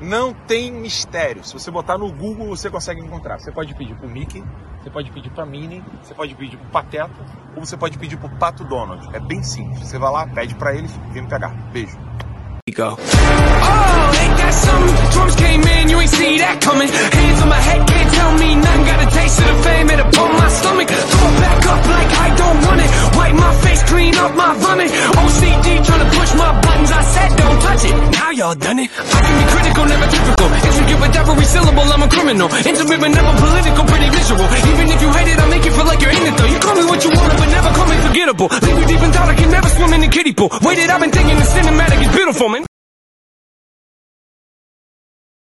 Não tem mistério. Se você botar no Google, você consegue encontrar. Você pode pedir pro Mickey, você pode pedir pra Minnie, você pode pedir pro Pateta, ou você pode pedir pro Pato Donald. É bem simples. Você vai lá, pede pra eles, vem me pegar. Beijo. Go. Oh, ain't that something? Drums came in, you ain't see that coming. Hands on my head, can't tell me nothing. Got a taste of the fame, it'll my stomach. Throw it back up like I don't want it. Wipe my face, clean up my vomit. OCD trying to push my buttons. I said don't touch it. Now y'all done it. I can be critical, never typical. Intricate with every syllable, I'm a criminal. Intimate but never political, pretty visual. Even if you hate it, I'll make you feel like you're in it though. You call me what you want, but never call me forgettable. Leave me deep in thought, I can never swim in the kiddie pool. Waited, I've been thinking the cinematic is beautiful, man.